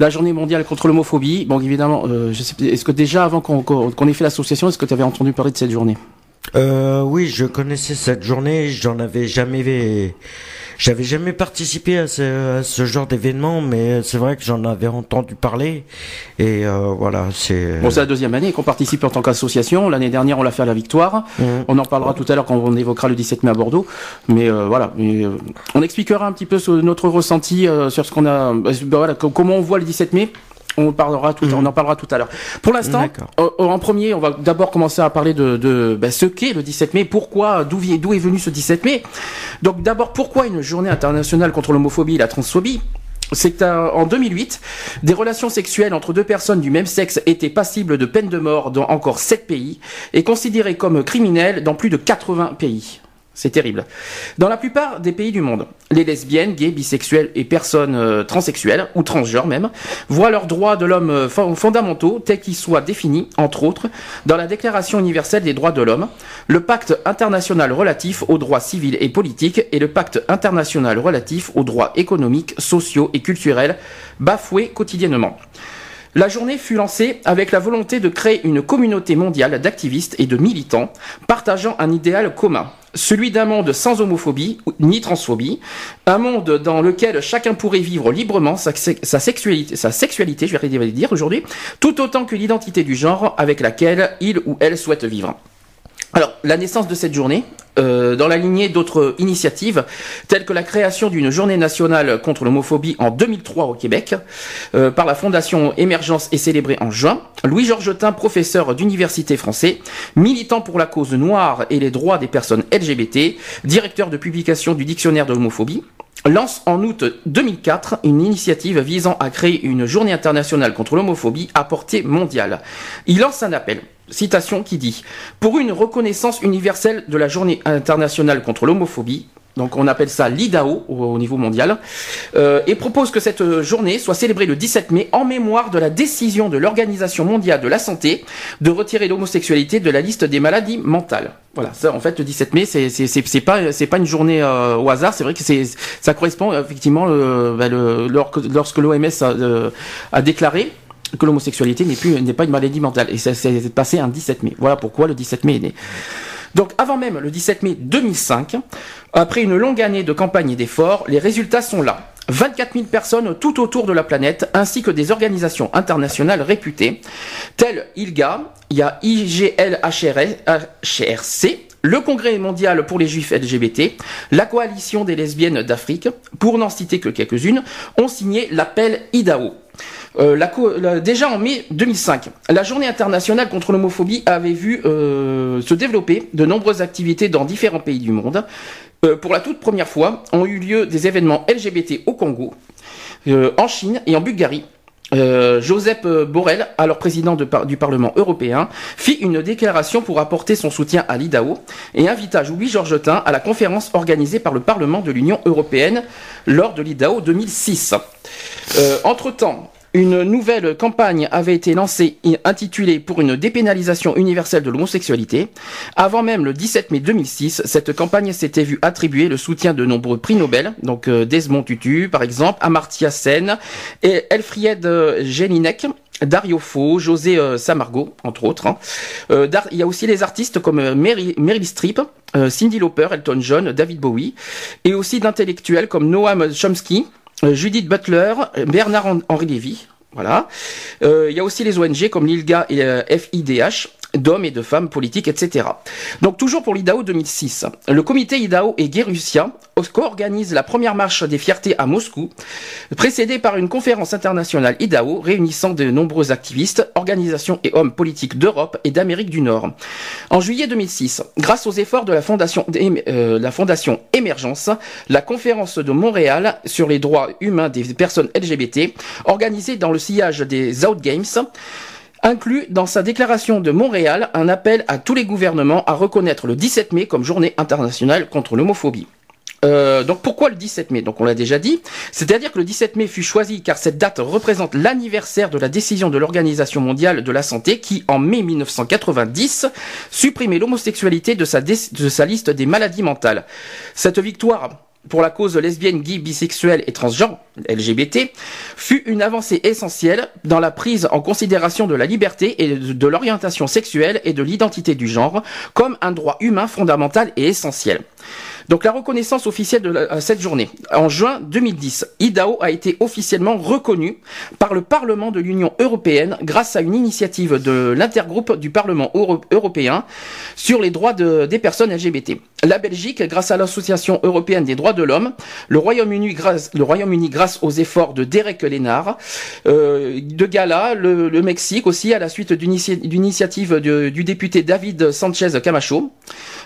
La journée mondiale contre l'homophobie. Bon, évidemment, euh, est-ce que déjà avant qu'on ait fait l'association, est-ce que tu avais entendu parler de cette journée? Euh, oui, je connaissais cette journée. J'en avais jamais, j'avais jamais participé à ce, à ce genre d'événement, mais c'est vrai que j'en avais entendu parler. Et euh, voilà, c'est. Bon, c'est la deuxième année qu'on participe en tant qu'association. L'année dernière, on l'a fait à la Victoire. Mhm. On en parlera tout à l'heure quand on évoquera le 17 mai à Bordeaux. Mais euh, voilà, Mais, euh, on expliquera un petit peu notre ressenti euh, sur ce qu'on a, euh, ben voilà, co- comment on voit le 17 mai. On parlera tout, on en parlera tout à l'heure. Pour l'instant, en premier, on va d'abord commencer à parler de, de ben, ce qu'est le 17 mai, pourquoi, d'où est venu ce 17 mai. Donc d'abord, pourquoi une journée internationale contre l'homophobie et la transphobie? C'est qu'en 2008, des relations sexuelles entre deux personnes du même sexe étaient passibles de peine de mort dans encore 7 pays et considérées comme criminelles dans plus de 80 pays. C'est terrible. Dans la plupart des pays du monde, les lesbiennes, gays, bisexuels et personnes euh, transsexuelles, ou transgenres même, voient leurs droits de l'homme euh, fon- fondamentaux tels qu'ils soient définis, entre autres, dans la Déclaration universelle des droits de l'homme, le pacte international relatif aux droits civils et politiques et le pacte international relatif aux droits économiques, sociaux et culturels, bafoués quotidiennement. La journée fut lancée avec la volonté de créer une communauté mondiale d'activistes et de militants partageant un idéal commun, celui d'un monde sans homophobie ni transphobie, un monde dans lequel chacun pourrait vivre librement sa, sa sexualité, sa sexualité, je vais dire aujourd'hui, tout autant que l'identité du genre avec laquelle il ou elle souhaite vivre. Alors, la naissance de cette journée, euh, dans la lignée d'autres initiatives, telles que la création d'une journée nationale contre l'homophobie en 2003 au Québec, euh, par la Fondation Émergence et célébrée en juin, Louis Georgetin, professeur d'université français, militant pour la cause noire et les droits des personnes LGBT, directeur de publication du dictionnaire de l'homophobie, lance en août 2004 une initiative visant à créer une journée internationale contre l'homophobie à portée mondiale. Il lance un appel, citation qui dit Pour une reconnaissance universelle de la journée internationale contre l'homophobie, donc on appelle ça l'IDAO au, au niveau mondial, euh, et propose que cette euh, journée soit célébrée le 17 mai en mémoire de la décision de l'Organisation mondiale de la santé de retirer l'homosexualité de la liste des maladies mentales. Voilà, ça en fait le 17 mai c'est c'est pas c'est pas une journée euh, au hasard, c'est vrai que c'est ça correspond effectivement le- lorsque, l'OMS a déclaré que l'homosexualité n'est plus n'est pas une maladie mentale et ça s'est passé un 17 mai. Voilà pourquoi le 17 mai est né. Donc avant même le 17 mai 2005, après une longue année de campagne et d'efforts, les résultats sont là. 24 000 personnes tout autour de la planète, ainsi que des organisations internationales réputées, telles ILGA, il y a IGLHRC, le Congrès mondial pour les juifs LGBT, la Coalition des lesbiennes d'Afrique, pour n'en citer que quelques-unes, ont signé l'appel IDAO. Euh, déjà en mai 2005, la journée internationale contre l'homophobie avait vu euh, se développer de nombreuses activités dans différents pays du monde. Euh, pour la toute première fois, ont eu lieu des événements LGBT au Congo, en Chine et en Bulgarie. Joseph Borrell, alors président du Parlement européen, fit une déclaration pour apporter son soutien à l'IDAO et invita Louis Georgetin à la conférence organisée par le Parlement de l'Union européenne lors de l'IDAO 2006. Euh, Entre-temps, une nouvelle campagne avait été lancée intitulée pour une dépénalisation universelle de l'homosexualité. Avant même le 17 mai 2006, cette campagne s'était vue attribuer le soutien de nombreux prix Nobel, donc euh, Desmond Tutu par exemple, Amartya Sen et Elfriede euh, Jelinek. Dario Fo, José euh, Samargo, entre autres. hein. Euh, il y a aussi les artistes comme euh, Meryl, Streep, Cindy Lauper, Elton John, David Bowie, et aussi d'intellectuels comme Noam Chomsky, Judith Butler, euh, Bernard Hen- Henri Lévy. Voilà. Euh, il y a aussi les ONG comme l'ILGA et euh, FIDH, d'hommes et de femmes politiques, etc. Donc toujours pour l'IDAO 2006, le comité IDAO et Guérussia co-organisent la première marche des fiertés à Moscou, précédée par une conférence internationale IDAO réunissant de nombreux activistes, organisations et hommes politiques d'Europe et d'Amérique du Nord. En juillet 2006, grâce aux efforts de la fondation, euh, la fondation Émergence, la conférence de Montréal sur les droits humains des personnes LGBT, organisée dans le sillage des Out Games, inclut dans sa déclaration de Montréal un appel à tous les gouvernements à reconnaître le 17 mai comme journée internationale contre l'homophobie. Euh, donc pourquoi le 17 mai? Donc on l'a déjà dit. C'est-à-dire que le 17 mai fut choisi car cette date représente l'anniversaire de la décision de l'Organisation mondiale de la santé qui, en mai 1990, supprimait l'homosexualité de sa, de sa liste des maladies mentales. Cette victoire pour la cause lesbienne, gay, bisexuelle et transgenre, LGBT, fut une avancée essentielle dans la prise en considération de la liberté et de l'orientation sexuelle et de l'identité du genre comme un droit humain fondamental et essentiel. Donc la reconnaissance officielle de cette journée. En juin 2010, IDAO a été officiellement reconnue par le Parlement de l'Union européenne grâce à une initiative de l'intergroupe du Parlement européen sur les droits des personnes LGBT. La Belgique, grâce à l'Association européenne des droits de l'homme, le Royaume-Uni grâce, le Royaume-Uni grâce aux efforts de Derek Lennard, euh, de Gala, le, Mexique aussi à la suite d'une initiative du député David Sanchez Camacho.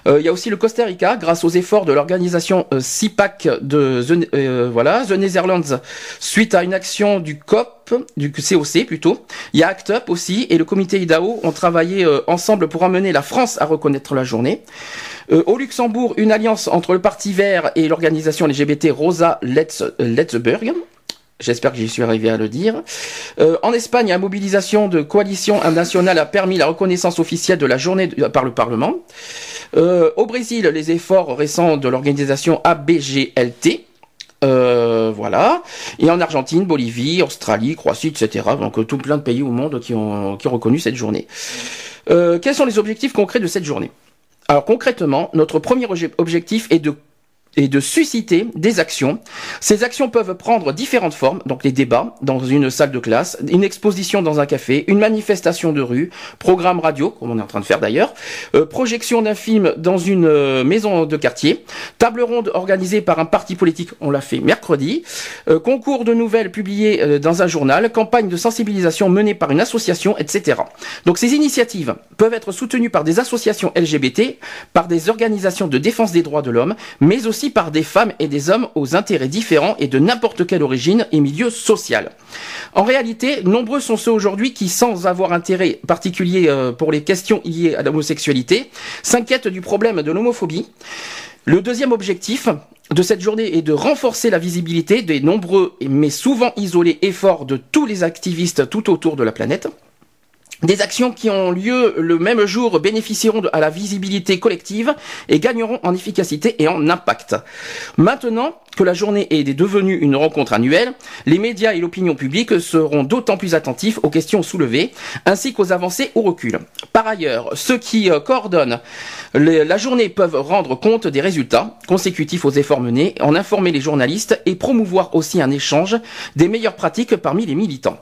Euh, il y a aussi le Costa Rica grâce aux efforts de l'organisation euh, CIPAC de The, euh, The Netherlands suite à une action du COP, du COC plutôt. Il y a ACT UP aussi et le comité IDAO ont travaillé euh, ensemble pour amener la France à reconnaître la journée. au Luxembourg, une alliance entre le Parti Vert et l'organisation LGBT Rosa Letz, Letzberg. J'espère que j'y suis arrivé à le dire. en Espagne, la mobilisation de coalition nationale a permis la reconnaissance officielle de la journée par le Parlement. Euh, au Brésil, les efforts récents de l'organisation ABGLT. Euh, voilà. Et en Argentine, Bolivie, Australie, Croatie, etc. Donc euh, tout plein de pays au monde qui ont, qui ont reconnu cette journée. quels sont les objectifs concrets de cette journée? Alors concrètement, notre premier objectif est de et de susciter des actions. Ces actions peuvent prendre différentes formes, donc les débats dans une salle de classe, une exposition dans un café, une manifestation de rue, programme radio, comme on est en train de faire d'ailleurs, euh, projection d'un film dans une euh, maison de quartier, table ronde organisée par un parti politique, on l'a fait mercredi, euh, concours de nouvelles publiées dans un journal, campagne de sensibilisation menée par une association, etc. Donc ces initiatives peuvent être soutenues par des associations LGBT, par des organisations de défense des droits de l'homme, mais aussi par des femmes et des hommes aux intérêts différents et de n'importe quelle origine et milieu social. En réalité, nombreux sont ceux aujourd'hui qui, sans avoir intérêt particulier euh, pour les questions liées à l'homosexualité, s'inquiètent du problème de l'homophobie. Le deuxième objectif de cette journée est de renforcer la visibilité des nombreux mais souvent isolés efforts de tous les activistes tout autour de la planète. Des actions qui ont lieu le même jour bénéficieront à la visibilité collective et gagneront en efficacité et en impact. Maintenant que la journée est devenue une rencontre annuelle, les médias et l'opinion publique seront d'autant plus attentifs aux questions soulevées ainsi qu'aux avancées ou reculs. Par ailleurs, ceux qui euh, coordonnent la journée peuvent rendre compte des résultats consécutifs aux efforts menés, en informer les journalistes et promouvoir aussi un échange des meilleures pratiques parmi les militants.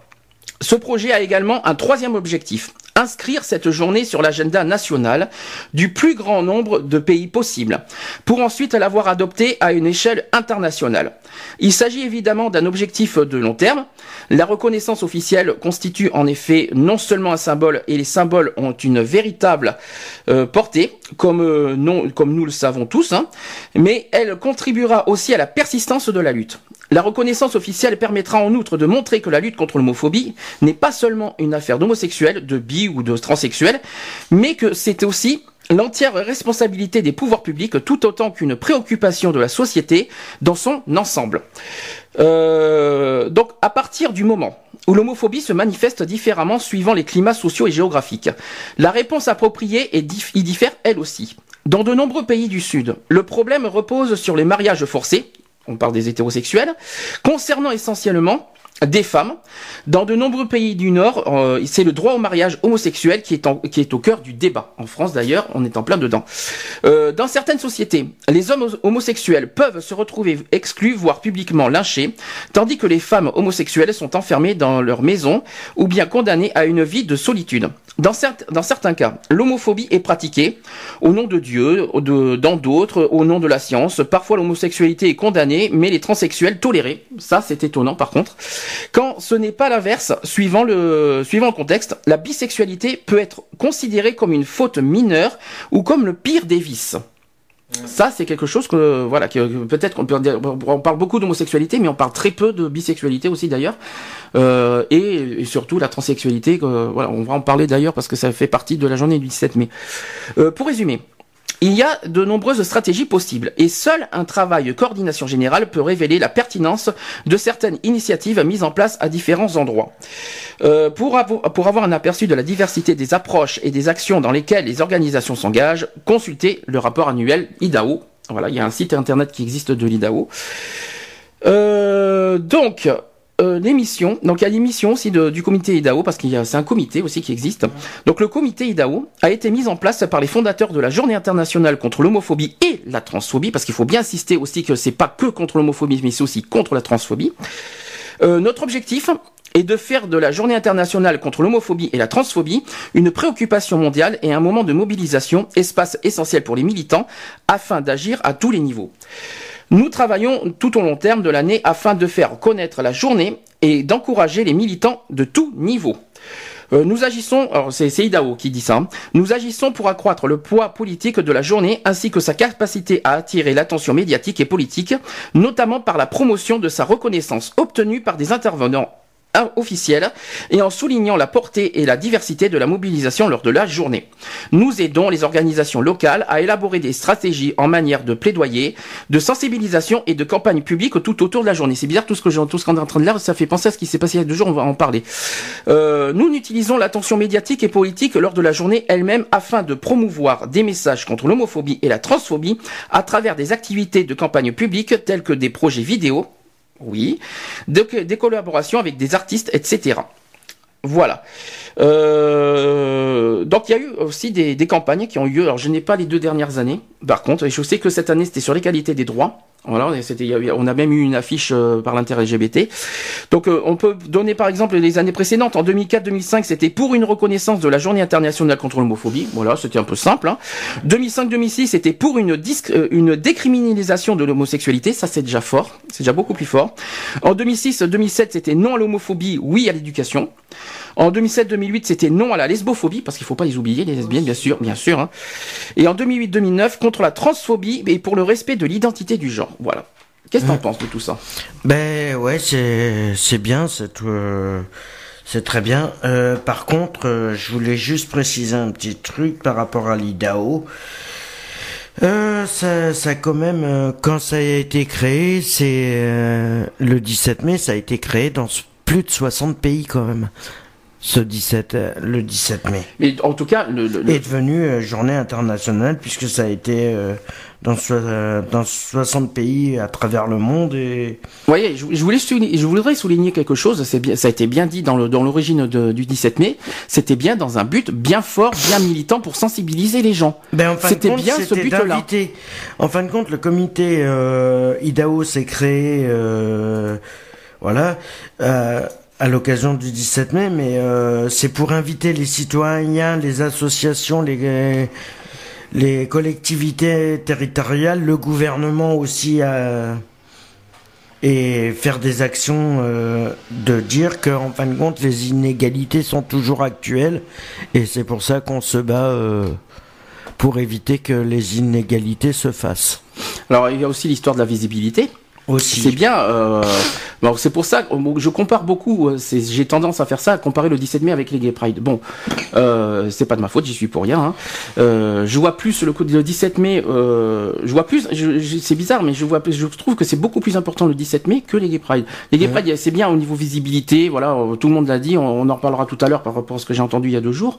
Ce projet a également un troisième objectif, inscrire cette journée sur l'agenda national du plus grand nombre de pays possible, pour ensuite l'avoir adoptée à une échelle internationale. Il s'agit évidemment d'un objectif de long terme. La reconnaissance officielle constitue en effet non seulement un symbole, et les symboles ont une véritable euh, portée, comme, euh, comme nous le savons tous, hein, mais elle contribuera aussi à la persistance de la lutte. La reconnaissance officielle permettra en outre de montrer que la lutte contre l'homophobie n'est pas seulement une affaire d'homosexuels, de bi ou de transsexuels, mais que c'est aussi l'entière responsabilité des pouvoirs publics tout autant qu'une préoccupation de la société dans son ensemble. Euh, donc à partir du moment où l'homophobie se manifeste différemment suivant les climats sociaux et géographiques, la réponse appropriée y diffère elle aussi. Dans de nombreux pays du Sud, le problème repose sur les mariages forcés, on parle des hétérosexuels, concernant essentiellement des femmes. Dans de nombreux pays du Nord, euh, c'est le droit au mariage homosexuel qui est, qui est au cœur du débat. En France d'ailleurs, on est en plein dedans. Euh, dans certaines sociétés, les hommes homosexuels peuvent se retrouver exclus, voire publiquement lynchés, tandis que les femmes homosexuelles sont enfermées dans leur maison ou bien condamnées à une vie de solitude. Dans, dans certains cas, l'homophobie est pratiquée au nom de Dieu, de, dans d'autres au nom de la science. Parfois l'homosexualité est condamnée, mais les transsexuels tolérés. Ça, c'est étonnant par contre. Quand ce n'est pas l'inverse, suivant le, contexte, la bisexualité peut être considérée comme une faute mineure ou comme le pire des vices. Ça, c'est quelque chose que, voilà, peut-être qu'on peut dire, on parle beaucoup d'homosexualité, mais on parle très peu de bisexualité aussi d'ailleurs, euh, et, surtout la transsexualité. voilà, on va en parler d'ailleurs parce que ça fait partie de la journée du 17 mai. Euh, pour résumer, il y a de nombreuses stratégies possibles et seul un travail de coordination générale peut révéler la pertinence de certaines initiatives mises en place à différents endroits. Euh, pour, avoir un aperçu de la diversité des approches et des actions dans lesquelles les organisations s'engagent, consultez le rapport annuel IDAO. Voilà, il y a un site internet qui existe de l'IDAO. Euh, donc, euh, l'émission, donc il y a l'émission aussi du comité IDAO, parce qu'il y a c'est un comité aussi qui existe. Donc le comité IDAO a été mis en place par les fondateurs de la Journée internationale contre l'homophobie et la transphobie, parce qu'il faut bien insister aussi que c'est pas que contre l'homophobie, mais c'est aussi contre la transphobie. Euh, notre objectif est de faire de la Journée internationale contre l'homophobie et la transphobie une préoccupation mondiale et un moment de mobilisation, espace essentiel pour les militants, afin d'agir à tous les niveaux. Nous travaillons tout au long terme de l'année afin de faire connaître la journée et d'encourager les militants de tout niveau. Euh, nous agissons, c'est Idao qui dit ça, hein. nous agissons pour accroître le poids politique de la journée ainsi que sa capacité à attirer l'attention médiatique et politique, notamment par la promotion de sa reconnaissance obtenue par des intervenants officielle et en soulignant la portée et la diversité de la mobilisation lors de la journée. Nous aidons les organisations locales à élaborer des stratégies en manière de plaidoyer, de sensibilisation et de campagne publique tout autour de la journée. C'est bizarre tout ce que tout ce qu'on est en train de lire, ça fait penser à ce qui s'est passé il y a deux jours, on va en parler. Euh, nous utilisons l'attention médiatique et politique lors de la journée elle-même afin de promouvoir des messages contre l'homophobie et la transphobie à travers des activités de campagne publique telles que des projets vidéo, oui. des collaborations avec des artistes, etc. Voilà. Euh, donc il y a eu aussi des, campagnes qui ont eu lieu. Alors je n'ai pas les deux dernières années. Par contre, je sais que cette année c'était sur les qualités des droits. Voilà, on a même eu une affiche euh, par l'inter LGBT. Donc euh, on peut donner par exemple les années précédentes. En 2004-2005, c'était pour une reconnaissance de la Journée internationale contre l'homophobie. Voilà, c'était un peu simple. Hein. 2005-2006, c'était pour une, euh, une décriminalisation de l'homosexualité. Ça, c'est déjà fort. C'est déjà beaucoup plus fort. En 2006-2007, c'était non à l'homophobie, oui à l'éducation. En 2007-2008, c'était non à la lesbophobie, parce qu'il faut pas les oublier, les lesbiennes, bien sûr, bien sûr. Hein. Et en 2008-2009, contre la transphobie et pour le respect de l'identité du genre. Voilà. Qu'est-ce que tu en penses de tout ça? Ben ouais, c'est c'est bien, c'est euh, c'est très bien. Euh, par contre, euh, je voulais juste préciser un petit truc par rapport à l'IDAO. ça, ça quand même, quand ça a été créé, c'est le 17 mai, ça a été créé dans plus de 60 pays quand même ce 17, euh, le 17 mai. Mais en tout cas, le, est devenu euh, journée internationale puisque ça a été euh, dans, dans 60 pays à travers le monde. Et... voyez, je, voulais souligner, je voudrais souligner quelque chose. C'est bien, ça a été bien dit dans le dans l'origine du 17 mai. C'était bien dans un but bien fort, bien militant pour sensibiliser les gens. Ben, c'était bien ce but-là. En fin de compte, le comité IDAO s'est créé. voilà à l'occasion du 17 mai, mais euh, c'est pour inviter les citoyens, les associations, les, collectivités territoriales, le gouvernement aussi à et faire des actions euh, de dire qu'en fin de compte les inégalités sont toujours actuelles et c'est pour ça qu'on se bat euh, pour éviter que les inégalités se fassent. Alors il y a aussi l'histoire de la visibilité. C'est bien. Euh, c'est pour ça que je compare beaucoup. Euh, j'ai tendance à faire ça, à comparer le 17 mai avec les Gay Pride. Bon, euh, c'est pas de ma faute, j'y suis pour rien. Hein. Euh, je vois plus le le 17 mai. Euh, je vois plus. C'est bizarre, mais je vois. Je trouve que c'est beaucoup plus important le 17 mai que les Gay Pride. Les Gay Pride, c'est bien au niveau visibilité. Voilà, euh, tout le monde l'a dit. On, en reparlera tout à l'heure par rapport à ce que j'ai entendu il y a deux jours.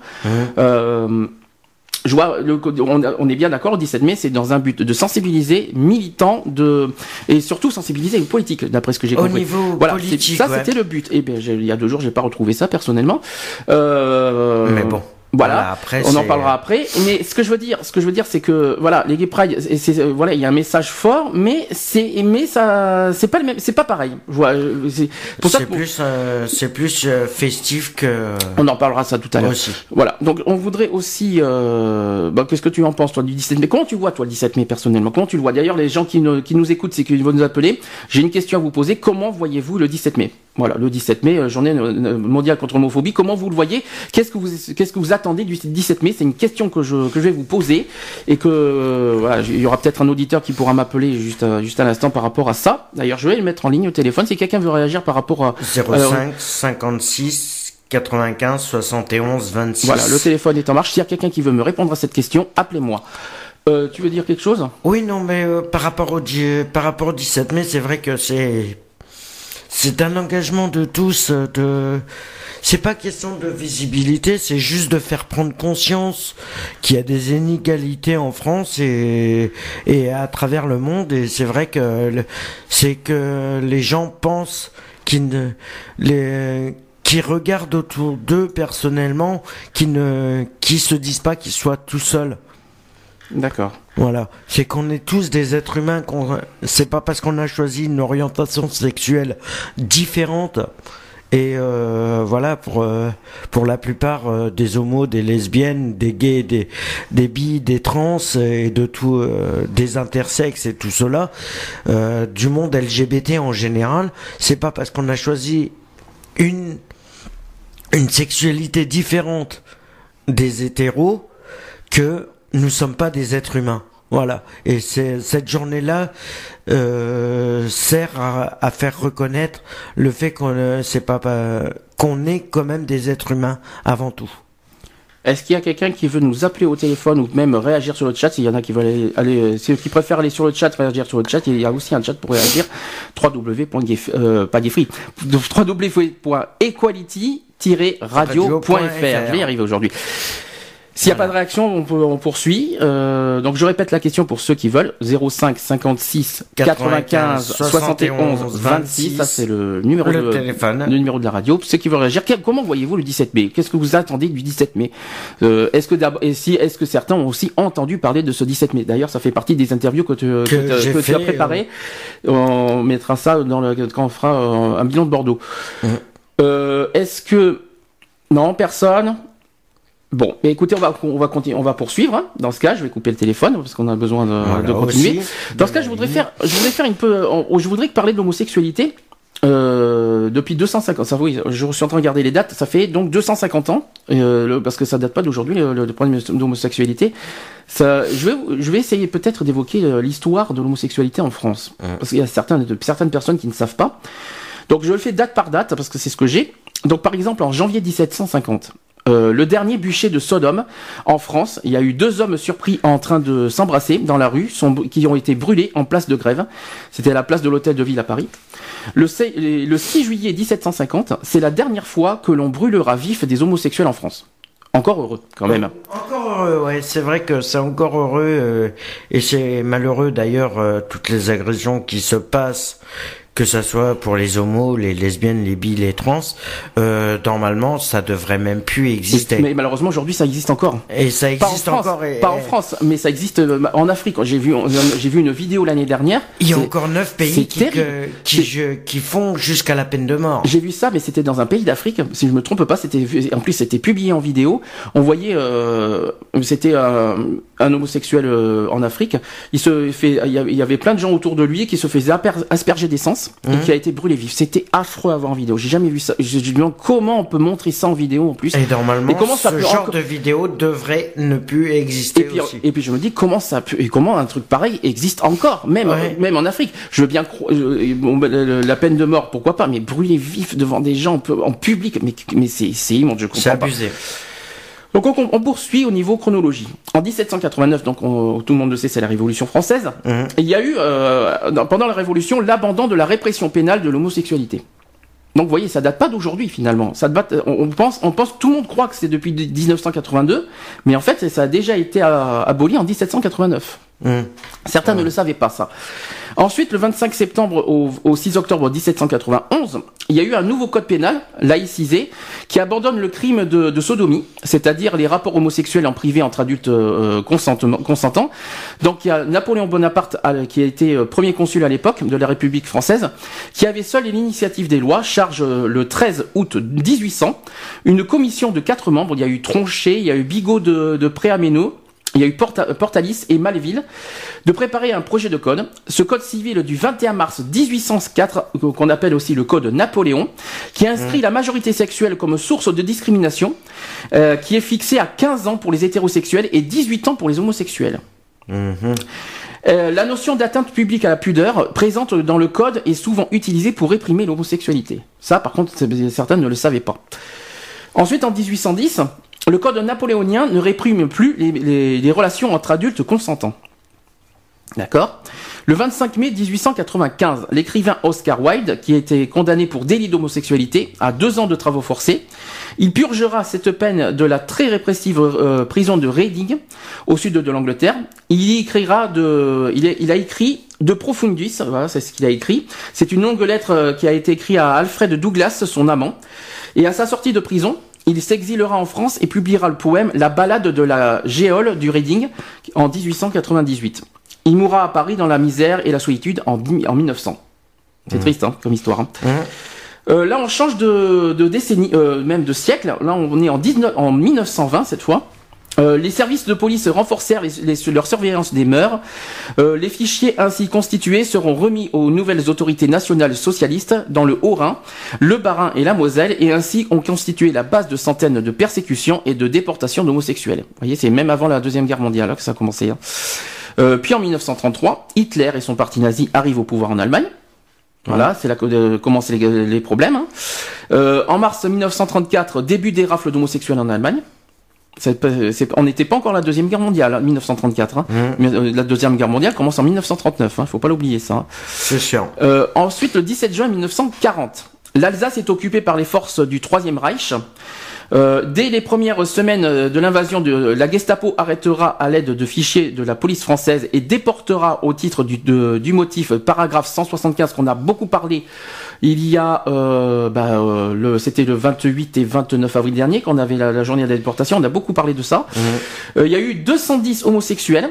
Je vois, le, on, on est bien d'accord, le 17 mai, c'est dans un but de sensibiliser militants, de et surtout sensibiliser les politiques, d'après ce que j'ai Au compris. niveau voilà, politique, ça ouais. c'était le but. Et ben, j'ai- il y a deux jours, j'ai pas retrouvé ça personnellement. Euh, Mais bon. Voilà, Voilà, après, on en c'est- parlera après. Mais ce que je veux dire, ce que je veux dire, c'est que voilà, les Gay Pride, c'est- c'est- euh, voilà, il y a un message fort, mais c'est, mais ça, c'est pas le même, c'est pas pareil. Voilà, euh, c'est pour ça C'est plus, euh, c'est plus euh, festif que. on en parlera ça tout à l'heure. Aussi. Voilà. Donc on voudrait aussi, euh, bah, qu'est-ce que tu en penses toi du 17 mai? Comment tu vois toi le 17 mai personnellement? Comment tu le vois? D'ailleurs, les gens qui, ne- qui nous écoutent, c'est qu'ils vont nous appeler. J'ai une question à vous poser. Comment voyez-vous le 17 mai? Voilà, le 17 mai, journée mondiale contre l'homophobie. Comment vous le voyez? Qu'est-ce que vous, qu'est-ce que vous attendez du 17 mai C'est une question que je, que je vais vous poser et que euh, voilà, il y aura peut-être un auditeur qui pourra m'appeler juste, à- juste à l'instant par rapport à ça. D'ailleurs, je vais le mettre en ligne au téléphone si quelqu'un veut réagir par rapport à 05 56 95 71 26. Voilà, le téléphone est en marche. S'il y a quelqu'un qui veut me répondre à cette question, appelez-moi. Euh, tu veux dire quelque chose? Oui, non, mais euh, par rapport au par rapport au 17 mai, c'est vrai que c'est c'est un engagement de tous. euh, De c'est pas question de visibilité, c'est juste de faire prendre conscience qu'il y a des inégalités en France et et à travers le monde. Et c'est vrai que c'est que les gens pensent qu'ils ne les qui regardent autour d'eux personnellement, qui ne qui se disent pas qu'ils soient tout seuls. D'accord. Voilà, c'est qu'on est tous des êtres humains. Qu'on, c'est pas parce qu'on a choisi une orientation sexuelle différente. Et euh, voilà, pour euh, pour la plupart euh, des homos, des lesbiennes, des gays, des des bi, des trans et de tout, des intersexes et tout cela, du monde LGBT en général, c'est pas parce qu'on a choisi une une sexualité différente des hétéros que nous sommes pas des êtres humains. Voilà. Et cette journée-là euh, sert à, à faire reconnaître le fait qu'on euh, c'est pas pas- qu'on est quand même des êtres humains avant tout. Est-ce qu'il y a quelqu'un qui veut nous appeler au téléphone ou même réagir sur le chat? S'il y en a qui veulent aller, aller ceux qui préfèrent aller sur le chat, réagir sur le chat, il y a aussi un chat pour réagir. www.equality-radio.fr. Je vais y arriver aujourd'hui. S'il n'y a pas de réaction, on, peut- on poursuit. Euh, donc je répète la question pour ceux qui veulent. 05 56 95 71 26. Ça c'est le numéro Le de téléphone. le numéro de la radio. Ceux qui veulent réagir. Comment voyez-vous le 17 mai? Qu'est-ce que vous attendez du 17 mai? Euh, Est-ce que et si est-ce que certains ont aussi entendu parler de ce 17 mai? D'ailleurs, ça fait partie des interviews que tu, que tu- j'ai que tu as préparées. On mettra ça dans le quand on fera euh, un bilan de Bordeaux. Euh, est-ce que non, personne? Bon, mais écoutez, on va on va continuer, on va poursuivre. hein. Dans ce cas, je vais couper le téléphone parce qu'on a besoin de, Voilà, de continuer. aussi. Dans ce cas, je voudrais faire, je voudrais faire une peu, on- je voudrais parler de l'homosexualité. Euh, depuis 250, ça oui, je suis en train de regarder les dates, ça fait donc 250 ans, euh, le- parce que ça date pas d'aujourd'hui le, le problème d'homosexualité. Ça, je vais, je vais essayer peut-être d'évoquer euh, l'histoire de l'homosexualité en France, parce qu'il y a certains, de, certaines personnes qui ne savent pas. Donc je le fais date par date parce que c'est ce que j'ai. Donc par exemple en janvier 1750, euh, le dernier bûcher de Sodome en France, il y a eu deux hommes surpris en train de s'embrasser dans la rue, qui ont été brûlés en place de grève. C'était à la place de l'hôtel de ville à Paris. Le 6 juillet 1750, c'est la dernière fois que l'on brûlera vif des homosexuels en France. Encore heureux, quand même. Encore heureux, ouais, c'est vrai que c'est encore heureux euh, et c'est malheureux d'ailleurs euh, toutes les agressions qui se passent, que ça soit pour les homos, les lesbiennes, les bi, les trans. Euh, normalement, ça devrait même plus exister. Mais malheureusement, aujourd'hui, ça existe encore. Et ça Pas en existe France, encore. Et, pas en France, mais ça existe euh, en Afrique. J'ai vu, j'ai vu une vidéo l'année dernière. Il y a encore neuf pays qui, que- qui, C'est- je- qui font jusqu'à la peine de mort. J'ai vu ça, mais c'était dans un pays d'Afrique. Si je me trompe pas, c'était en plus c'était publié en vidéo. On voyait, euh, c'était un, un homosexuel euh, en Afrique. Il se fait, il y avait- plein de gens autour de lui qui se faisaient asperger d'essence et Mhm. qui a été brûlé vif. C'était affreux à voir en vidéo. J'ai jamais vu ça. Je je me demande comment on peut montrer ça en vidéo en plus. Et normalement, Et comment ça ce peut genre de vidéo devrait ne plus exister Et puis, aussi. et puis je me dis comment ça peut, et comment un truc pareil existe encore, même Ouais. même en Afrique? Je veux bien croire, euh, bon, ben, la peine de mort, pourquoi pas, mais brûler vif devant des gens en, public, mais mais c'est c'est immonde, je C'est comprends pas. abusé. Donc on, on poursuit au niveau chronologie. En 1789, donc on- tout le monde le sait, c'est la Révolution française. Mhm. Il y a eu euh, pendant la Révolution l'abandon de la répression pénale de l'homosexualité. Donc vous voyez, ça date pas d'aujourd'hui finalement. Ça date, on, on pense, on pense, tout le monde croit que c'est depuis 1982, mais en fait ça a déjà été euh, aboli en 1789. Hum. Certains ne le savaient pas ça. Ensuite, le 25 septembre au, au 6 octobre 1791, il y a eu un nouveau code pénal, laïcisé, qui abandonne le crime de, de sodomie, c'est-à-dire les rapports homosexuels en privé entre adultes euh, consentants. Donc il y a Napoléon Bonaparte, qui a été euh, premier consul à l'époque de la République française, qui avait seul l'initiative des lois, charge euh, le 13 août 1800, une commission de quatre membres, il y a eu Tronchet, il y a eu Bigot de, de Préaméno, il y a eu Porta- Portalis et Maléville de préparer un projet de code. Ce code civil du 21 mars 1804, qu'on appelle aussi le code Napoléon, qui inscrit la majorité sexuelle comme source de discrimination, euh, qui est fixé à 15 ans pour les hétérosexuels et 18 ans pour les homosexuels. Euh, la notion d'atteinte publique à la pudeur présente dans le code est souvent utilisée pour réprimer l'homosexualité. Ça, par contre, certains ne le savaient pas. Ensuite, en 1810, le code napoléonien ne réprime plus les, relations entre adultes consentants. D'accord? Le 25 mai 1895, l'écrivain Oscar Wilde, qui a été condamné pour délit d'homosexualité à deux ans de travaux forcés, il purgera cette peine de la très répressive euh, prison de Reading, au sud de l'Angleterre. Il y écrira de, il, a écrit de Profundis, c'est ce qu'il a écrit. C'est une longue lettre euh, qui a été écrite à Alfred Douglas, son amant. Et à sa sortie de prison, il s'exilera en France et publiera le poème La balade de la géole du Reading en 1898. Il mourra à Paris dans la misère et la solitude en, dix- en 1900. C'est triste hein, comme histoire. hein. Mhm. Euh, là, on change de, de décennie, euh, même de siècle. Là, on est en, 19, en 1920 cette fois. Euh, les services de police renforcèrent les- les- leur surveillance des mœurs. Euh, les fichiers ainsi constitués seront remis aux nouvelles autorités nationales socialistes dans le Haut-Rhin, le Bas-Rhin et la Moselle, et ainsi ont constitué la base de centaines de persécutions et de déportations d'homosexuels. Vous voyez, c'est même avant la Deuxième Guerre mondiale hein, que ça a commencé. hein. Euh, puis en 1933, Hitler et son parti nazi arrivent au pouvoir en Allemagne. Voilà, c'est là que euh, commencent les, les problèmes. hein. Euh, en mars 1934, début des rafles d'homosexuels en Allemagne. C'est- on n'était pas encore la deuxième guerre mondiale, hein, 1934. hein. Mais, euh, La deuxième guerre mondiale commence en 1939. Hein, faut pas l'oublier ça. hein. C'est sûr. Euh, ensuite, le 17 juin 1940, l'Alsace est occupée par les forces du Troisième Reich. Euh, dès les premières semaines euh, de l'invasion, de, la Gestapo arrêtera à l'aide de fichiers de la police française et déportera au titre du, de- du motif euh, paragraphe 175 qu'on a beaucoup parlé. Il y a, euh, bah, euh, le, c'était le 28 et 29 avril dernier qu'on avait la, la journée de la déportation. On a beaucoup parlé de ça. Euh, il y a eu 210 homosexuels.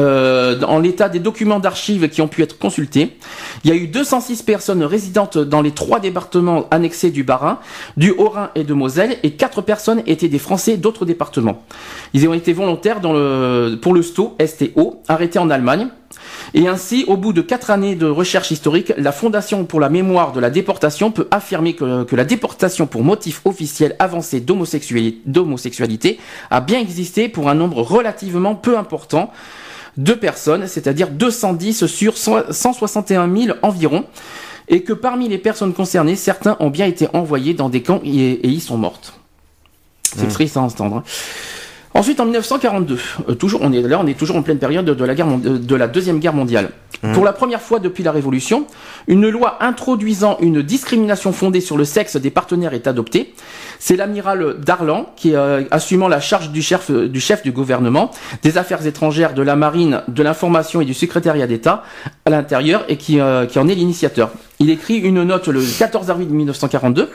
Euh, dans l'état des documents d'archives qui ont pu être consultés. Il y a eu 206 personnes résidentes dans les trois départements annexés du Bas-Rhin, du Haut-Rhin et de Moselle, et quatre personnes étaient des Français d'autres départements. Ils ont été volontaires dans le, pour le STO, STO, arrêté en Allemagne. Et ainsi, au bout de quatre années de recherche historique, la Fondation pour la mémoire de la déportation peut affirmer que, que la déportation pour motif officiel avancé d'homosexuali- d'homosexualité a bien existé pour un nombre relativement peu important de personnes, c'est-à-dire 210 sur 161 000 environ, et que parmi les personnes concernées, certains ont bien été envoyés dans des camps et, et y sont mortes. C'est triste à entendre. hein. Ensuite, en 1942, euh, toujours, on est là, on est toujours en pleine période de la, guerre, mon- de- de la deuxième guerre mondiale. Pour la première fois depuis la Révolution, une loi introduisant une discrimination fondée sur le sexe des partenaires est adoptée. C'est l'amiral Darlan qui, euh, assumant la charge du chef, du chef du gouvernement, des affaires étrangères, de la marine, de l'information et du secrétariat d'État à l'intérieur et qui, euh, qui en est l'initiateur. Il écrit une note le 14 avril 1942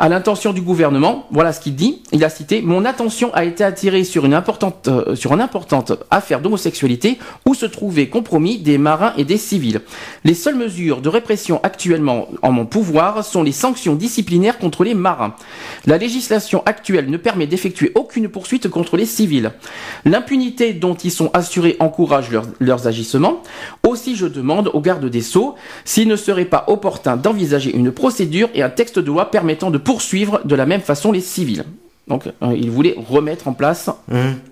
à l'intention du gouvernement. Voilà ce qu'il dit. Il a cité Mon attention a été attirée sur une importante, euh, sur une importante affaire d'homosexualité où se trouvaient compromis des marins et des civils. Les seules mesures de répression actuellement en mon pouvoir sont les sanctions disciplinaires contre les marins. La législation actuelle ne permet d'effectuer aucune poursuite contre les civils. L'impunité dont ils sont assurés encourage leurs, agissements. Aussi, je demande au garde des Sceaux s'il ne serait pas opportun d'envisager une procédure et un texte de loi permettant de de la même façon les civils. Donc, euh, il voulait remettre en place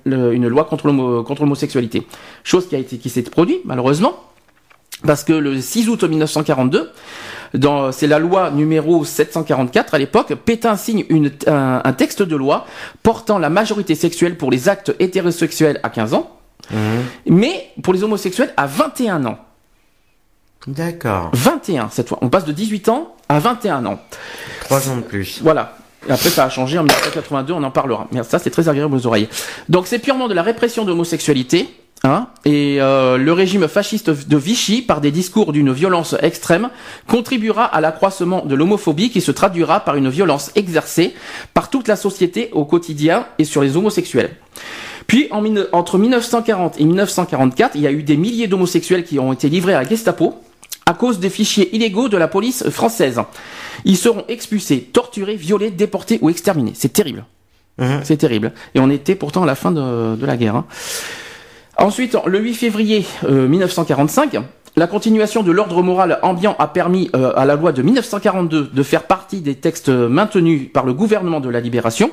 le- une loi contre l'homo- contre l'homosexualité. Chose qui a été qui s'est produite malheureusement parce que le 6 août 1942, dans c'est la loi numéro 744 à l'époque, Pétain signe une, un, un texte de loi portant la majorité sexuelle pour les actes hétérosexuels à 15 ans, mais pour les homosexuels à 21 ans. D'accord. 21 cette fois. On passe de 18 ans à 21 ans. Trois ans de plus. Voilà. Et après, ça a changé en 1982, on en parlera. Mais ça, c'est très agréable aux oreilles. Donc, c'est purement de la répression de l'homosexualité. Hein, et euh, le régime fasciste de Vichy, par des discours d'une violence extrême, contribuera à l'accroissement de l'homophobie qui se traduira par une violence exercée par toute la société au quotidien et sur les homosexuels. Puis, en, entre 1940 et 1944, il y a eu des milliers d'homosexuels qui ont été livrés à la Gestapo à cause des fichiers illégaux de la police française. Ils seront expulsés, torturés, violés, déportés ou exterminés. C'est terrible. Mhm. C'est terrible. Et on était pourtant à la fin de, la guerre. Hein. Ensuite, le 8 février 1945, euh, la continuation de l'ordre moral ambiant a permis euh, à la loi de 1942 de faire partie des textes maintenus par le gouvernement de la libération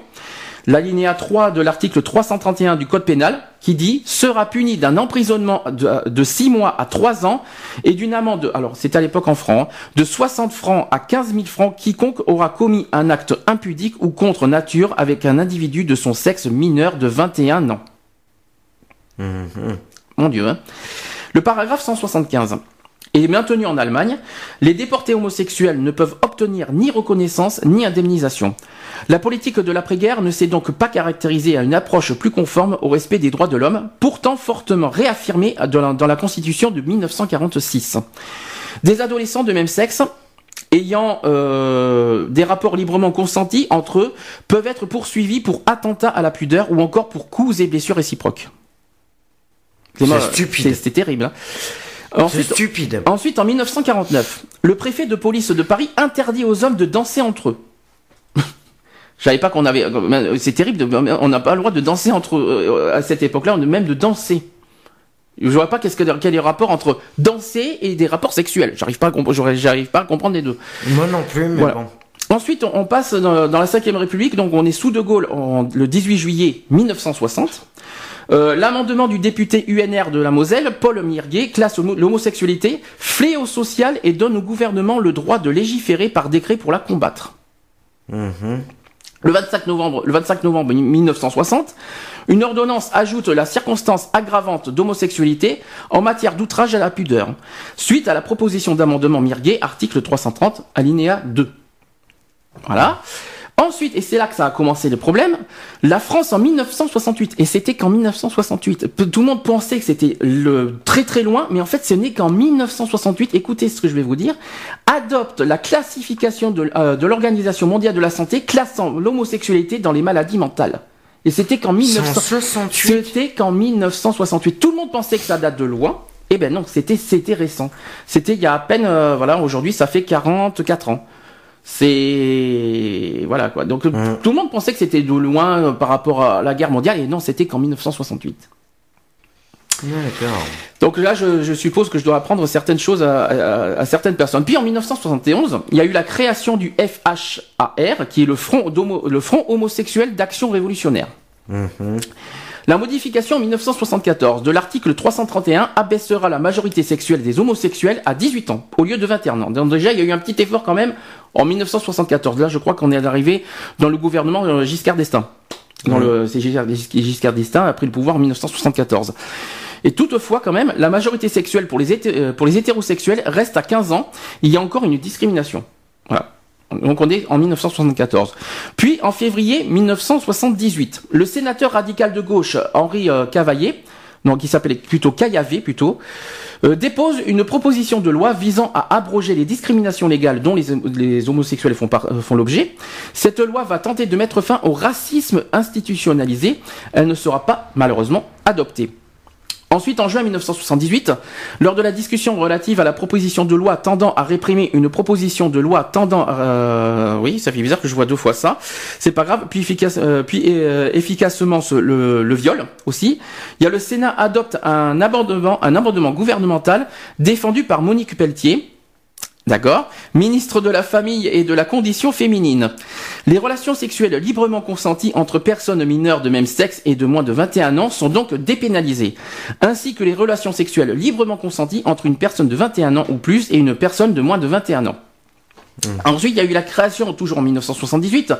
l'alinéa 3 de l'article 331 du Code pénal qui dit sera puni d'un emprisonnement de, 6 mois à 3 ans et d'une amende, alors c'est à l'époque en francs, de 60 francs à 15 000 francs quiconque aura commis un acte impudique ou contre nature avec un individu de son sexe mineur de 21 ans. Mm-hmm. Mon Dieu. Hein. Le paragraphe 175 est maintenu en Allemagne. Les déportés homosexuels ne peuvent obtenir ni reconnaissance ni indemnisation. La politique de l'après-guerre ne s'est donc pas caractérisée à une approche plus conforme au respect des droits de l'homme, pourtant fortement réaffirmée dans la, Constitution de 1946. Des adolescents de même sexe ayant euh, des rapports librement consentis entre eux peuvent être poursuivis pour attentat à la pudeur ou encore pour coups et blessures réciproques. C'est stupide. C'est terrible. Hein. Ensuite, stupide. Ensuite, en 1949, le préfet de police de Paris interdit aux hommes de danser entre eux. Je savais pas qu'on avait. C'est terrible. on n'a pas le droit de danser entre euh, à cette époque-là, même de danser. Je vois pas qu'est-ce que quel est le rapport entre danser et des rapports sexuels. J'arrive pas à j'arrive pas à comprendre les deux. Moi non plus, mais bon. Ensuite, on passe dans, la 5 République, donc on est sous De Gaulle le 18 juillet 1960. Euh, l'amendement du député UNR de la Moselle, Paul Mirguet, classe l'homosexualité fléau social et donne au gouvernement le droit de légiférer par décret pour la combattre. Mhm. Le 25 novembre, le 25 novembre 1960, une ordonnance ajoute la circonstance aggravante d'homosexualité en matière d'outrage à la pudeur, suite à la proposition d'amendement Mirguet, article 330, alinéa 2. Voilà. Ensuite, et c'est là que ça a commencé le problème, la France en 1968, et c'était qu'en 1968, tout le monde pensait que c'était le très très loin, mais en fait ce n'est qu'en 1968, écoutez ce que je vais vous dire, adopte la classification de, euh, de l'Organisation mondiale de la santé classant l'homosexualité dans les maladies mentales. Et c'était qu'en 1968. C'était qu'en 1968. Tout le monde pensait que ça date de loin. Eh ben non, c'était c'était récent. C'était il y a à peine euh, voilà, aujourd'hui ça fait 44 ans. C'est voilà quoi. Donc mmh. tout le monde pensait que c'était de loin euh, par rapport à la guerre mondiale et non, c'était qu'en 1968. Donc là, je, suppose que je dois apprendre certaines choses à, certaines personnes. Puis en 1971, il y a eu la création du FHAR, qui est le Front, le front homosexuel d'action révolutionnaire. Mmh. La modification en 1974 de l'article 331 abaissera la majorité sexuelle des homosexuels à 18 ans au lieu de 21 ans. Donc déjà, il y a eu un petit effort quand même en 1974. Là, je crois qu'on est arrivé dans le gouvernement euh, Giscard d'Estaing. Dans le, c'est Giscard d'Estaing a pris le pouvoir en 1974. Et toutefois, quand même, la majorité sexuelle pour les, euh, pour les hétérosexuels reste à 15 ans. Il y a encore une discrimination. Voilà. Donc on est en 1974. Puis en février 1978, le sénateur radical de gauche Henri euh, Cavaillé, donc qui s'appelait plutôt Caillavé plutôt, euh, dépose une proposition de loi visant à abroger les discriminations légales dont les, homosexuels euh, font l'objet. Cette loi va tenter de mettre fin au racisme institutionnalisé. Elle ne sera pas malheureusement adoptée. Ensuite, en juin 1978, lors de la discussion relative à la proposition de loi tendant à réprimer une proposition de loi tendant, euh, oui, ça fait bizarre que je vois deux fois ça. C'est pas grave. Puis, euh, euh, efficacement le, le, viol aussi. Il y a le Sénat adopte un amendement, un amendement gouvernemental défendu par Monique Pelletier D'accord? Ministre de la Famille et de la Condition féminine. Les relations sexuelles librement consenties entre personnes mineures de même sexe et de moins de 21 ans sont donc dépénalisées, ainsi que les relations sexuelles librement consenties entre une personne de 21 ans ou plus et une personne de moins de 21 ans. Mmh. Ensuite, il y a eu la création, toujours en 1978,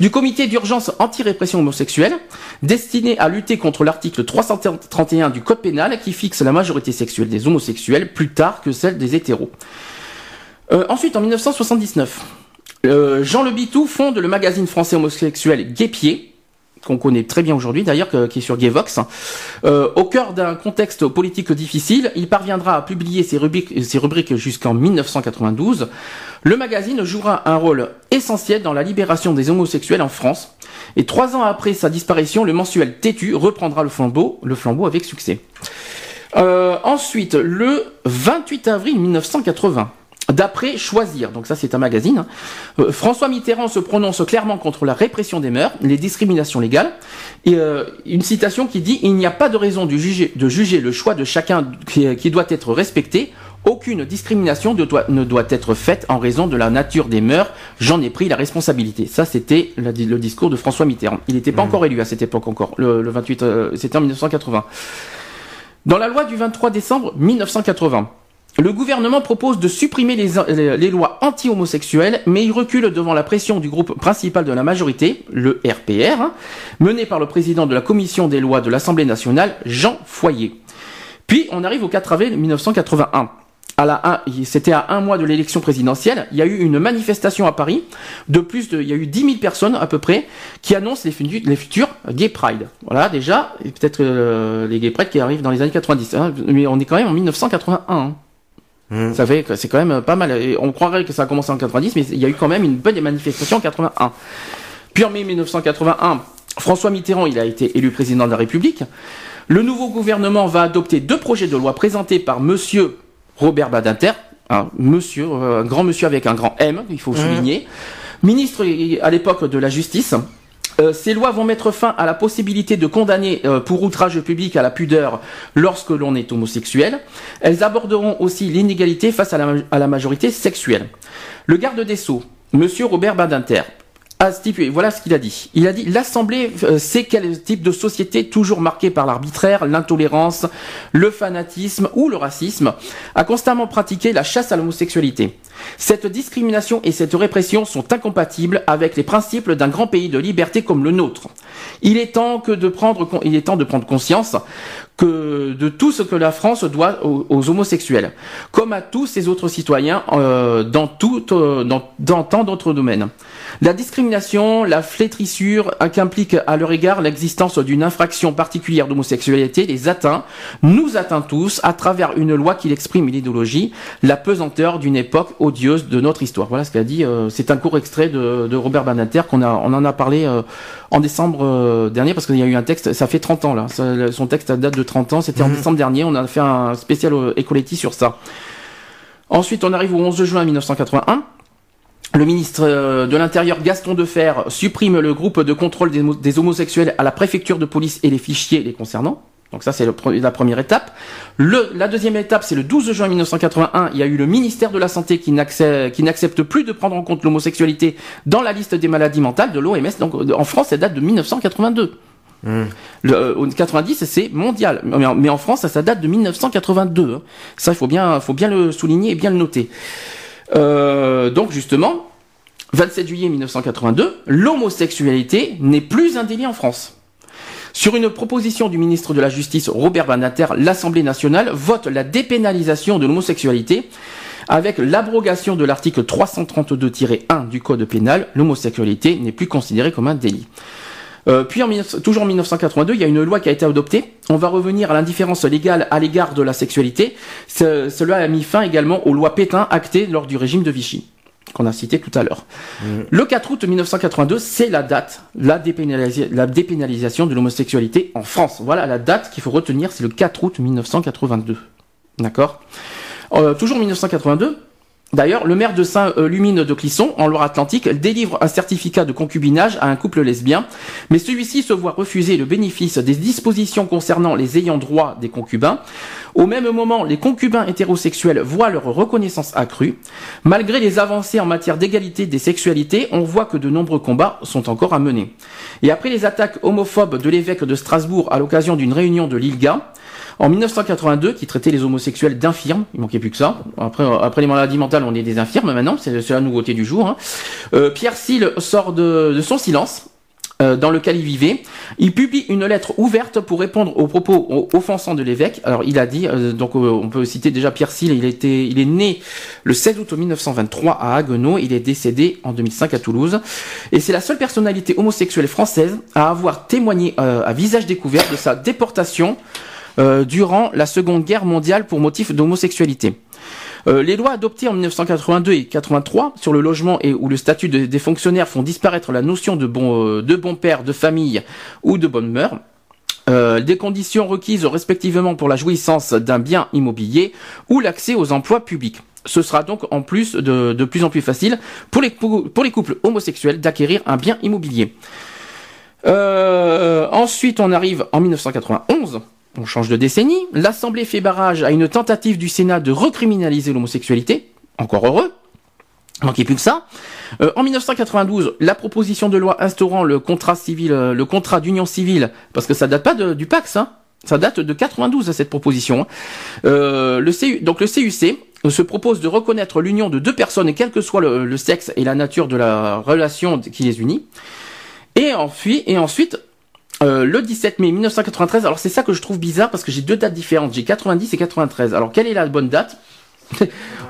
du comité d'urgence anti-répression homosexuelle, destiné à lutter contre l'article 331 du Code pénal qui fixe la majorité sexuelle des homosexuels plus tard que celle des hétéros. Ensuite, en 1979, Jean Le Bitou fonde le magazine français homosexuel Guépier, qu'on connaît très bien aujourd'hui d'ailleurs, qui est sur Gayvox. Euh, au cœur d'un contexte politique difficile, il parviendra à publier ses rubriques, ses rubriques jusqu'en 1992. Le magazine jouera un rôle essentiel dans la libération des homosexuels en France. Et trois ans après sa disparition, le mensuel Têtu reprendra le flambeau, le flambeau avec succès. Euh, ensuite, le 28 avril 1980, D'après Choisir, donc ça c'est un magazine, hein. euh, François Mitterrand se prononce clairement contre la répression des mœurs, les discriminations légales, et euh, une citation qui dit Il n'y a pas de raison de juger, de juger le choix de chacun qui, doit être respecté. Aucune discrimination ne doit, être faite en raison de la nature des mœurs. J'en ai pris la responsabilité. Ça, c'était le, discours de François Mitterrand. Il n'était pas mmh. encore élu à cette époque encore. Le, 28, euh, c'était en 1980. Dans la loi du 23 décembre 1980, le gouvernement propose de supprimer les, lois anti-homosexuelles, mais il recule devant la pression du groupe principal de la majorité, le RPR, hein, mené par le président de la commission des lois de l'Assemblée nationale, Jean Foyer. Puis on arrive au 4 avril 1981. C'était à un mois de l'élection présidentielle. Il y a eu une manifestation à Paris. De plus, de, il y a eu 10 000 personnes à peu près qui annoncent les, les futurs Gay Pride. Voilà, déjà, peut-être euh, les Gay Pride qui arrivent dans les années 90. Hein. mais on est quand même en 1981. Hmm. Ça fait que c'est quand même pas mal. on croirait que ça a commencé en 90, mais il y a eu quand même une belle manifestation en 81. Puis en mai 1981, François Mitterrand, il a été élu président de la République. Le nouveau gouvernement va adopter deux projets de loi présentés par Monsieur Robert Badinter, un monsieur, un grand monsieur avec un grand M, il faut hmm. souligner, ministre à l'époque de la Justice. Euh, ces lois vont mettre fin à la possibilité de condamner euh, pour outrage public à la pudeur lorsque l'on est homosexuel. Elles aborderont aussi l'inégalité face à la, à la majorité sexuelle. Le garde des Sceaux, Monsieur Robert Badinter, voilà ce qu'il a dit. Il a dit l'Assemblée euh, sait quel type de société toujours marquée par l'arbitraire, l'intolérance, le fanatisme ou le racisme a constamment pratiqué la chasse à l'homosexualité. Cette discrimination et cette répression sont incompatibles avec les principes d'un grand pays de liberté comme le nôtre. Il est temps que de prendre, il est temps de prendre conscience que de tout ce que la France doit aux, homosexuels, comme à tous ses autres citoyens euh, dans, tout, euh, dans, dans tant d'autres domaines. La discrimination, la flétrissure qu'implique à leur égard l'existence d'une infraction particulière d'homosexualité les atteint, nous atteint tous, à travers une loi qui exprime une idéologie, la pesanteur d'une époque odieuse de notre histoire. Voilà ce qu'a dit. Euh, c'est un court extrait de, Robert Banater qu'on a, on en a parlé en décembre euh, dernier parce qu'il y a eu un texte. Ça fait 30 ans là. son texte date de 30 ans. C'était en mhm. décembre dernier. On a fait un spécial Ecoletti sur ça. Ensuite, on arrive au 11 juin 1981. Le ministre euh, de l'Intérieur Gaston Defer supprime le groupe de contrôle des, homosexuels à la préfecture de police et les fichiers les concernant. Donc ça, c'est la première étape. la deuxième étape, c'est le 12 juin 1981. Il y a eu le ministère de la Santé qui n'accepte plus de prendre en compte l'homosexualité dans la liste des maladies mentales de l'OMS. Donc en France, ça date de 1982. Mmh. Le 90, c'est mondial, mais en France, ça, date de 1982. Hein. Ça, il faut bien, faut bien le souligner et bien le noter. Euh, donc justement, 27 juillet 1982, l'homosexualité n'est plus un délit en France. Sur une proposition du ministre de la Justice Robert Banater, l'Assemblée nationale vote la dépénalisation de l'homosexualité avec l'abrogation de l'article 332-1 du Code pénal. L'homosexualité n'est plus considérée comme un délit. Euh, puis en, toujours en 1982, il y a une loi qui a été adoptée. On va revenir à l'indifférence légale à l'égard de la sexualité. cela a mis fin également aux lois Pétain actées lors du régime de Vichy qu'on a cité tout à l'heure. Mm. Le 4 août 1982, c'est la date, la, la dépénalisation de l'homosexualité en France. Voilà la date qu'il faut retenir, c'est le 4 août 1982. D'accord? Euh, Toujours 1982, D'ailleurs, le maire de Saint-Lumine de Clisson, en Loire-Atlantique, délivre un certificat de concubinage à un couple lesbien, mais celui-ci se voit refuser le bénéfice des dispositions concernant les ayants droit des concubins. Au même moment, les concubins hétérosexuels voient leur reconnaissance accrue. Malgré les avancées en matière d'égalité des sexualités, on voit que de nombreux combats sont encore à mener. Et après les attaques homophobes de l'évêque de Strasbourg à l'occasion d'une réunion de l'ILGA, en 1982, qui traitait les homosexuels d'infirmes, il manquait plus que ça. Après, euh, les maladies mentales, on est des infirmes maintenant, c'est la nouveauté du jour. Hein. Euh, Pierre Sille sort de, son silence dans lequel il vivait. Il publie une lettre ouverte pour répondre aux propos offensants de l'évêque. Alors il a dit, euh, donc euh, on peut citer déjà Pierre Sille, il, était, il est né le 16 août 1923 à Haguenau, il est décédé en 2005 à Toulouse. Et c'est la seule personnalité homosexuelle française à avoir témoigné à visage découvert de sa déportation durant la Seconde Guerre mondiale pour motif d'homosexualité. Euh, les lois adoptées en 1982 et 83 sur le logement et où le statut des fonctionnaires font disparaître la notion de bon, euh, de bon père, de famille ou de bonne mœur. Euh, des conditions requises respectivement pour la jouissance d'un bien immobilier ou l'accès aux emplois publics. Ce sera donc en plus de, plus en plus facile pour les, pour les couples homosexuels d'acquérir un bien immobilier. ensuite, on arrive en 1991 on change de décennie. L'Assemblée fait barrage à une tentative du Sénat de recriminaliser l'homosexualité. Encore heureux. Manquait plus que ça. Euh, en 1992, la proposition de loi instaurant le contrat civil, euh, le contrat d'union civile, parce que ça date pas du Pax, hein. Ça date de 92 cette proposition. Hein. Euh, le CU, donc le CUC se propose de reconnaître l'union de deux personnes, quel que soit le, sexe et la nature de la relation qui les unit. Et, et ensuite, euh, le 17 mai 1993, alors c'est ça que je trouve bizarre parce que j'ai deux dates différentes, j'ai 90 et 93. Alors quelle est la bonne date?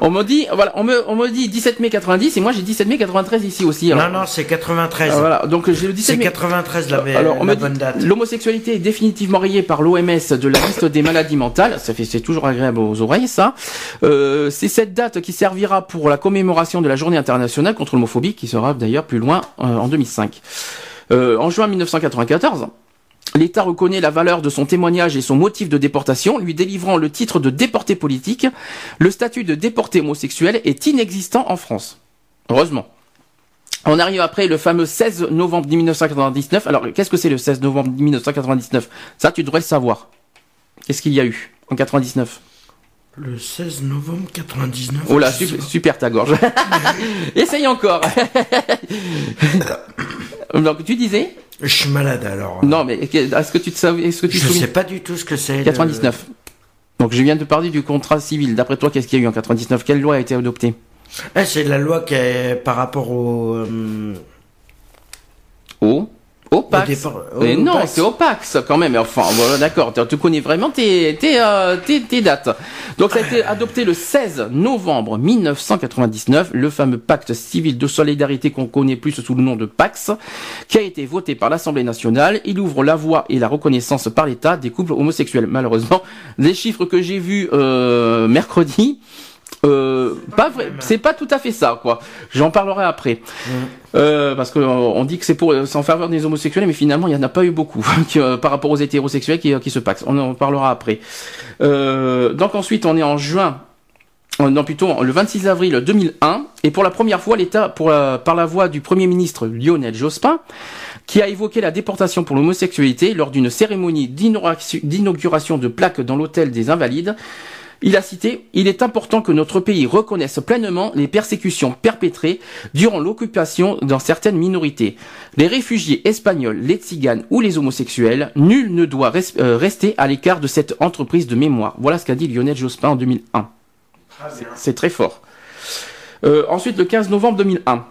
On me dit voilà, on me on me dit 17 mai 90 et moi j'ai 17 mai 93 ici aussi. non non, c'est 93. Ah, voilà, donc j'ai le 17 mai. C'est 93 la, alors, on bonne date. L'homosexualité est définitivement rayée par l'OMS de la liste des maladies mentales. Ça fait c'est toujours agréable aux oreilles ça. Euh, c'est cette date qui servira pour la commémoration de la Journée internationale contre l'homophobie qui sera d'ailleurs plus loin euh, en 2005. Euh, en juin 1994, L'État reconnaît la valeur de son témoignage et son motif de déportation, lui délivrant le titre de déporté politique. Le statut de déporté homosexuel est inexistant en France. Heureusement. On arrive après le fameux 16 novembre 1999. Alors, qu'est-ce que c'est le 16 novembre 1999 Ça, tu devrais le savoir. Qu'est-ce qu'il y a eu en 99 Le 16 novembre 99. Oh là, super, super ta gorge. Essaye encore. Donc tu disais Je suis malade alors. Non, mais est-ce que tu te savais ce que tu Je sais pas du tout ce que c'est. 99. Donc je viens de parler du contrat civil. D'après toi, qu'est-ce qu'il y a eu en 99 Quelle loi a été adoptée? Ah, C'est la loi qui est par rapport au. Euh, au Opax. mais non, c'est Opax quand même. Enfin, voilà, d'accord. Tu connais vraiment tes, tes, euh, tes, tes, dates. Donc, ça a été adopté le 16 novembre 1999, le fameux pacte civil de solidarité qu'on connaît plus sous le nom de Pax, qui a été voté par l'Assemblée nationale. Il ouvre la voie et la reconnaissance par l'État des couples homosexuels. Malheureusement, les chiffres que j'ai vus euh, mercredi euh, pas vrai, c'est pas tout à fait ça, quoi. J'en parlerai après, mm. euh, parce que on dit que c'est pour en faveur des homosexuels, mais finalement il y en a pas eu beaucoup euh, par rapport aux hétérosexuels qui, qui se paxent. On en parlera après. Euh, donc ensuite on est en juin, euh, non plutôt le 26 avril 2001, et pour la première fois l'État, pour par la voix du Premier ministre Lionel Jospin, qui a évoqué la déportation pour l'homosexualité lors d'une cérémonie d'inauguration de plaques dans l'hôtel des Invalides. Il a cité Il est important que notre pays reconnaisse pleinement les persécutions perpétrées durant l'occupation dans certaines minorités. Les réfugiés espagnols, les tziganes ou les homosexuels, nul ne doit euh, rester à l'écart de cette entreprise de mémoire. Voilà ce qu'a dit Lionel Jospin en 2001. C'est très fort. Euh, ensuite, le 15 novembre 2001,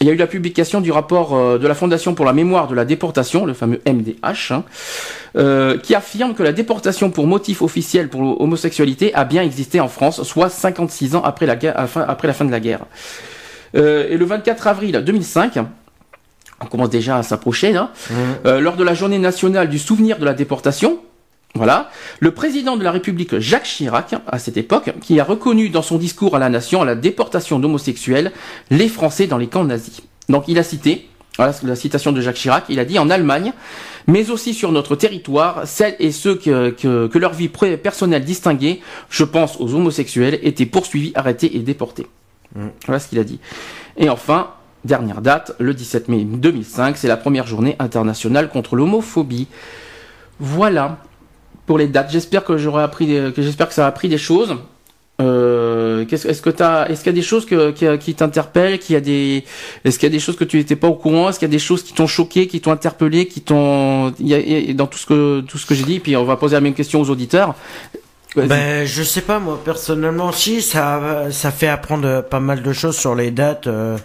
il y a eu la publication du rapport euh, de la Fondation pour la mémoire de la déportation, le fameux MDH, hein, euh, qui affirme que la déportation pour motif officiel pour l'homosexualité a bien existé en France, soit 56 ans après la, guerre, après la fin de la guerre. Euh, et le 24 avril 2005, on commence déjà à s'approcher, hein, mmh. lors de la journée nationale du souvenir de la déportation, voilà. Le président de la République, Jacques Chirac, à cette époque, qui a reconnu dans son discours à la nation la déportation d'homosexuels, les Français dans les camps nazis. Donc il a cité, voilà la citation de Jacques Chirac, il a dit en Allemagne, mais aussi sur notre territoire, celles et ceux que, que, leur vie personnelle distinguée, je pense aux homosexuels, étaient poursuivis, arrêtés et déportés. Mm. Voilà ce qu'il a dit. Et enfin, dernière date, le 17 mai 2005, c'est la première journée internationale contre l'homophobie. Voilà pour les dates. J'espère que j'aurai appris, que j'espère que ça a appris des choses. Euh, est-ce que t'as, est-ce qu'il y a des choses que, qui, t'interpellent, qu'il y a des, est-ce qu'il y a des choses que tu n'étais pas au courant, est-ce qu'il y a des choses qui t'ont choqué, qui t'ont interpellé, qui t'ont, dans tout ce que tout ce que j'ai dit, puis on va poser la même question aux auditeurs. Ben, je sais pas moi personnellement si ça ça fait apprendre pas mal de choses sur les dates. Euh,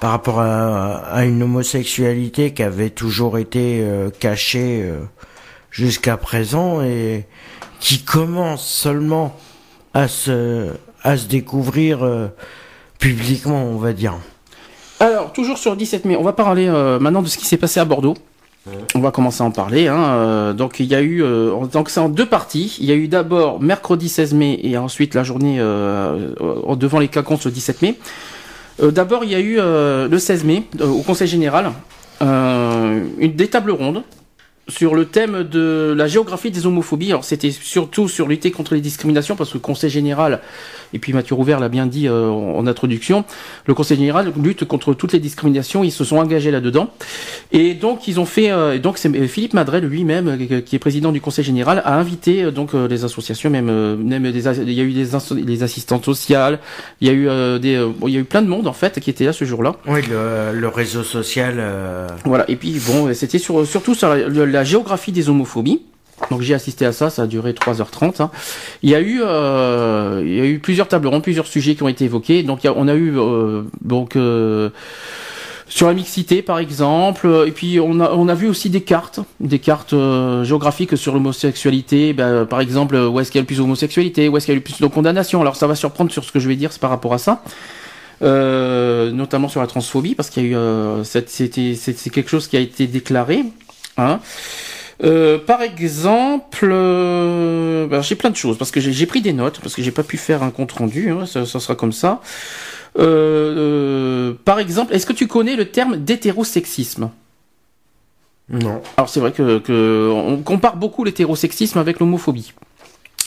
par rapport à, une homosexualité qui avait toujours été euh, cachée jusqu'à présent et qui commence seulement à se à se découvrir euh, publiquement, on va dire. Alors, toujours sur le 17 mai, on va parler maintenant de ce qui s'est passé à Bordeaux. On va commencer à en parler. Hein. donc il y a eu, donc c'est en deux parties. Il y a eu d'abord mercredi 16 mai et ensuite la journée devant les cas le 17 mai. Euh, d'abord, il y a eu euh, le 16 mai, euh, au Conseil général, une, des tables rondes sur le thème de la géographie des homophobies. Alors c'était surtout sur lutter contre les discriminations parce que le Conseil général et puis Mathieu Rouvert l'a bien dit euh, en introduction, le Conseil général lutte contre toutes les discriminations, ils se sont engagés là-dedans. Et donc ils ont fait, euh, donc c'est euh, Philippe Madrel lui-même, qui est président du Conseil général, a invité donc les associations, même, même des, il y a eu des, des assistantes sociales, il y a eu des, il y a eu plein de monde en fait qui était là ce jour-là. Oui, le, le réseau social. Voilà. Et puis bon, c'était sur, surtout sur la géographie des homophobies. Donc j'ai assisté à ça, ça a duré 3h30. Hein. Il y a eu, euh, il y a eu plusieurs tables rondes, plusieurs sujets qui ont été évoqués. Donc on a eu euh, donc euh, sur la mixité par exemple, et puis on a on a vu aussi des cartes, des cartes géographiques sur l'homosexualité. Ben, par exemple, où est-ce qu'il y a le plus d'homosexualité, où est-ce qu'il y a le plus de condamnation. Alors ça va surprendre sur ce que je vais dire, par rapport à ça. notamment sur la transphobie parce qu'il y a eu c'est quelque chose qui a été déclaré hein euh, par exemple, euh, ben, j'ai plein de choses parce que j'ai pris des notes parce que j'ai pas pu faire un compte rendu. Hein, ça, sera comme ça. Euh, par exemple, est-ce que tu connais le terme d'hétérosexisme? Non. Alors c'est vrai que, que on compare beaucoup l'hétérosexisme avec l'homophobie.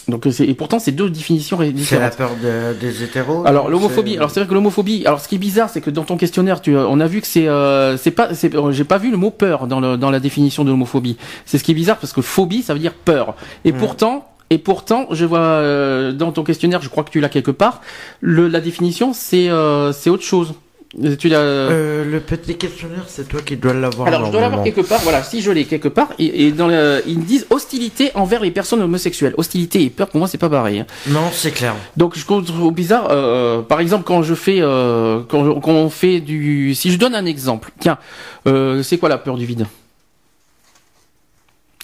Donc et pourtant c'est deux définitions différentes. C'est la peur des hétéros. Alors l'homophobie. Alors c'est vrai que l'homophobie. Alors ce qui est bizarre, c'est que dans ton questionnaire, tu, on a vu que c'est euh, c'est pas c'est j'ai pas vu le mot peur dans le dans la définition de l'homophobie. C'est ce qui est bizarre parce que phobie ça veut dire peur. Et hmm. pourtant et pourtant, je vois euh, dans ton questionnaire, je crois que tu l'as quelque part, le, la définition c'est euh, c'est autre chose. Tu euh, le petit questionnaire, c'est toi qui dois l'avoir. Alors, je dois l'avoir quelque part. Voilà, si je l'ai quelque part, et, dans ils disent hostilité envers les personnes homosexuelles. Hostilité et peur, pour moi, c'est pas pareil. Hein. Non, c'est clair. Donc, je trouve bizarre. Euh, par exemple, quand je fais, euh, quand, quand, on fait du, si je donne un exemple, tiens, euh, c'est quoi la peur du vide?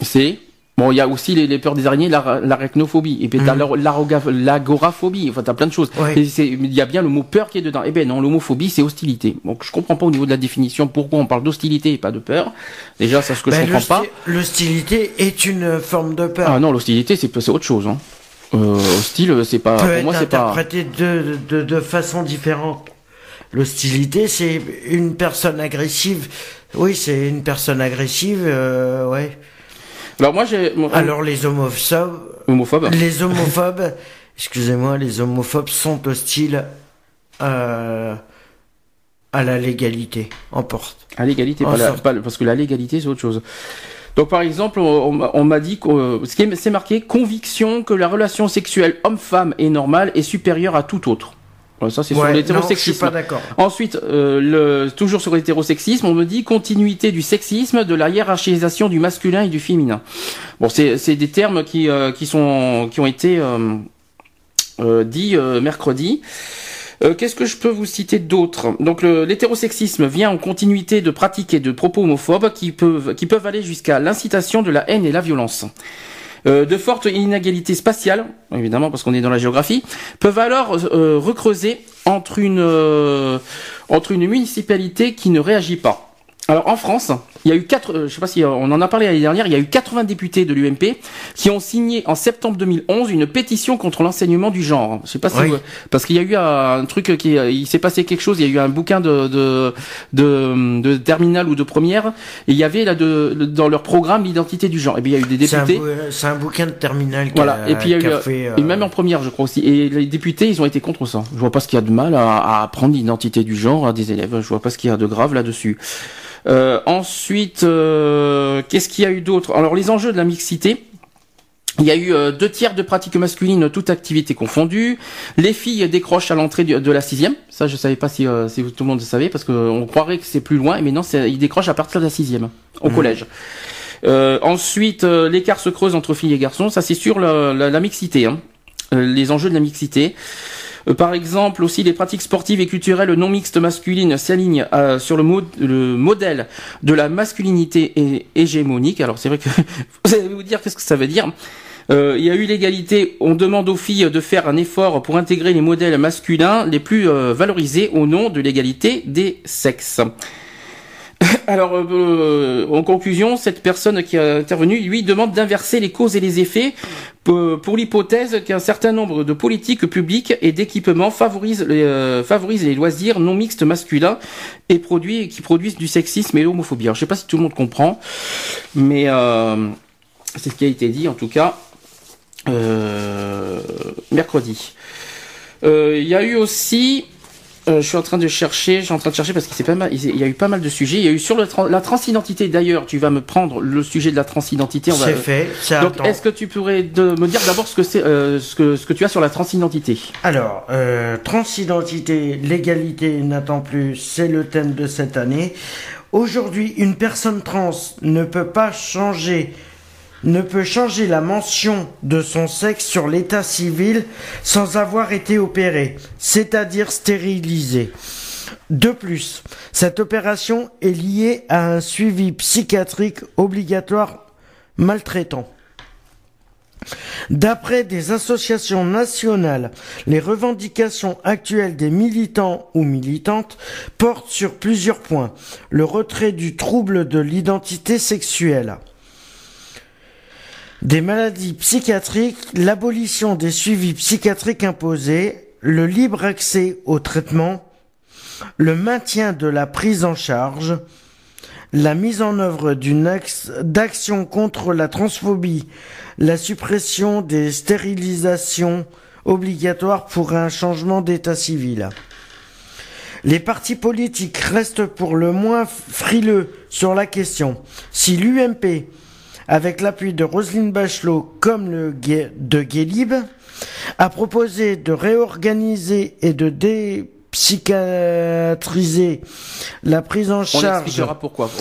C'est Bon, il y a aussi les, peurs des araignées, l'arachnophobie, et puis t'as mmh. l'agoraphobie, enfin t'as plein de choses. Il y a bien le mot peur qui est dedans. Eh ben non, l'homophobie c'est hostilité. Donc je comprends pas au niveau de la définition pourquoi on parle d'hostilité et pas de peur. Déjà, c'est ce que je ben, comprends pas. L'hostilité est une forme de peur. Ah non, l'hostilité c'est autre chose. Hein. Euh, hostile, c'est pas. pour moi, c'est pas. interprété de, de, de façon différente. L'hostilité, c'est une personne agressive. Oui, c'est une personne agressive, euh, ouais. Alors moi j'ai. Alors les homophobes. Homophobes. Les homophobes. excusez-moi, les homophobes sont hostiles à, à la légalité en porte. À l'égalité, parce que la légalité c'est autre chose. Donc par exemple, on, m'a dit que ce qui est, c'est marqué conviction que la relation sexuelle homme-femme est normale et supérieure à tout autre. Ça, c'est sur l'hétérosexisme. pas d'accord. Ensuite, euh, le, toujours sur l'hétérosexisme, on me dit continuité du sexisme, de la hiérarchisation du masculin et du féminin. Bon, c'est des termes qui, euh, qui, sont, qui ont été euh, euh dits mercredi. Qu'est-ce que je peux vous citer d'autre? Donc l'hétérosexisme vient en continuité de pratiques et de propos homophobes qui peuvent, qui peuvent aller jusqu'à l'incitation de la haine et la violence. Euh, de fortes inégalités spatiales, évidemment parce qu'on est dans la géographie, peuvent alors euh, recreuser entre une, euh, entre une municipalité qui ne réagit pas. Alors en France, il y a eu quatre, euh, je sais pas si on en a parlé l'année dernière, il y a eu 80 députés de l'UMP qui ont signé en septembre 2011 une pétition contre l'enseignement du genre. Je sais pas si parce qu'il y a eu un truc qui il s'est passé quelque chose, il y a eu un bouquin de de de, de terminale ou de première et il y avait là de, dans leur programme l'identité du genre. Et bien il y a eu des députés. C'est un, bouquin de terminale. Voilà. et puis il y a eu fait, et même en première je crois aussi. Et les députés ils ont été contre ça. Je vois pas ce qu'il y a de mal à, à apprendre l'identité du genre à des élèves. Je vois pas ce qu'il y a de grave là-dessus. Euh, ensuite, euh, qu'est-ce qu'il y a eu d'autre? Alors les enjeux de la mixité. Il y a eu euh, deux tiers de pratiques masculines, toute activité confondue. Les filles décrochent à l'entrée de, la sixième. Ça, je savais pas si, si tout le monde le savait, parce qu'on croirait que c'est plus loin, mais non, ils décrochent à partir de la sixième, au mmh. collège. ensuite, l'écart se creuse entre filles et garçons. Ça, c'est sur la, la, mixité, hein. les enjeux de la mixité. Euh, par exemple, aussi les pratiques sportives et culturelles non mixtes masculines s'alignent euh, sur le, le, modèle de la masculinité hégémonique. Alors c'est vrai que vous allez vous dire qu'est-ce que ça veut dire? Euh, il y a eu l'égalité. On demande aux filles de faire un effort pour intégrer les modèles masculins les plus valorisés au nom de l'égalité des sexes. Alors, euh, en conclusion, cette personne qui a intervenu lui demande d'inverser les causes et les effets pour, l'hypothèse qu'un certain nombre de politiques publiques et d'équipements favorisent, les, euh, favorisent les loisirs non mixtes masculins et qui produisent du sexisme et l'homophobie. Alors, je sais pas si tout le monde comprend, mais euh, c'est ce qui a été dit en tout cas mercredi. Il y a eu aussi euh, je suis en train de chercher, je suis en train de chercher parce qu'il s'est pas mal, il y a eu pas mal de sujets. Il y a eu sur le la transidentité d'ailleurs. Tu vas me prendre le sujet de la transidentité. C'est fait. Donc, est-ce que tu pourrais de, me dire d'abord ce que c'est, euh, ce que ce que tu as sur la transidentité? Alors, euh, transidentité, l'égalité n'attend plus. C'est le thème de cette année. Aujourd'hui, une personne trans ne peut pas changer ne peut changer la mention de son sexe sur l'état civil sans avoir été opéré, c'est-à-dire stérilisé. De plus, cette opération est liée à un suivi psychiatrique obligatoire maltraitant. D'après des associations nationales, les revendications actuelles des militants ou militantes portent sur plusieurs points. Le retrait du trouble de l'identité sexuelle, des maladies psychiatriques, l'abolition des suivis psychiatriques imposés, le libre accès au traitement, le maintien de la prise en charge, la mise en œuvre d'une d'action contre la transphobie, la suppression des stérilisations obligatoires pour un changement d'état civil. Les partis politiques restent pour le moins frileux sur la question. Si l'UMP avec l'appui de Roselyne Bachelot comme le de Guélib, a proposé de réorganiser et de dépsychiatriser la prise en charge. On pourquoi.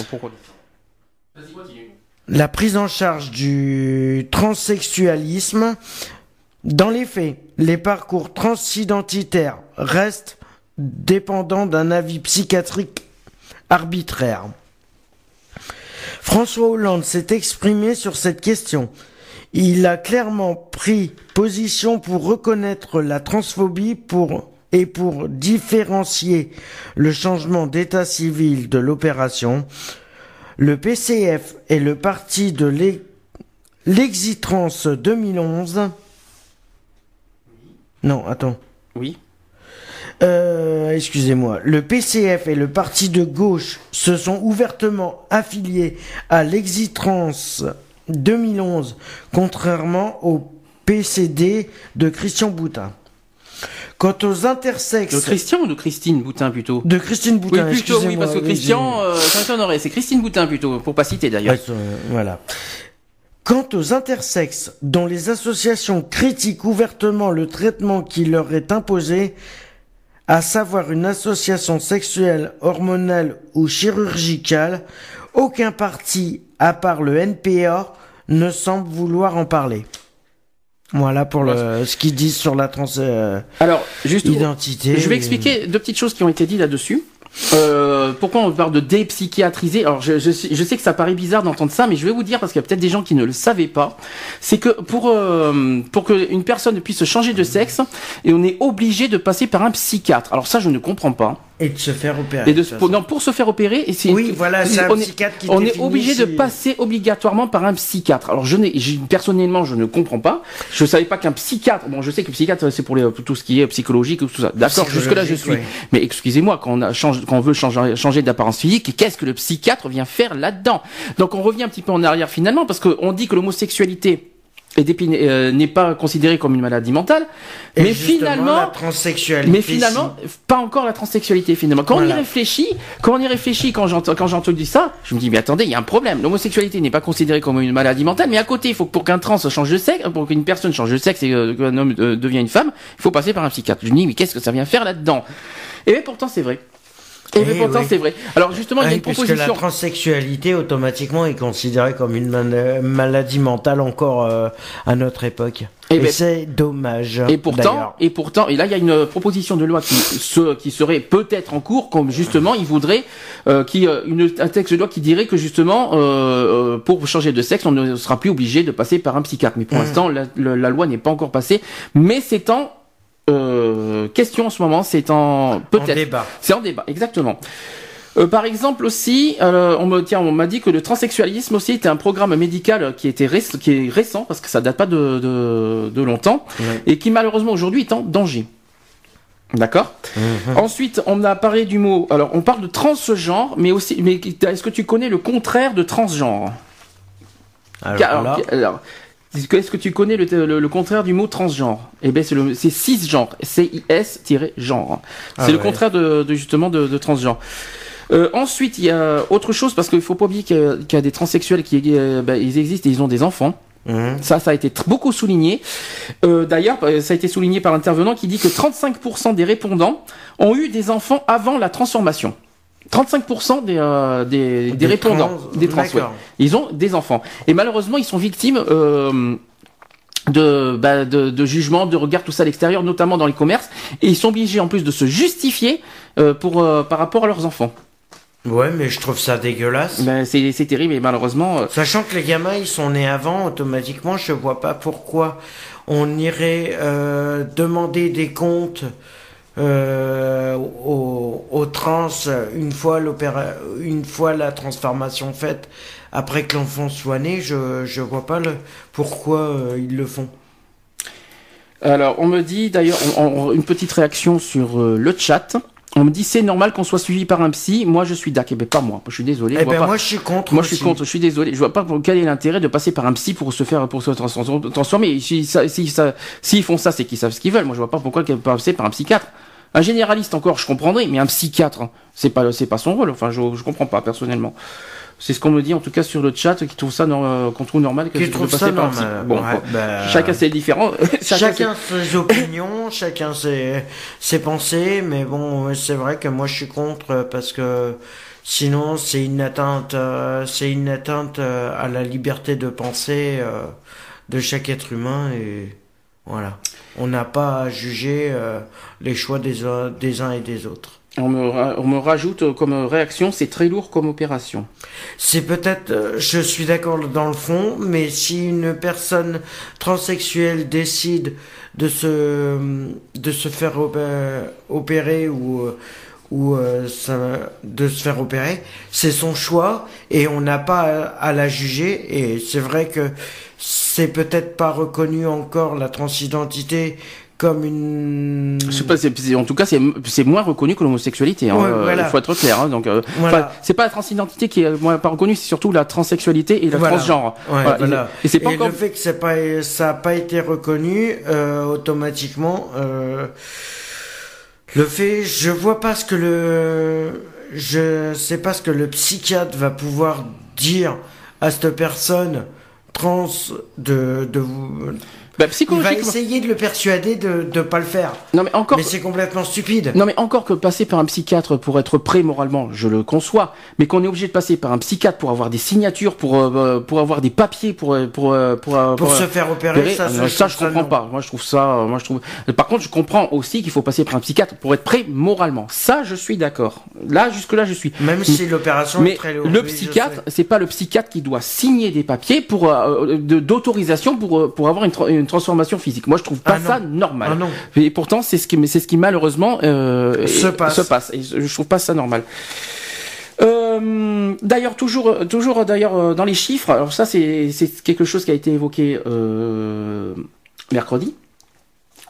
La prise en charge du transsexualisme. Dans les faits, les parcours transidentitaires restent dépendants d'un avis psychiatrique arbitraire. François Hollande s'est exprimé sur cette question. Il a clairement pris position pour reconnaître la transphobie pour et pour différencier le changement d'état civil de l'opération. Le PCF est le parti de l'Exitrans 2011. Non, attends. Oui. Euh, excusez-moi, le PCF et le parti de gauche se sont ouvertement affiliés à l'Exitrans 2011, contrairement au PCD de Christian Boutin. Quant aux intersexes. De Christian ou de Christine Boutin plutôt? De Christine Boutin. Oui, plutôt, oui, parce que Christian, euh, c'est Christine Boutin plutôt, pour pas citer d'ailleurs. voilà. Quant aux intersexes, dont les associations critiquent ouvertement le traitement qui leur est imposé, à savoir une association sexuelle, hormonale ou chirurgicale, aucun parti, à part le NPA, ne semble vouloir en parler. Voilà pour le, ce qu'ils disent sur la trans euh, Alors, juste identité. Je vais expliquer deux petites choses qui ont été dites là-dessus. Euh, pourquoi on parle de dépsychiatriser Alors je, je, je, sais que ça paraît bizarre d'entendre ça, mais je vais vous dire parce qu'il y a peut-être des gens qui ne le savaient pas. C'est que pour euh, pour qu'une personne puisse changer de sexe, et on est obligé de passer par un psychiatre. Alors ça, je ne comprends pas. Et de se faire opérer. Et de, non, pour se faire opérer, et c'est oui, voilà, c'est un on psychiatre qui On est obligé de passer obligatoirement par un psychiatre. Alors je n'ai, personnellement, je ne comprends pas. Je savais pas qu'un psychiatre. Bon, je sais que psychiatre c'est pour, les, tout ce qui est psychologique ou tout ça. D'accord, jusque là je suis. Mais excusez-moi, quand on a change, quand on veut changer, changer d'apparence physique, qu'est-ce que le psychiatre vient faire là-dedans? Donc on revient un petit peu en arrière finalement parce qu'on dit que l'homosexualité euh, n'est pas considéré comme une maladie mentale, mais finalement, la transsexualité mais finalement, pas encore la transsexualité finalement. Quand on y réfléchit, quand on y réfléchit, quand j'entends quand j'entends ça, je me dis mais attendez, il y a un problème. L'homosexualité n'est pas considérée comme une maladie mentale, mais à côté, il faut que pour qu'un trans change de sexe, pour qu'une personne change de sexe et euh, qu'un homme euh, devient une femme, il faut passer par un psychiatre. Je me dis mais qu'est-ce que ça vient faire là-dedans? Et pourtant c'est vrai. Et, mais pourtant, c'est vrai. Alors justement, il y a Oui, une puisque proposition. la transsexualité, automatiquement, est considérée comme une man- maladie mentale encore euh, à notre époque. Eh Et, ben- c'est dommage. Et pourtant, et pourtant, et là il y a une proposition de loi qui, se- qui serait peut-être en cours, comme justement il voudrait, euh, qui euh, une, un texte de loi qui dirait que justement euh, euh, pour changer de sexe, on ne sera plus obligé de passer par un psychiatre. Mais pour Mmh. l'instant, la, le- la loi n'est pas encore passée, mais c'est en euh, question en ce moment, c'est en peut-être, débat. c'est en débat, exactement. Euh, par exemple aussi, euh, on me tiens, on m'a dit que le transsexualisme aussi était un programme médical qui était réc- qui est récent parce que ça date pas de, de, de longtemps Ouais. et qui malheureusement aujourd'hui est en danger. D'accord? Mhm. Ensuite, on a parlé du mot. Alors, on parle de transgenre, mais aussi, mais est-ce que tu connais le contraire de transgenre? Alors alors, est-ce que, tu connais le, le- le contraire du mot transgenre? Eh bien, c'est le, c'est cisgenre, C-I-S-genre. C'est Ah le ouais. contraire de, de, justement de, de transgenre. Euh, ensuite, il y a autre chose parce qu'il faut pas oublier qu'il y a, qu'il y a des transsexuels qui euh, bah, ils existent et ils ont des enfants. mhm. Ça, ça a été beaucoup souligné. Euh, D'ailleurs, ça a été souligné par l'intervenant qui dit que 35% des répondants ont eu des enfants avant la transformation. 35% des, euh, des, des, Des répondants, trans, des trans, ouais. ils ont des enfants. Et malheureusement, ils sont victimes euh, de, bah, de, de jugements, de regards, tout ça à l'extérieur, notamment dans les commerces. Et ils sont obligés en plus de se justifier euh, pour, par rapport à leurs enfants. Ouais, mais je trouve ça dégueulasse. Ben, c'est c'est terrible et malheureusement... Sachant que les gamins, ils sont nés avant, automatiquement, je vois pas pourquoi on irait demander des comptes euh, aux, trans une fois l'opéra, une fois la transformation faite, après que l'enfant soit né, je je vois pas le pourquoi euh, ils le font. Alors, on me dit d'ailleurs une petite réaction sur euh, le chat. On me dit c'est normal qu'on soit suivi par un psy. Moi, je suis d'accord. Eh ben pas moi. Je suis désolé. Eh je ben pas- moi je suis contre. Moi, je suis contre. Je suis désolé. Je vois pas pour- quel est l'intérêt de passer par un psy pour se faire pour se trans- transformer. Si ça, si ça, s'ils font ça, c'est qu'ils savent ce qu'ils veulent. Moi, je vois pas pourquoi passer par un psychiatre. Un généraliste encore, je comprendrais, mais un psychiatre, c'est pas, c'est pas son rôle. Enfin, je, je comprends pas personnellement. C'est ce qu'on me dit en tout cas sur le chat, qui trouve ça, euh, qu'on trouve normal que Qui trouve ça par normal. Bon, Ouais, bah, chacun c'est différent. Chacun ses opinions, chacun ses, ses pensées, mais bon, c'est vrai que moi je suis contre parce que sinon c'est une atteinte, euh, c'est une atteinte euh, à la liberté de penser euh, de chaque être humain et voilà. On n'a pas à juger euh, les choix des, des uns et des autres. On me, on me rajoute euh, comme réaction, c'est très lourd comme opération. C'est peut-être, euh, je suis d'accord dans le fond, mais si une personne transsexuelle décide de se, de se faire opé- opérer ou, euh, ou euh, de se faire opérer, c'est son choix et on n'a pas à la juger. Et c'est vrai que c'est peut-être pas reconnu encore la transidentité comme une. Pas- c'est- en tout cas, c'est moins reconnu que l'homosexualité. hein. Ouais, Euh, voilà. Il faut être clair. hein. donc, euh, Voilà. c'est pas la transidentité qui est moins pas reconnue, c'est surtout la transsexualité et le Voilà. transgenre. Ouais. Et, et c'est pas Et encore. le fait que c'est pas, ça n'a pas été reconnu euh, automatiquement, le fait, je vois pas ce que le, je sais pas ce que le psychiatre va pouvoir dire à cette personne trans de, de Bah, Il va psychologiquement. essayer de le persuader de de pas le faire. Non mais encore. Mais c'est complètement stupide. Non mais encore que passer par un psychiatre pour être prêt moralement, je le conçois, mais qu'on est obligé de passer par un psychiatre pour avoir des signatures, pour euh, pour avoir des papiers, pour euh, pour euh, pour, euh, euh, se faire opérer, opérer, ça, ça, ça, je je ça comprends non. pas. Moi je trouve ça, euh, moi je trouve. Par contre, je comprends aussi qu'il faut passer par un psychiatre pour être prêt moralement. Ça, je suis d'accord. Là, jusque là, je suis. Même si l'opération Mais est très lourde. le psychiatre, c'est pas le psychiatre qui doit signer des papiers pour euh, d'autorisation pour euh, pour avoir une transformation physique. Moi, je trouve pas Ah ça normal. Ah non. Et pourtant, c'est ce qui, c'est ce qui malheureusement euh, Se et- passe. Et je trouve pas ça normal. Euh, d'ailleurs, toujours, toujours d'ailleurs euh, dans les chiffres. Alors ça, c'est quelque chose qui a été évoqué euh, mercredi.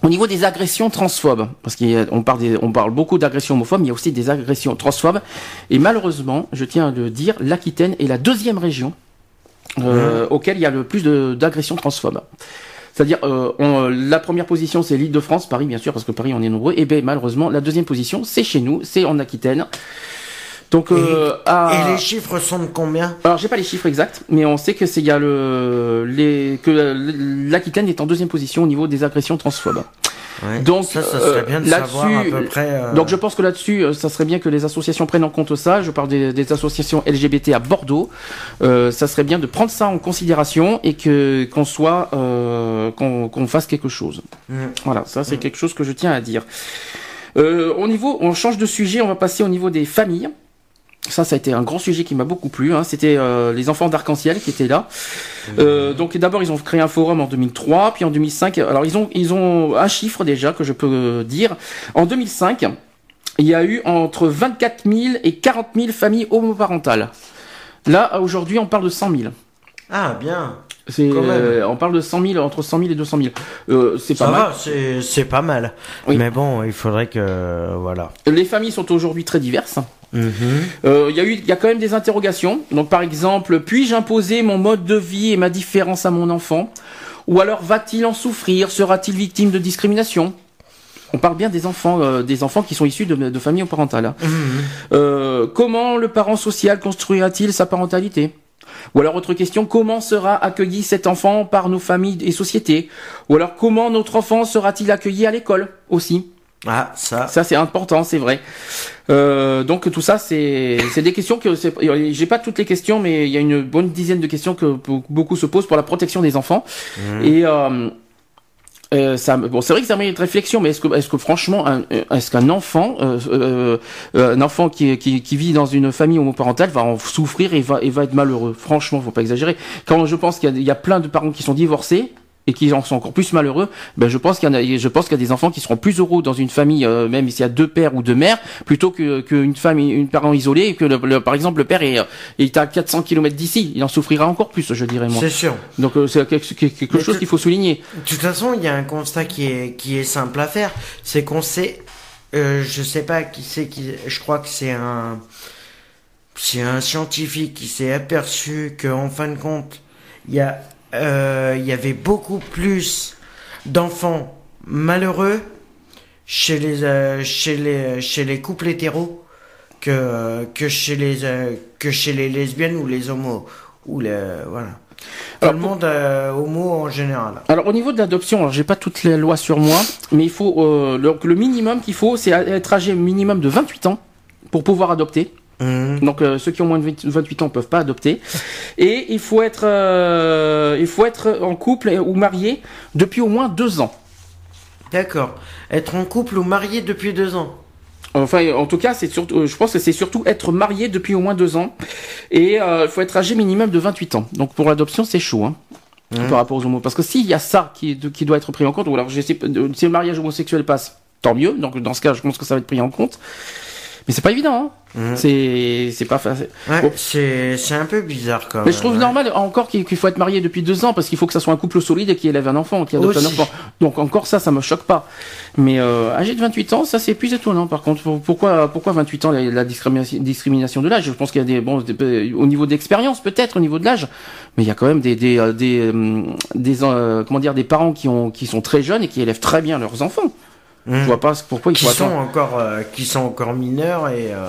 Au niveau des agressions transphobes, parce qu'on parle, des- on parle beaucoup d'agressions homophobes, mais il y a aussi des agressions transphobes. Et malheureusement, je tiens à le dire, l'Aquitaine est la deuxième région euh, auquel il y a le plus d'agressions transphobes. C'est-à-dire, euh, la première position, c'est l'île de France, Paris, bien sûr, parce que Paris, on est nombreux. Et bien, malheureusement, la deuxième position, c'est chez nous, c'est en Aquitaine. Donc, Et, euh, à- et les chiffres sont de combien? Alors j'ai pas les chiffres exacts, mais on sait que c'est y a le les que l'Aquitaine est en deuxième position au niveau des agressions transphobes. Ouais. Donc, ça, ça serait euh, bien de là-dessus, savoir à peu près. euh, Donc je pense que là-dessus, euh, ça serait bien que les associations prennent en compte ça. Je parle des, des associations LGBT à Bordeaux. Euh, ça serait bien de prendre ça en considération et que qu'on soit euh, qu'on fasse quelque chose. Mm. Voilà, ça c'est quelque chose que je tiens à dire. Euh, au niveau, on change de sujet, on va passer au niveau des familles. Ça, ça a été un grand sujet qui m'a beaucoup plu. Hein. C'était euh, les enfants d'arc-en-ciel qui étaient là. Euh, donc d'abord, ils ont créé un forum en 2003, puis en 2005. Alors ils ont ils ont un chiffre déjà que je peux euh, dire. En 2005, il y a eu entre 24 000 et 40 000 familles homoparentales. Là, aujourd'hui, on parle de 100 000. Ah, bien. Euh, on parle de 100 000, entre 100 000 et 200 000. Euh, c'est pas Ça mal. va, c'est c'est pas mal. Oui. Mais bon, il faudrait que. Voilà. Les familles sont aujourd'hui très diverses. Euh, Il y a eu, il y a quand même des interrogations. Donc, par exemple, puis-je imposer mon mode de vie et ma différence à mon enfant? Ou alors, va-t-il en souffrir? Sera-t-il victime de discrimination? On parle bien des enfants, euh, des enfants qui sont issus de, de familles parentales. hein. Mhm. Euh, comment le parent social construira-t-il sa parentalité? Ou alors autre question, comment sera accueilli cet enfant par nos familles et sociétés? Ou alors comment notre enfant sera-t-il accueilli à l'école aussi? Ah, ça. ça c'est important, c'est vrai. Euh, donc tout ça c'est c'est des questions que j'ai pas toutes les questions mais il y a une bonne dizaine de questions que be- beaucoup se posent pour la protection des enfants Mhm. et euh, euh, ça, bon, c'est vrai que ça mérite réflexion, mais est-ce que, est-ce que franchement, est-ce qu'un enfant, euh, euh, euh, un enfant qui, qui, qui vit dans une famille homoparentale va en souffrir et va, et va être malheureux? Franchement, faut pas exagérer. Quand je pense qu'il y a plein de parents qui sont divorcés et qui en sont encore plus malheureux, ben je pense qu'il y en a, je pense qu'il y a des enfants qui seront plus heureux dans une famille, euh, même s'il y a deux pères ou deux mères, plutôt que qu'une famille, une parent isolée, et que le, le- par exemple le père est, euh, est à 400 km d'ici, il en souffrira encore plus, je dirais moi. C'est sûr. Donc euh, c'est quelque, chose qu'il faut souligner. De toute façon, il y a un constat qui est, qui est simple à faire. C'est qu'on sait, euh, je sais pas qui c'est qui, je crois que c'est un, c'est un scientifique qui s'est aperçu qu'en fin de compte, il y a, il y avait beaucoup plus d'enfants malheureux chez les, euh, chez les, chez les couples hétéros que, que chez les, euh, que chez les lesbiennes ou les homos ou les, voilà. Alors, le monde euh, homo en général. Alors au niveau de l'adoption, alors j'ai pas toutes les lois sur moi, mais il faut euh, le, le minimum qu'il faut, c'est être âgé minimum de 28 ans pour pouvoir adopter. Mhm. Donc euh, ceux qui ont moins de 20 28 ans peuvent pas adopter. Et il faut être euh, il faut être en couple ou marié depuis au moins deux ans. D'accord. Être en couple ou marié depuis deux ans? Enfin, en tout cas, c'est surtout, euh, je pense que c'est surtout être marié depuis au moins deux ans. Et euh, il faut être âgé minimum de 28 ans. Donc pour l'adoption, c'est chaud, hein, Mhm. par rapport aux homos. Parce que s'il y a ça qui, doit être pris en compte, ou alors je sais, si le mariage homosexuel passe, tant mieux. Donc dans ce cas, je pense que ça va être pris en compte. Mais c'est pas évident, hein. Mhm. C'est, c'est pas facile. Ouais, Bon. c'est, c'est un peu bizarre quand même. Mais je trouve ouais. normal encore qu'il faut être marié depuis deux ans parce qu'il faut que ça soit un couple solide et qui élève un enfant, qui adopte un enfant. Donc encore ça, ça me choque pas. Mais euh, âgé de 28 ans, ça c'est plus étonnant. Par contre, pourquoi pourquoi 28 ans la, la discrimination, discrimination de l'âge? Je pense qu'il y a des bon des- au niveau d'expérience peut-être au niveau de l'âge, mais il y a quand même des des euh, des, hum, des, euh, comment dire des parents qui ont qui sont très jeunes et qui élèvent très bien leurs enfants. Mhm. Je vois pas pourquoi il Qui faut sont attendre. encore, euh, qui sont encore mineurs et, euh,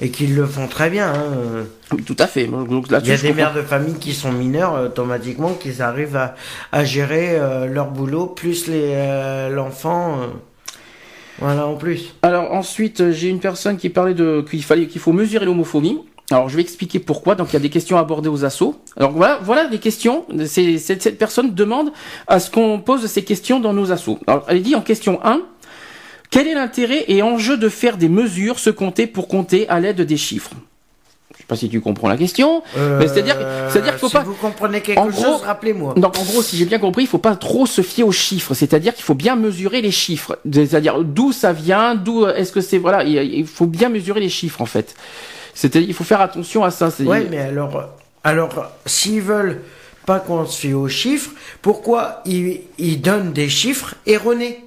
et qui le font très bien. hein. Tout à fait. Donc Il y a des comprends. mères de famille qui sont mineures euh, automatiquement, qui arrivent à, à gérer euh, leur boulot plus les euh, l'enfant. euh, voilà en plus. Alors ensuite, euh, j'ai une personne qui parlait de qu'il fallait qu'il faut mesurer l'homophobie. Alors je vais expliquer pourquoi. Donc il y a des questions abordées aux assauts. Alors voilà, voilà des questions. C'est cette personne demande à ce qu'on pose ces questions dans nos assauts. Alors elle dit en question 1 quel est l'intérêt et enjeu de faire des mesures se compter pour compter à l'aide des chiffres? Je sais pas si tu comprends la question. C'est-à-dire- c'est-à-dire qu'il faut Euh, si pas- vous comprenez quelque En chose, rappelez-moi. Donc en gros, si j'ai bien compris, il faut pas trop se fier aux chiffres, c'est-à-dire qu'il faut bien mesurer les chiffres, c'est-à-dire d'où ça vient, d'où est-ce que c'est voilà, il faut bien mesurer les chiffres en fait. C'est-à-dire il faut faire attention à ça. Ouais, mais alors, alors s'ils veulent pas qu'on se fie aux chiffres, pourquoi ils, ils donnent des chiffres erronés?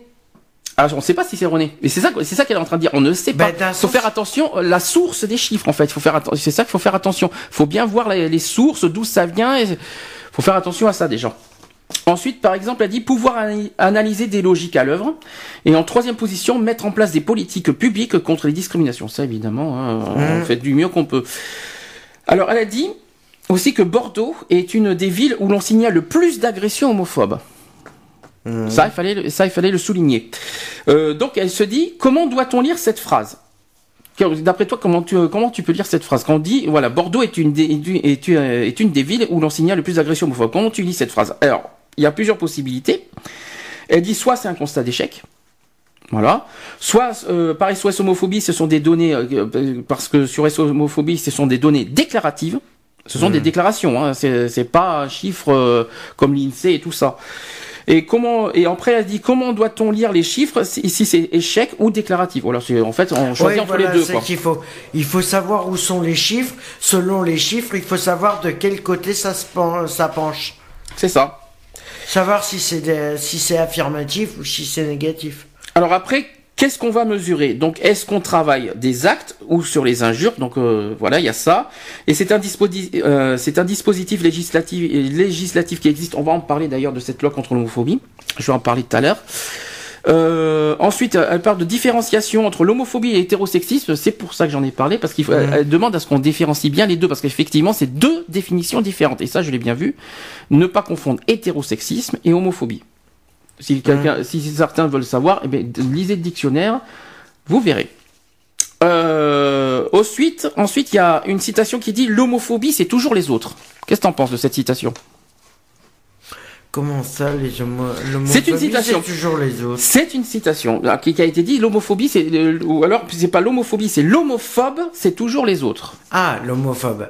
Ah, on ne sait pas si c'est erroné. Mais c'est ça, c'est ça qu'elle est en train de dire. On ne sait pas. Ben, Il faut sens- faire attention euh, la source des chiffres en fait. Faut faire C'est ça qu'il faut faire attention. Il faut bien voir les, les sources, d'où ça vient. Il faut faire attention à ça déjà. Ensuite, par exemple, elle dit pouvoir ana- analyser des logiques à l'œuvre. Et en troisième position, mettre en place des politiques publiques contre les discriminations. Ça, évidemment, hein, on fait du mieux qu'on peut. Alors, elle a dit aussi que Bordeaux est une des villes où l'on signale le plus d'agressions homophobes. Ça, il fallait, ça, il fallait le souligner. Euh, donc, elle se dit, comment doit-on lire cette phrase? D'après toi, comment tu, comment tu peux lire cette phrase? Quand on dit, voilà, Bordeaux est une des, est une- est une, des villes où l'on signale le plus d'agressions homophobes. Comment tu lis cette phrase? Alors, il y a plusieurs possibilités. Elle dit soit c'est un constat d'échec, voilà. Soit euh, par SOS homophobie, ce sont des données euh, euh, parce que sur SOS homophobie, ce sont des données déclaratives. Ce sont des déclarations, hein, c'est c'est pas un chiffre euh, comme l'INSEE et tout ça. Et comment et après elle dit comment doit-on lire les chiffres si, si c'est échec ou déclaratif? Voilà, c'est en fait on choisit Ouais, entre voilà, les deux quoi. qu'il faut, il faut savoir où sont les chiffres. Selon les chiffres, il faut savoir de quel côté ça se pen- ça penche. C'est ça. Savoir si c'est si c'est affirmatif ou si c'est négatif. Alors après, qu'est-ce qu'on va mesurer? Donc, est-ce qu'on travaille des actes ou sur les injures? Donc euh, voilà, il y a ça. Et c'est un, euh, un dispositif législatif, législatif qui existe. On va en parler d'ailleurs de cette loi contre l'homophobie. Je vais en parler tout à l'heure. Euh, ensuite, elle parle de différenciation entre l'homophobie et l'hétérosexisme. C'est pour ça que j'en ai parlé parce qu'il faut- elle- elle demande à ce qu'on différencie bien les deux parce qu'effectivement, c'est deux définitions différentes. Et ça, je l'ai bien vu. Ne pas confondre hétérosexisme et homophobie. Si quelqu'un, si certains veulent savoir, eh bien, lisez le dictionnaire, vous verrez. Euh, ensuite, ensuite, il y a une citation qui dit l'homophobie, c'est toujours les autres. Qu'est-ce que t'en penses de cette citation? Comment ça, les homo C'est une citation. C'est toujours les autres? C'est une citation ah, qui, a été dit l'homophobie, c'est euh, ou alors c'est pas l'homophobie, c'est l'homophobe, c'est toujours les autres. Ah, l'homophobe.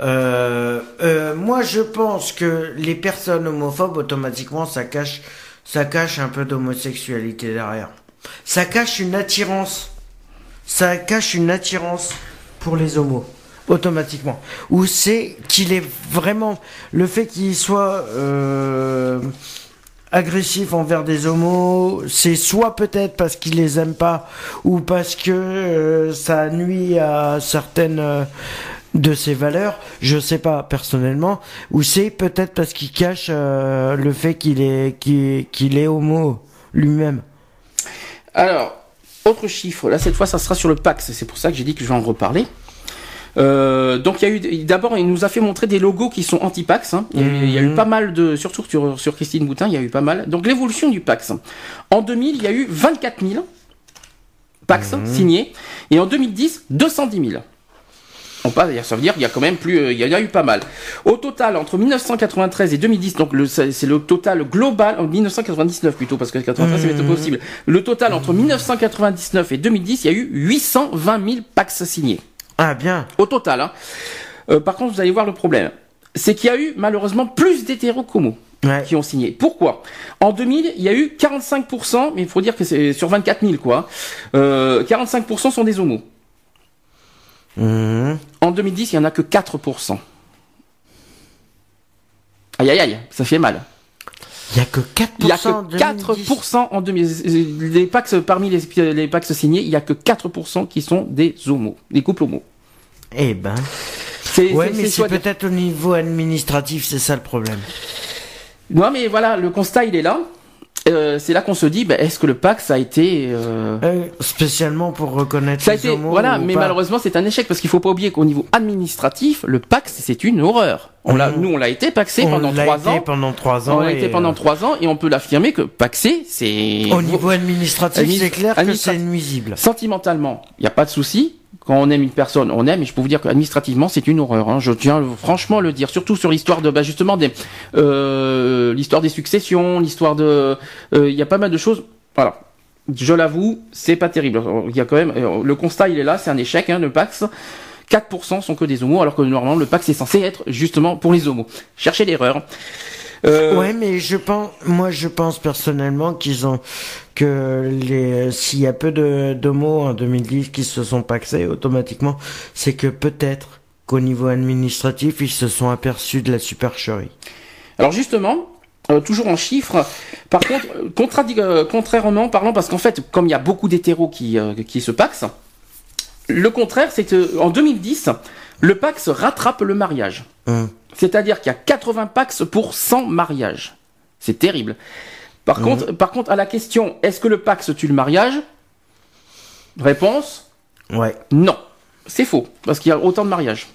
Euh, euh, moi, je pense que les personnes homophobes, automatiquement, ça cache, ça cache un peu d'homosexualité derrière. Ça cache une attirance. Ça cache une attirance pour les homos. Automatiquement. Ou c'est qu'il est vraiment le fait qu'il soit euh, agressif envers des homos, c'est soit peut-être parce qu'il les aime pas ou parce que euh, ça nuit à certaines euh, de ses valeurs, je sais pas personnellement, ou c'est peut-être parce qu'il cache euh, le fait qu'il est qu'il est homo lui-même. Alors, autre chiffre, là cette fois ça sera sur le Pax, c'est pour ça que j'ai dit que je vais en reparler. Euh, donc il y a eu d'abord il nous a fait montrer des logos qui sont anti-Pax. hein. Il, y a eu- il y a eu pas mal de surtout sur, sur Christine Boutin, il y a eu pas mal. Donc l'évolution du Pax. En 2000, il y a eu 24 000 Pax signés et en 2010 210 000. On passe, ça veut dire qu'il y a quand même plus, euh, il y en a eu pas mal. Au total, entre 1993 et 2010, donc c'est le total global, en 1999 plutôt, parce que 93 c'est pas possible. Le total entre 1999 et 2010, il y a eu 820 000 Pax signés. Ah bien. Au total, hein. Euh, par contre, vous allez voir le problème. C'est qu'il y a eu malheureusement plus d'hétéros qu'homos Ouais. qui ont signé. Pourquoi? En 2000, il y a eu 45%, mais il faut dire que c'est sur 24 000 quoi. Euh, 45% sont des homos. Mhm. En 2010, il y en a que 4%. Aïe aïe aïe, ça fait mal. Il y a que 4% Il y a que 2010. 4% en 2000. Les Pax, parmi les, les Pax signés, il y a que 4% qui sont des homos, des couples homos. Eh ben. C'est, Ouais, mais c'est peut-être au niveau administratif, c'est ça le problème. Non, mais voilà, le constat, il est là. Euh, c'est là qu'on se dit, bah, est-ce que le Pax a été... euh, Euh, spécialement pour reconnaître Ça a les été, voilà, mais pas. malheureusement c'est un échec parce qu'il faut pas oublier qu'au niveau administratif, le Pax c'est une horreur. On l'a, Mhm. nous on l'a été paxé On pendant l'a trois été ans. pendant trois ans. On l'a été pendant euh, trois ans et on peut l'affirmer que paxé c'est Au niveau administratif, Administ- c'est clair que c'est nuisible. sentimentalement, il n'y a pas de souci. Quand on aime une personne, on aime. Et je peux vous dire qu'administrativement, c'est une horreur. hein. Je tiens franchement à le dire, surtout sur l'histoire de, bah, justement des, euh, l'histoire des successions, l'histoire de, euh, il y a pas mal de choses. Voilà. Je l'avoue, c'est pas terrible. Il y a quand même, euh, le constat, il est là, c'est un échec, hein, le Pax. 4% sont que des homos, alors que normalement le Pax est censé être justement pour les homos. Cherchez l'erreur. Euh, Ouais, mais je pense, moi, je pense personnellement qu'ils ont que les s'il y a peu de d'homos en 2010 qui se sont paxés automatiquement, c'est que peut-être qu'au niveau administratif, ils se sont aperçus de la supercherie. Alors justement, euh, toujours en chiffres, par contre, euh, euh, contrairement parlant, parce qu'en fait, comme il y a beaucoup d'hétéros qui, euh, qui se paxent, le contraire, c'est que en 2010, le pax rattrape le mariage. Hum. C'est-à-dire qu'il y a 80 pax pour 100 mariages. C'est terrible. Par, contre, par contre, à la question, est-ce que le Pax tue le mariage? Réponse Ouais. Non. C'est faux, parce qu'il y a autant de mariages.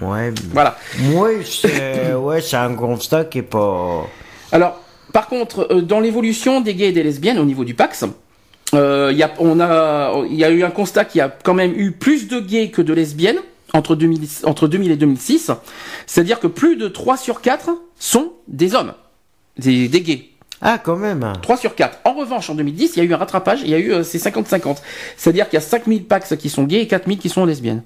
Ouais. Voilà. Ouais, c'est ouais, un constat qui est pas. Alors, par contre, euh, dans l'évolution des gays et des lesbiennes au niveau du Pax, euh, il y, a, on a, il y a eu un constat qu'il y a quand même eu plus de gays que de lesbiennes entre 2000, entre 2000 et 2006. C'est-à-dire que plus de 3 sur 4 sont des hommes, des, des gays. Ah, quand même. 3 sur 4. En revanche, en 2010, il y a eu un rattrapage, il y a eu, euh, c'est 50-50. C'est-à-dire qu'il y a 5000 Pax qui sont gays et 4000 qui sont lesbiennes.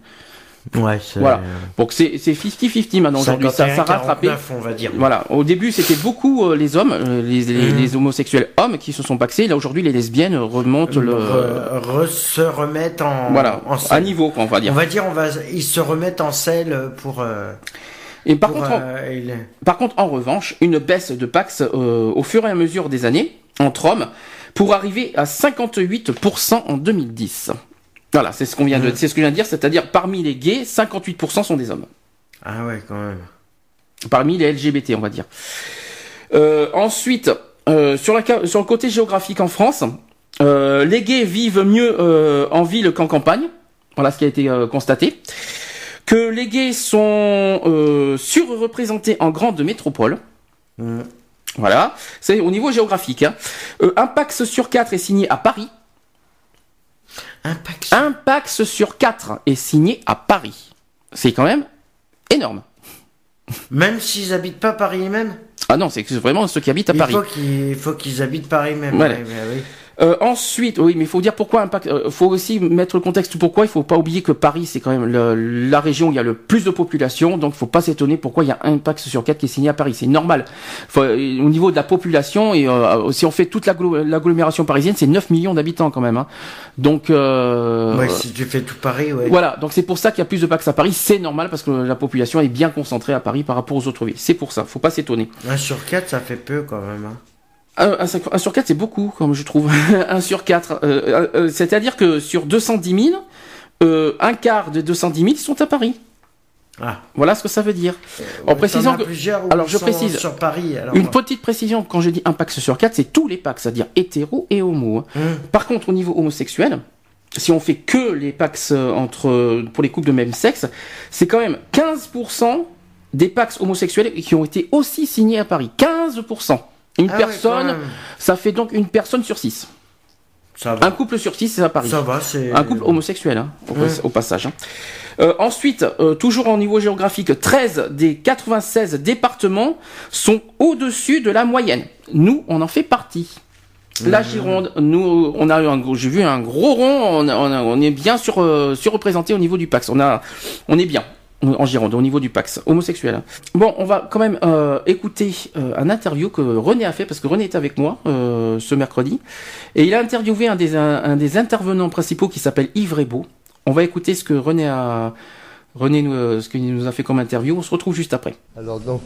Ouais, c'est. Voilà. Donc c'est c'est 50-50 maintenant aujourd'hui. Ça, ça a rattrapé. 49, on va dire. Voilà. Au début, c'était beaucoup euh, les hommes, euh, les, les, les homosexuels hommes qui se sont paxés. Là aujourd'hui, les lesbiennes remontent le, Re- re- se remettent en. voilà, en à selle. niveau, quoi, on va On dire. va dire, on va, ils se remettent en selle pour. euh, Et par pour, contre, euh, il- par contre, en revanche, une baisse de pax euh, au fur et à mesure des années entre hommes pour arriver à 58% en 2010. Voilà, c'est ce qu'on vient de, c'est ce que je viens de dire, c'est-à-dire parmi les gays, 58% sont des hommes. Ah ouais, quand même. parmi les LGBT, on va dire. Euh, ensuite, euh, sur, la, ca- sur le côté géographique en France, euh, les gays vivent mieux euh, en ville qu'en campagne. Voilà ce qui a été euh, constaté. Que les gays sont euh, surreprésentés en grandes métropoles. Mm. Voilà, c'est au niveau géographique. Hein. Euh, un Pax sur 4 est signé à Paris. Un Pax sur 4 est signé à Paris. C'est quand même énorme. Même s'ils habitent pas Paris même. Ah non, c'est vraiment ceux qui habitent à Paris. il faut qu'ils habitent Paris même. Voilà. Ouais. Euh, ensuite, oui, mais il faut dire pourquoi impact. Il faut aussi mettre le contexte pourquoi. Il faut pas oublier que Paris, c'est quand même le- la région où il y a le plus de population, donc il faut pas s'étonner pourquoi il y a un Pax sur quatre qui est signé à Paris. C'est normal. Faut, euh, au niveau de la population et euh, si on fait toute l'agglo- l'agglomération parisienne, c'est 9 millions d'habitants quand même. Hein. Donc euh, Ouais, si tu fais tout Paris, ouais. voilà. Donc c'est pour ça qu'il y a plus de Pax à Paris. C'est normal parce que la population est bien concentrée à Paris par rapport aux autres villes. C'est pour ça. Faut pas s'étonner. Un sur quatre, ça fait peu quand même. Hein. Un, un cinq- un sur 4, c'est beaucoup, comme je trouve. un sur 4. Euh, euh, C'est-à-dire que sur 210 000, euh, un quart de 210 000 sont à Paris. Ah. Voilà ce que ça veut dire. en précisant que... alors, je précise. Sur Paris. Alors, Une petite précision, quand je dis un pax sur 4, c'est tous les pax, c'est-à-dire hétéro et homo. hein. Hum. Par contre, au niveau homosexuel, si on fait que les pax euh, entre, pour les couples de même sexe, c'est quand même 15% des pax homosexuels qui ont été aussi signés à Paris. 15%. Une Ah personne, ça fait donc une personne sur 6. Ça va. Un couple sur 6, c'est à Paris. Ça va, c'est. Un couple homosexuel, hein, au, Ouais. au passage. hein. Euh, ensuite, euh, toujours en niveau géographique, 13 des 96 départements sont au-dessus de la moyenne. Nous, on en fait partie. La Gironde, nous, on a eu un gros, j'ai vu un gros rond, on, a- on, a- on est bien sur, euh, surreprésenté au niveau du Pax. On a, on est bien en Gironde au niveau du Pax homosexuel. Bon, on va quand même euh, écouter euh, un interview que René a fait parce que René est avec moi euh, ce mercredi et il a interviewé un des, un, un des intervenants principaux qui s'appelle Yves Rebaud. On va écouter ce que René a René nous, euh, ce qu'il nous a fait comme interview. On se retrouve juste après. Alors donc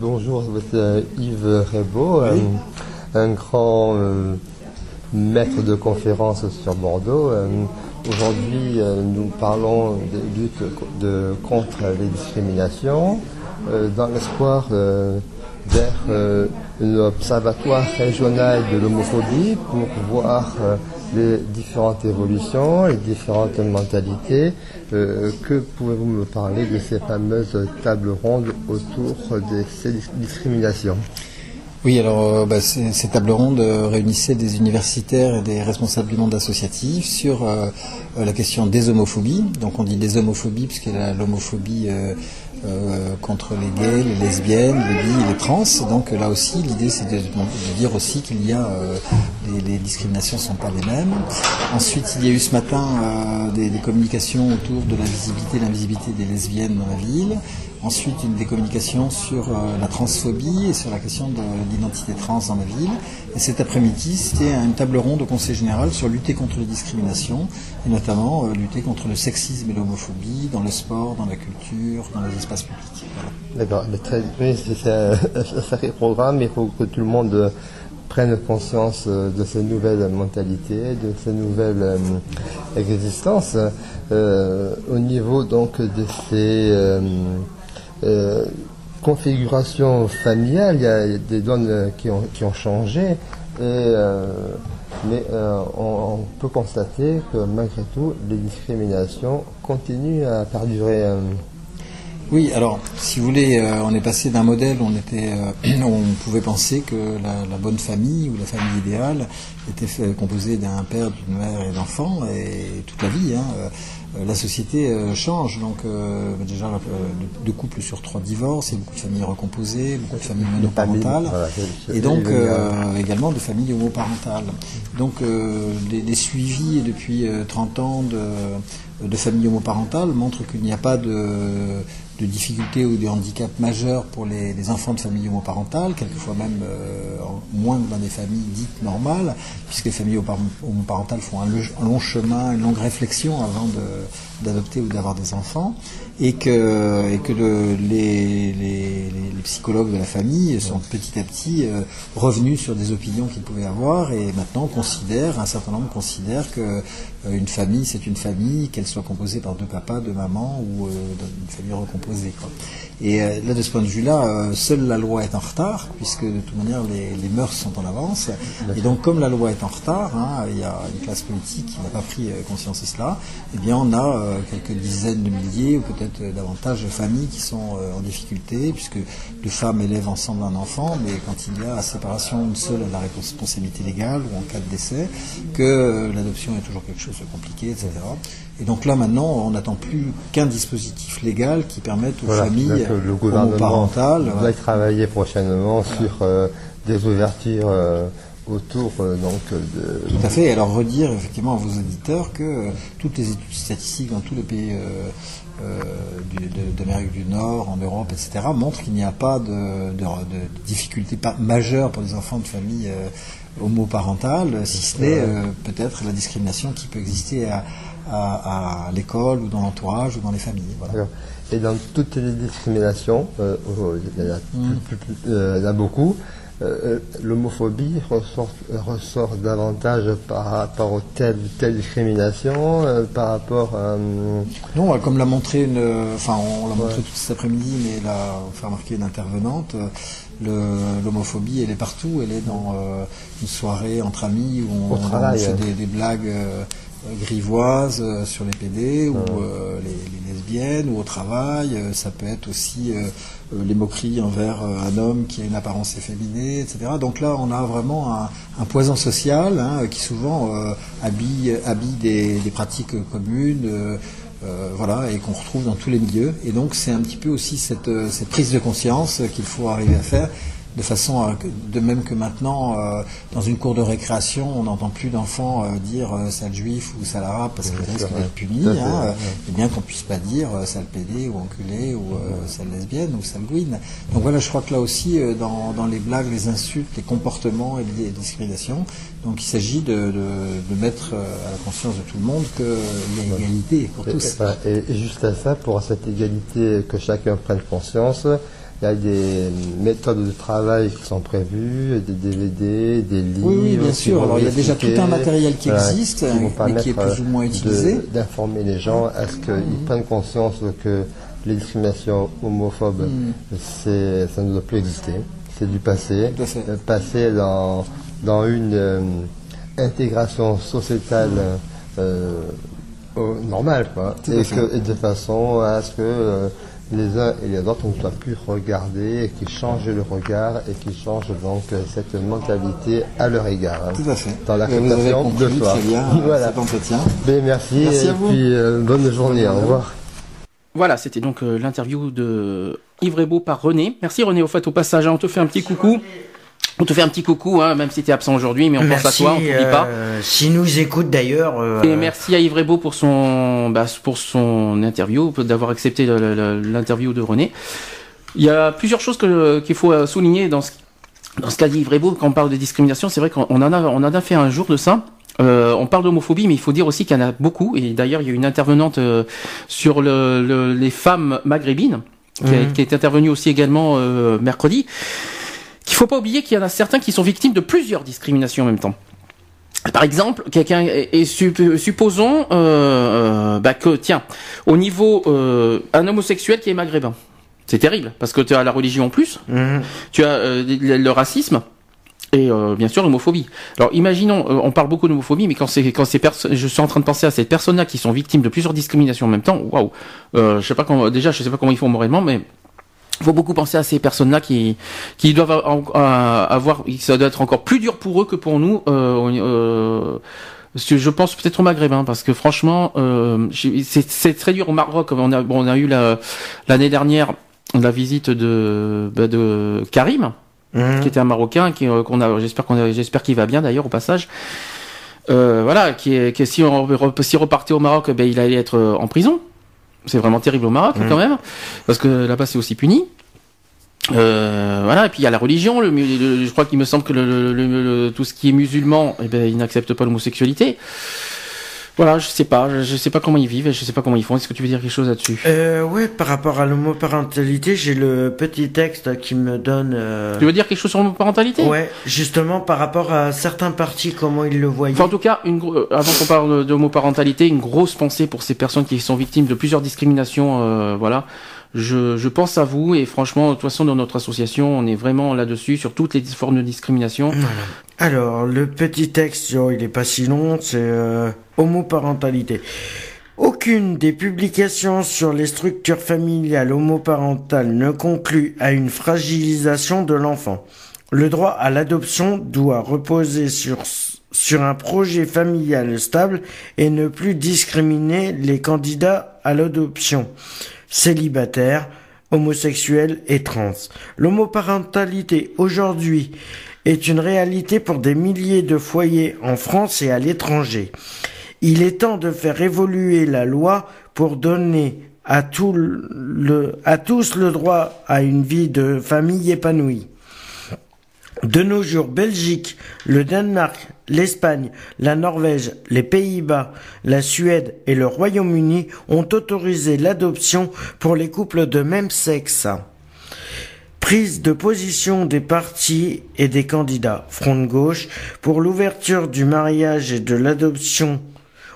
bonjour, c'est euh, Yves Rebaud, un, un grand euh, maître de conférence sur Bordeaux. Aujourd'hui, euh, nous parlons de lutte de, contre les discriminations euh, dans l'espoir euh, d'être euh, régional de l'homophobie pour voir euh, les différentes évolutions, les différentes mentalités. Que pouvez-vous me parler de ces fameuses tables rondes autour de ces dis- discriminations? Oui, alors euh, bah, ces tables rondes euh, réunissaient des universitaires et des responsables du monde associatif sur euh, la question des homophobies. Donc on dit des homophobies puisqu'il y a l'homophobie contre les gays, les lesbiennes, les bi et les trans. Donc là aussi, l'idée c'est de, dire aussi qu'il y a les, discriminations sont pas les mêmes. Ensuite, il y a eu ce matin des, des communications autour de la visibilité, l'invisibilité des lesbiennes dans la ville. Ensuite, une des communications sur euh, la transphobie et sur la question de l'identité trans dans la ville. Et cet après-midi, c'était une table ronde au Conseil général sur lutter contre les discriminations et notamment euh, lutter contre le sexisme et l'homophobie dans le sport, dans la culture, dans les espaces publics. Voilà. D'accord, oui, c'est un, sacré programme, il faut que tout le monde euh, prenne conscience de ces nouvelles mentalités, de ces nouvelles existences. Au niveau donc de ces euh, configuration familiale, il y a des donnes qui ont, qui ont changé. Et, mais on, peut constater que malgré tout, les discriminations continuent à perdurer. Oui, alors, si vous voulez, euh, on est passé d'un modèle où on, était, euh, on pouvait penser que la, bonne famille ou la famille idéale était composée d'un père, d'une mère et d'enfants, et toute la vie. Hein, euh, la société change, donc déjà deux couples sur trois divorces, il y a beaucoup de familles recomposées, beaucoup de familles monoparentales, et donc également de familles homoparentales. Donc les, suivis depuis 30 ans de, de familles homoparentales montrent qu'il n'y a pas de de difficultés ou de handicaps majeurs pour les, enfants de familles homoparentales, quelquefois même euh, moins que dans des familles dites normales, puisque les familles homoparentales font un, long chemin, une longue réflexion avant d'adopter ou d'avoir des enfants et que, et que les, les, psychologues de la famille sont petit à petit euh, revenus sur des opinions qu'ils pouvaient avoir et maintenant considèrent, un certain nombre considèrent que euh, une famille c'est une famille, qu'elle soit composée par deux papas, deux mamans ou euh, une famille recomposée. Quoi. Et là, de ce point de vue-là, seule la loi est en retard, puisque de toute manière les, les mœurs sont en avance. Et donc, comme la loi est en retard, hein, il y a une classe politique qui n'a pas pris conscience de cela, eh bien, on a quelques dizaines de milliers ou peut-être euh, davantage de familles qui sont euh, en difficulté, puisque deux femmes élèvent ensemble un enfant, mais quand il y a séparation, une seule a la responsabilité légale ou en cas de décès, que euh, l'adoption est toujours quelque chose de compliqué, etc. Et donc là maintenant, on n'attend plus qu'un dispositif légal qui permette aux familles le gouvernement va travailler prochainement sur des ouvertures autour donc de... Tout à fait. Alors redire effectivement à vos auditeurs que toutes les études statistiques dans tous les pays euh, d'Amérique du Nord, en Europe, etc., montrent qu'il n'y a pas de, de, difficultés majeures pour les enfants de famille euh, homoparentales, si ce n'est euh, peut-être la discrimination qui peut exister à, à, l'école ou dans l'entourage ou dans les familles. Et dans toutes les discriminations, il y en a beaucoup, euh, euh, l'homophobie ressort, ressort, davantage par rapport aux telle ou telle discrimination, euh, par rapport à... Non, comme l'a montré une... Enfin, on l'a montré tout cet après-midi, mais l'a fait remarquer une intervenante, l'homophobie, elle est partout. Elle est dans une soirée entre amis où on, fait des, des, blagues grivoises sur les PD ou les, lesbiennes ou au travail. Ça peut être aussi euh, les moqueries envers euh, un homme qui a une apparence efféminée, etc. Donc là, on a vraiment un, poison social hein, qui souvent euh, habille, habille des, pratiques communes. voilà, et qu'on retrouve dans tous les milieux. Et donc c'est un petit peu aussi cette, cette prise de conscience qu'il faut arriver à faire de façon à, de même que maintenant, euh, dans une cour de récréation, on n'entend plus d'enfants euh, dire euh, sale juif ou sale arabe parce qu'ils risquent d'être punis, hein, et bien qu'on puisse pas dire sale pédé ou enculé ou sale lesbienne ou sale gouine. Donc voilà, je crois que là aussi, dans, dans, les blagues, les insultes, les comportements et les discriminations, donc il s'agit de, de, de, mettre à la conscience de tout le monde qu'il y a égalité pour tous. Et, et, juste à ça, pour cette égalité, que chacun prenne conscience, il y a des méthodes de travail qui sont prévues, des DVD, des livres. Oui, oui bien sûr. Alors il y a déjà tout un matériel qui existe, et qui est plus ou moins utilisé. D'informer les gens à ce qu'ils mm. prennent conscience que les discriminations homophobes, mm. ça ne doit plus exister? C'est du passé. Euh, passé dans, dans une euh, intégration sociétale euh, normale, quoi. Et, que, de façon à ce que les uns et les autres, on ne doit plus regarder et qu'ils changent le regard et qu'ils changent donc euh, cette mentalité à leur égard. Hein. Tout à fait. Dans l'acceptation de soi. Bien voilà. cet entretien. Ben, merci, merci et puis euh, bonne journée. Au revoir. Voilà, c'était donc euh, l'interview de Yves Rebaud par René. Merci René, au fait, au passage, hein, on te fait un petit coucou. On te fait un petit coucou, hein, même si tu es absent aujourd'hui, mais on pense à toi, on t'oublie pas. Euh, si nous écoute d'ailleurs. Euh, et merci à Yves Rebaud pour son, bah, pour son interview, d'avoir accepté l'interview de René. Il y a plusieurs choses qu'il faut euh, souligner dans ce, dans ce qu'a dit Yves Rebaud quand on parle de discrimination. C'est vrai qu'on en a, on en a fait un jour de ça. Euh, on parle d'homophobie, mais il faut dire aussi qu'il y en a beaucoup. Et d'ailleurs, il y a une intervenante euh, sur le, les femmes maghrébines qui, mmh. qui, est intervenue aussi également euh, mercredi qu'il faut pas oublier qu'il y en a certains qui sont victimes de plusieurs discriminations en même temps. Par exemple, quelqu'un est, supposons euh, euh, bah que tiens, au niveau euh, un homosexuel qui est maghrébin. C'est terrible parce que tu as la religion en plus, Mhm. tu as euh, le, racisme et bien sûr l'homophobie. Alors imaginons, on parle beaucoup d'homophobie, mais quand c'est quand ces personnes, je suis en train de penser à ces personnes-là qui sont victimes de plusieurs discriminations en même temps. Waouh, je sais pas comment, déjà je sais pas comment ils font moralement, mais faut beaucoup penser à ces personnes-là qui qui doivent avoir, ça doit être encore plus dur pour eux que pour nous. Euh, euh, je pense peut-être au Maghrébin, parce que franchement, euh, c'est très dur au Maroc. On a, bon, on a eu la- l'année dernière la visite de, bah, de Karim, Mhm. qui était un Marocain, qui, euh, qu'on a, j'espère qu'on a, j'espère qu'il va bien d'ailleurs au passage. Euh, voilà, qui est, qui est- si on s'il repartait au Maroc, ben il allait être euh, en prison. C'est vraiment terrible au Maroc Mhm. quand même, parce que là-bas c'est aussi puni. Euh, voilà, et puis il y a la religion. Le, le- je crois qu'il me semble que le, le- le- le- tout ce qui est musulman, eh ben, ils n'acceptent pas l'homosexualité. Voilà, je sais pas, je, je sais pas comment ils vivent, et je sais pas comment ils font. Est-ce que tu veux dire quelque chose là-dessus? Euh, ouais, par rapport à l'homoparentalité, j'ai le petit texte qui me donne. euh, Tu veux dire quelque chose sur l'homoparentalité? Ouais, justement par rapport à certains partis, comment ils le voyaient. Enfin, en tout cas, une, euh, avant qu'on parle de- d'homoparentalité, une grosse pensée pour ces personnes qui sont victimes de plusieurs discriminations. euh, voilà, je, je pense à vous et franchement, de toute façon, dans notre association, on est vraiment là-dessus sur toutes les formes de discrimination. Alors, le petit texte, oh, il est pas si long, c'est euh, homoparentalité. Aucune des publications sur les structures familiales homoparentales ne conclut à une fragilisation de l'enfant. Le droit à l'adoption doit reposer sur, sur un projet familial stable et ne plus discriminer les candidats à l'adoption, célibataires, homosexuels et trans. L'homoparentalité aujourd'hui est une réalité pour des milliers de foyers en France et à l'étranger. Il est temps de faire évoluer la loi pour donner à, à tous le droit à une vie de famille épanouie. De nos jours, Belgique, le Danemark, l'Espagne, la Norvège, les Pays-Bas, la Suède et le Royaume-Uni ont autorisé l'adoption pour les couples de même sexe. Prise de position des partis et des candidats Front de gauche pour l'ouverture du mariage et de l'adoption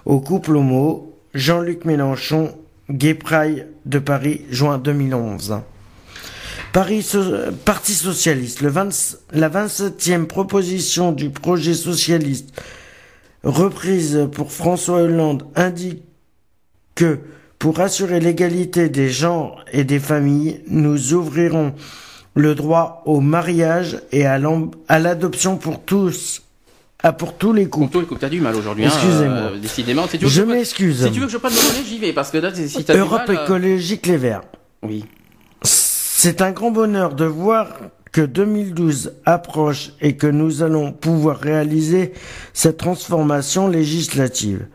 aux couples homo, Jean-Luc Mélenchon, Gay Pride de Paris, juin 2011. Paris So- Parti socialiste, le 20 la 27e proposition du projet socialiste reprise pour François Hollande indique que pour assurer l'égalité des genres et des familles, nous ouvrirons le droit au mariage et à l'adoption pour tous, à pour tous les couples. Toi, écoute, t'as du mal aujourd'hui. hein, Excusez-moi. euh, décidément. Si tu veux Je je m'excuse. Si tu veux que je parle de j'y vais parce que là, si t'as Europe du mal, euh, écologique Les Verts. Oui. C'est un grand bonheur de voir que 2012 approche et que nous allons pouvoir réaliser cette transformation législative.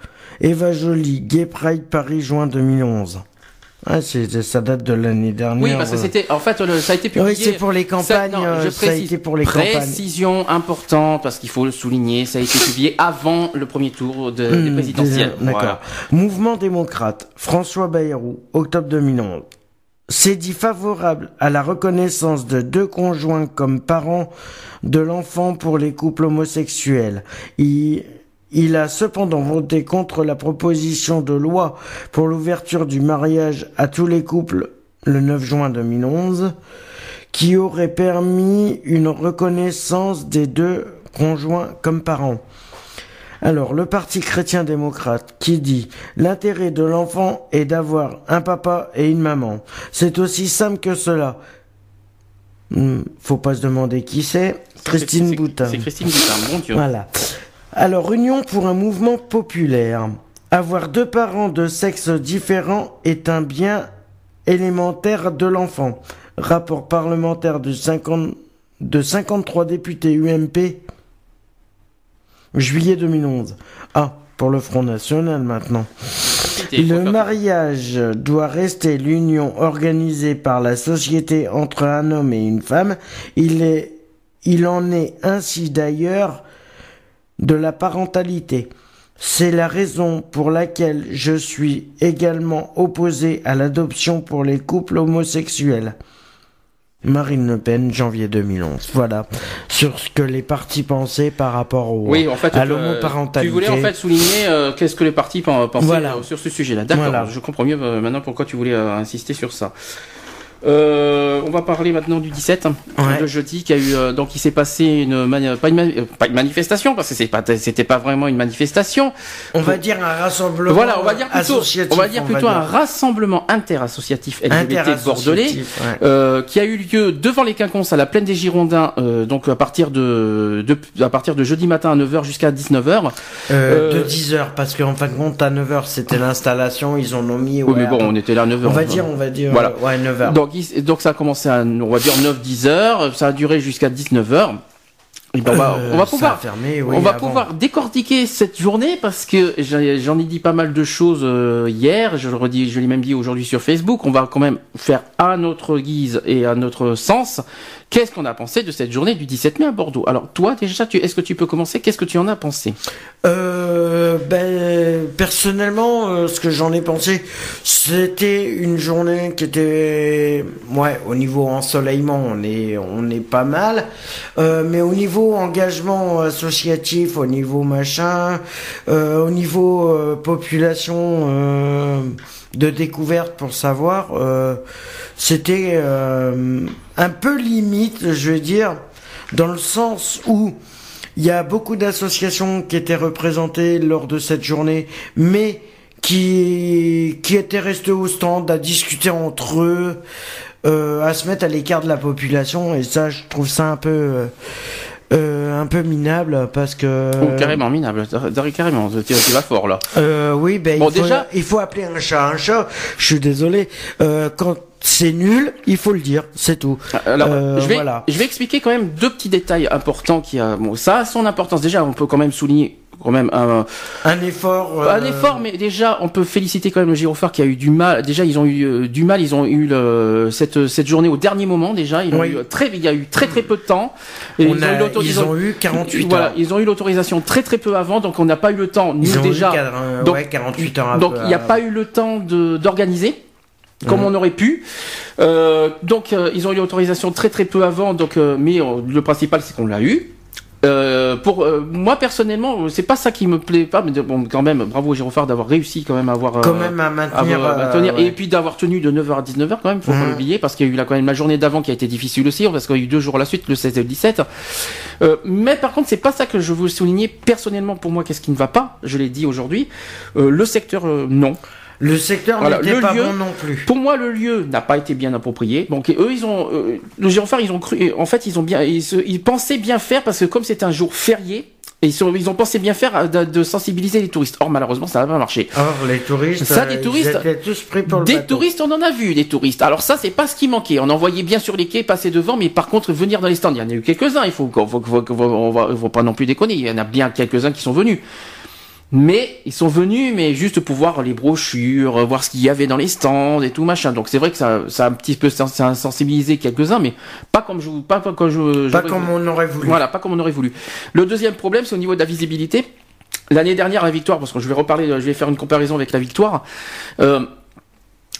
Eva Joly, Gay Pride Paris, juin 2011. Ah, c'est, ça date de l'année dernière. Oui, parce que euh. c'était, en fait, le- ça a été publié. Oui, c'est pour les campagnes, Ça, non, euh, ça a été pour les campagnes. Précision importante parce qu'il faut le souligner. Ça a été publié avant le premier tour de, des Hmm, présidentielles. D'accord. Voilà. Mouvement démocrate, François Bayrou, octobre 2011. C'est dit favorable à la reconnaissance de deux conjoints comme parents de l'enfant pour les couples homosexuels. Il, il a cependant voté contre la proposition de loi pour l'ouverture du mariage à tous les couples le 9 juin 2011, qui aurait permis une reconnaissance des deux conjoints comme parents. Alors, le Parti chrétien-démocrate qui dit l'intérêt de l'enfant est d'avoir un papa et une maman. C'est aussi simple que cela. Hmm, faut pas se demander qui c'est. Christine Boutin. C'est Christine Boutin, mon Dieu. Voilà. Alors, Union pour un mouvement populaire. Avoir deux parents de sexe différent est un bien élémentaire de l'enfant. Rapport parlementaire de, 50 de 53 députés UMP, juillet 2011. Ah, pour le Front National maintenant. Le mariage doit rester l'union organisée par la société entre un homme et une femme. Il, est, il en est ainsi d'ailleurs de la parentalité. C'est la raison pour laquelle je suis également opposé à l'adoption pour les couples homosexuels. Marine Le Pen, janvier 2011. Voilà sur ce que les partis pensaient par rapport au, Oui, en fait, à euh, l'homoparentalité. tu voulais en fait souligner euh, qu'est-ce que les partis pen- pensaient Voilà. euh, sur ce sujet-là. D'accord, Voilà. je comprends mieux maintenant pourquoi tu voulais euh, insister sur ça. Euh, on va parler maintenant du 17, hein, ouais. le jeudi, qui a eu euh, donc il s'est passé une euh, pas une, manifestation parce que c'était pas vraiment une manifestation. On va dire un rassemblement. Voilà, on va dire plutôt, un rassemblement interassociatif LGBT inter bordelais qui a eu lieu devant les quinconces à la plaine des Girondins donc à partir de, à partir de jeudi matin à 9h jusqu'à 19h. de 10h parce qu'en fin de compte à 9h c'était l'installation, ils en ont mis Oui mais bon, on était là à 9h. On va hein. dire on va dire voilà. ouais 9h donc ça a commencé à, on va dire, 9-10 heures, ça a duré jusqu'à 19 heures. Ben, on va, pouvoir, on va pouvoir décortiquer cette journée parce que j'en ai dit pas mal de choses euh, hier. Je le redis, je l'ai même dit aujourd'hui sur Facebook. On va quand même faire à notre guise et à notre sens Qu'est-ce qu'on a pensé de cette journée du 17 mai à Bordeaux? Alors toi déjà, tu, est-ce que tu peux commencer? Qu'est-ce que tu en as pensé? Euh, ben, personnellement, euh, ce que j'en ai pensé, c'était une journée qui était, ouais, au niveau ensoleillement, on est, on est pas mal, euh, mais au niveau engagement associatif, au niveau machin, euh, au niveau euh, population euh, de découverte pour savoir, euh, c'était euh, un peu limite, je veux dire, dans le sens où il y a beaucoup d'associations qui étaient représentées lors de cette journée, mais qui, qui étaient restées au stand à discuter entre eux, euh, à se mettre à l'écart de la population, et ça, je trouve ça un peu, euh, un peu minable parce que. Oh, Carrément minable, carrément. Tu, tu vas fort là. Euh, oui, ben Bon, il, faut, déjà- il faut appeler un chat un chat. Je suis désolé. Euh, quand c'est nul, il faut le dire, c'est tout. Alors, Euh, je, vais, voilà. je vais expliquer quand même deux petits détails importants qui a, bon, ça a son importance. Déjà, on peut quand même souligner quand même un, Un effort. un euh, effort, mais déjà, on peut féliciter quand même le Girophare qui a eu du mal. Déjà, ils ont eu euh, du mal. Ils ont eu le, cette cette journée au dernier moment. Déjà, ils ont Oui. eu très, il y a eu très très peu de temps. Et On a- eu ils ont eu 48 Voilà, heures. ils ont eu l'autorisation très très peu avant, donc on n'a pas eu le temps. Nous Ils ont déjà. eu cadre, euh, donc- ouais, 48 heures. Donc il n'y a pas eu le temps de d'organiser comme Mhm. on aurait pu. Euh, donc euh, ils ont eu l'autorisation très très peu avant. Donc euh, mais euh, le principal c'est qu'on l'a eu. Euh, pour euh, moi personnellement, c'est pas ça qui me plaît pas, mais bon quand même bravo au Girophare d'avoir réussi quand même à avoir euh, Quand même à maintenir. à tenir. ouais. et puis d'avoir tenu de 9h à 19h quand même, faut pas Mhm. l'oublier parce qu'il y a eu là quand même la journée d'avant qui a été difficile aussi parce qu'il y a eu deux jours à la suite, le 16 et le 17. Euh, mais par contre, c'est pas ça que je veux souligner personnellement pour moi qu'est-ce qui ne va pas, je l'ai dit aujourd'hui. Euh, le secteur euh, non. Le secteur Voilà, n'était pas lieu- bon non plus. Pour moi, le lieu n'a pas été bien approprié. Donc, eux, ils ont, euh, le Girophare, ils ont cru, en fait, ils ont bien, ils, ils pensaient bien faire parce que comme c'était un jour férié, et ils, sont- ils ont pensé bien faire euh, de, de sensibiliser les touristes. Or, malheureusement, ça n'a pas marché. Or, les touristes. Ça, euh, des ils touristes- étaient tous pris pour le Des bateau. touristes, on en a vu des touristes. Alors ça, c'est pas ce qui manquait. On en voyait bien sur les quais passer devant, mais par contre, venir dans les stands, il y en a eu quelques-uns. Il faut, faut, faut, faut- on va, on va pas non plus déconner. Il y en a bien quelques-uns qui sont venus. Mais ils sont venus, mais juste pour voir les brochures, voir ce qu'il y avait dans les stands et tout machin. Donc c'est vrai que ça, ça a un petit peu sensibilisé quelques-uns, mais pas comme je, pas, pas comme je, Pas comme on aurait voulu. Voilà, pas comme on aurait voulu. Le deuxième problème, c'est au niveau de la visibilité. L'année dernière, la victoire, parce que je vais reparler, je vais faire une comparaison avec la victoire. Euh,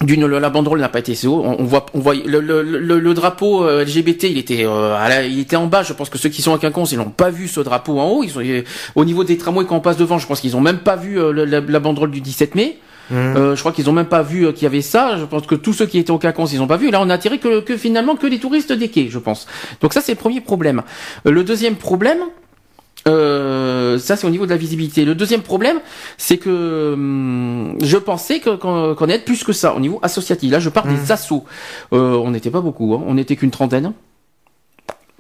d'une, la banderole n'a pas été assez haut. On, on voit, on voit le, le, le, le drapeau euh, LGBT, il était, euh, à la- il était en bas. Je pense que ceux qui sont à Quinconce, ils n'ont pas vu ce drapeau en haut. Ils sont euh, au niveau des tramways quand on passe devant. Je pense qu'ils ont même pas vu euh, le- la, la banderole du 17 mai. Mhm. Euh, je crois qu'ils ont même pas vu qu'il y avait ça. Je pense que tous ceux qui étaient au Quinconce, ils ont pas vu. Là, on a attiré que, que finalement que les touristes des quais, je pense. Donc ça, c'est le premier problème. Le deuxième problème, euh, ça c'est au niveau de la visibilité. Le deuxième problème, c'est que hum, je pensais qu'on être plus que ça au niveau associatif. Là, je parle des assos. Euh, on n'était pas beaucoup, hein. on n'était qu'une trentaine.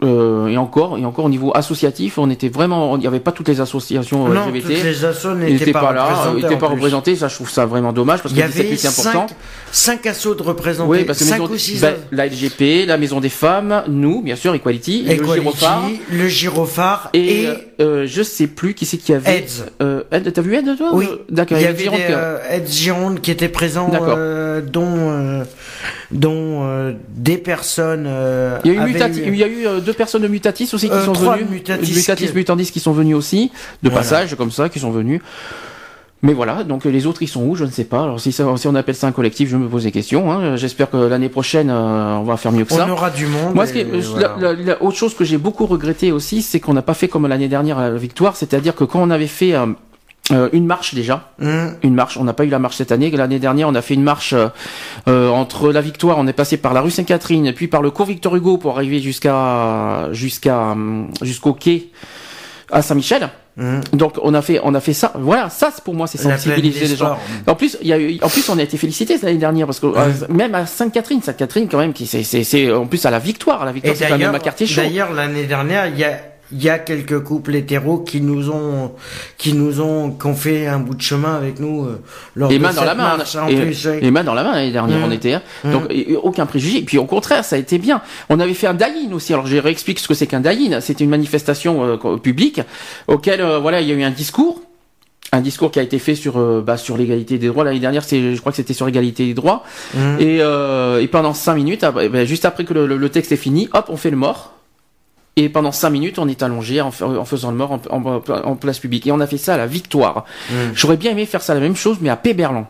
Euh, et encore, et encore au niveau associatif, on était vraiment, il n'y avait pas toutes les associations euh, non, LGBT. toutes les assos n'étaient pas, pas, là, représentées n'étaient en pas plus. représentés. Ça, je trouve ça vraiment dommage parce que le 17 avait c'est important. 5, 5 assos de représentés. Oui, parce que 5 maison, ou 6 ben, la LGP, la Maison des Femmes, nous, bien sûr, Equality, le Girophare. le gyrophare Et, et, euh, je sais plus qui c'est qui avait. Aids. Euh, Ed, t'as vu Ed toi Oui, Euh, D'accord. il y avait Giron, des, que- euh, Ed Gironde qui était présent, euh, dont, euh, dont euh, des personnes. euh, Il y a eu, eu- il y a eu euh, deux personnes de Mutatis aussi qui Euh, sont venues. Mutatis Mutatis, qui- Mutandis qui sont venus aussi, de Voilà. passage comme ça, qui sont venus. Mais voilà, donc euh, les autres ils sont où Je ne sais pas. Alors si, ça- si on appelle ça un collectif, je me pose des questions. hein. J'espère que l'année prochaine euh, on va faire mieux que ça. On aura du monde. Moi, ce qui est- voilà. la, la- la autre chose que j'ai beaucoup regretté aussi, c'est qu'on n'a pas fait comme l'année dernière à la victoire, c'est-à-dire que quand on avait fait euh, Euh, une marche déjà, Mmh. une marche. On n'a pas eu la marche cette année. L'année dernière, on a fait une marche euh, euh, entre la Victoire. On est passé par la rue Sainte-Catherine, puis par le cours Victor Hugo pour arriver jusqu'à jusqu'à hum, jusqu'au quai à Saint-Michel. Mmh. Donc on a fait on a fait ça. Voilà, ça c'est pour moi c'est sensibiliser les gens. En plus, il y a eu, en plus on a été félicité l'année dernière parce que euh, même à Sainte-Catherine, Sainte-Catherine quand même qui c'est c'est c'est en plus à la Victoire, à la Victoire c'est quand même un quartier chaud. d'ailleurs l'année dernière, il y a il y a quelques couples hétéros qui nous ont qui nous ont qui ont fait un bout de chemin avec nous euh, lors Et de main dans cette la main, marche, en et, plus, et main dans la main l'année dernière Mm. on était. hein. Mm. Donc aucun préjugé. Et puis au contraire, ça a été bien. On avait fait un die-in aussi. Alors je réexplique ce que c'est qu'un die-in. C'était une manifestation euh, publique auquel euh, voilà il y a eu un discours. Un discours qui a été fait sur euh, bah, sur l'égalité des droits l'année dernière, c'est je crois que c'était sur l'égalité des droits. Mm. Et, euh, et pendant cinq minutes, ben, juste après que le texte est fini, hop, on fait le mort. Et pendant cinq minutes, on est allongé en, fa- en faisant le mort en, en- en place publique. Et on a fait ça à la Victoire. Mm. J'aurais bien aimé faire ça la même chose, mais à Péberlan.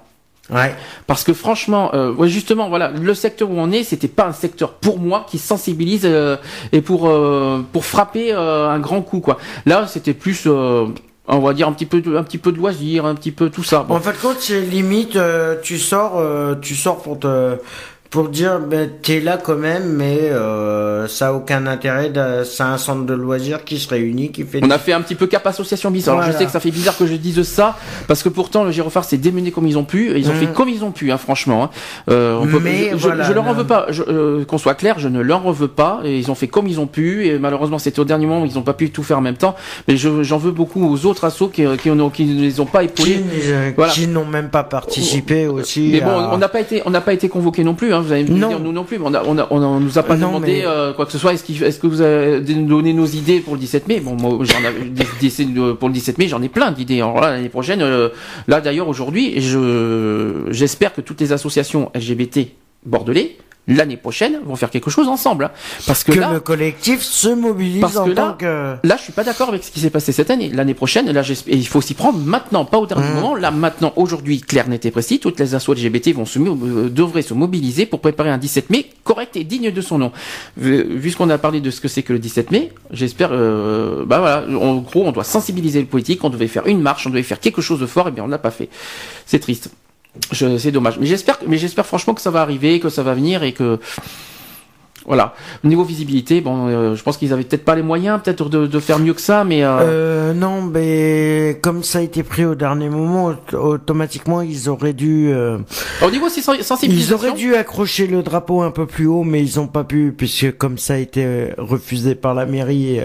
Ouais. Parce que franchement, euh, ouais, justement, voilà, le secteur où on est, c'était pas un secteur pour moi qui sensibilise euh, et pour euh, pour frapper euh, un grand coup quoi. Là, c'était plus, euh, on va dire un petit peu de, un petit peu de loisir, un petit peu tout ça. Bon. En fait, quand c'est limite, euh, tu sors, euh, tu sors pour te, pour dire, ben, t'es là quand même, mais euh, ça a aucun intérêt. C'est un centre de loisirs qui se réunit, qui fait. On a fait un petit peu cap association bis. Alors je sais que ça fait bizarre que je dise ça parce que pourtant le gyrophare s'est démené comme ils ont pu. Et ils ont fait comme ils ont pu, hein, franchement. hein. Euh, on peut- Mais je, je- voilà, je leur en veux pas. Je- euh, qu'on soit clair, je ne leur en veux pas. Et ils ont fait comme ils ont pu. Et malheureusement, c'était au dernier moment, ils n'ont pas pu tout faire en même temps. Mais je- j'en veux beaucoup aux autres assos qui, qui, ont- qui ne les ont pas qui, épaulés. euh, Voilà. qui n'ont même pas participé aussi. Mais bon, à- on n'a pas été, on n'a pas été convoqué non plus. Hein, vous allez me Non. dire nous non plus. mais On a, on a, on a- on nous a pas Non, demandé mais- euh, quoi que ce soit. Est-ce, que vous avez donné nos idées pour le 17 mai? Bon, moi, j'en des- pour le 17 mai, j'en ai plein d'idées. Alors là, l'année prochaine, euh, là d'ailleurs aujourd'hui, je, j'espère que toutes les associations LGBT bordelais l'année prochaine vont faire quelque chose ensemble. hein. Parce que, que là, le collectif se mobilise Parce en que tant là- que. Là, je suis pas d'accord avec ce qui s'est passé cette année. L'année prochaine, là, et il faut s'y prendre maintenant, pas au dernier Mmh. moment. Là, maintenant, aujourd'hui, clair, net et précis, toutes les assos LGBT vont se, euh, devraient se mobiliser pour préparer un 17 mai correct et digne de son nom. Vu, vu ce qu'on a parlé de ce que c'est que le 17 mai, j'espère, euh, bah voilà, en gros, on doit sensibiliser le politique, on devait faire une marche, on devait faire quelque chose de fort, et bien on l'a pas fait. C'est triste. C'est dommage. Mais j'espère, mais j'espère franchement que ça va arriver, que ça va venir et que, voilà. Au niveau visibilité, bon, euh, je pense qu'ils avaient peut-être pas les moyens, peut-être de, de faire mieux que ça, mais euh, Euh, non, mais comme ça a été pris au dernier moment, aut- automatiquement ils auraient dû, euh, au niveau sen- ils sensibilisation, auraient dû accrocher le drapeau un peu plus haut, mais ils ont pas pu puisque comme ça a été refusé par la mairie,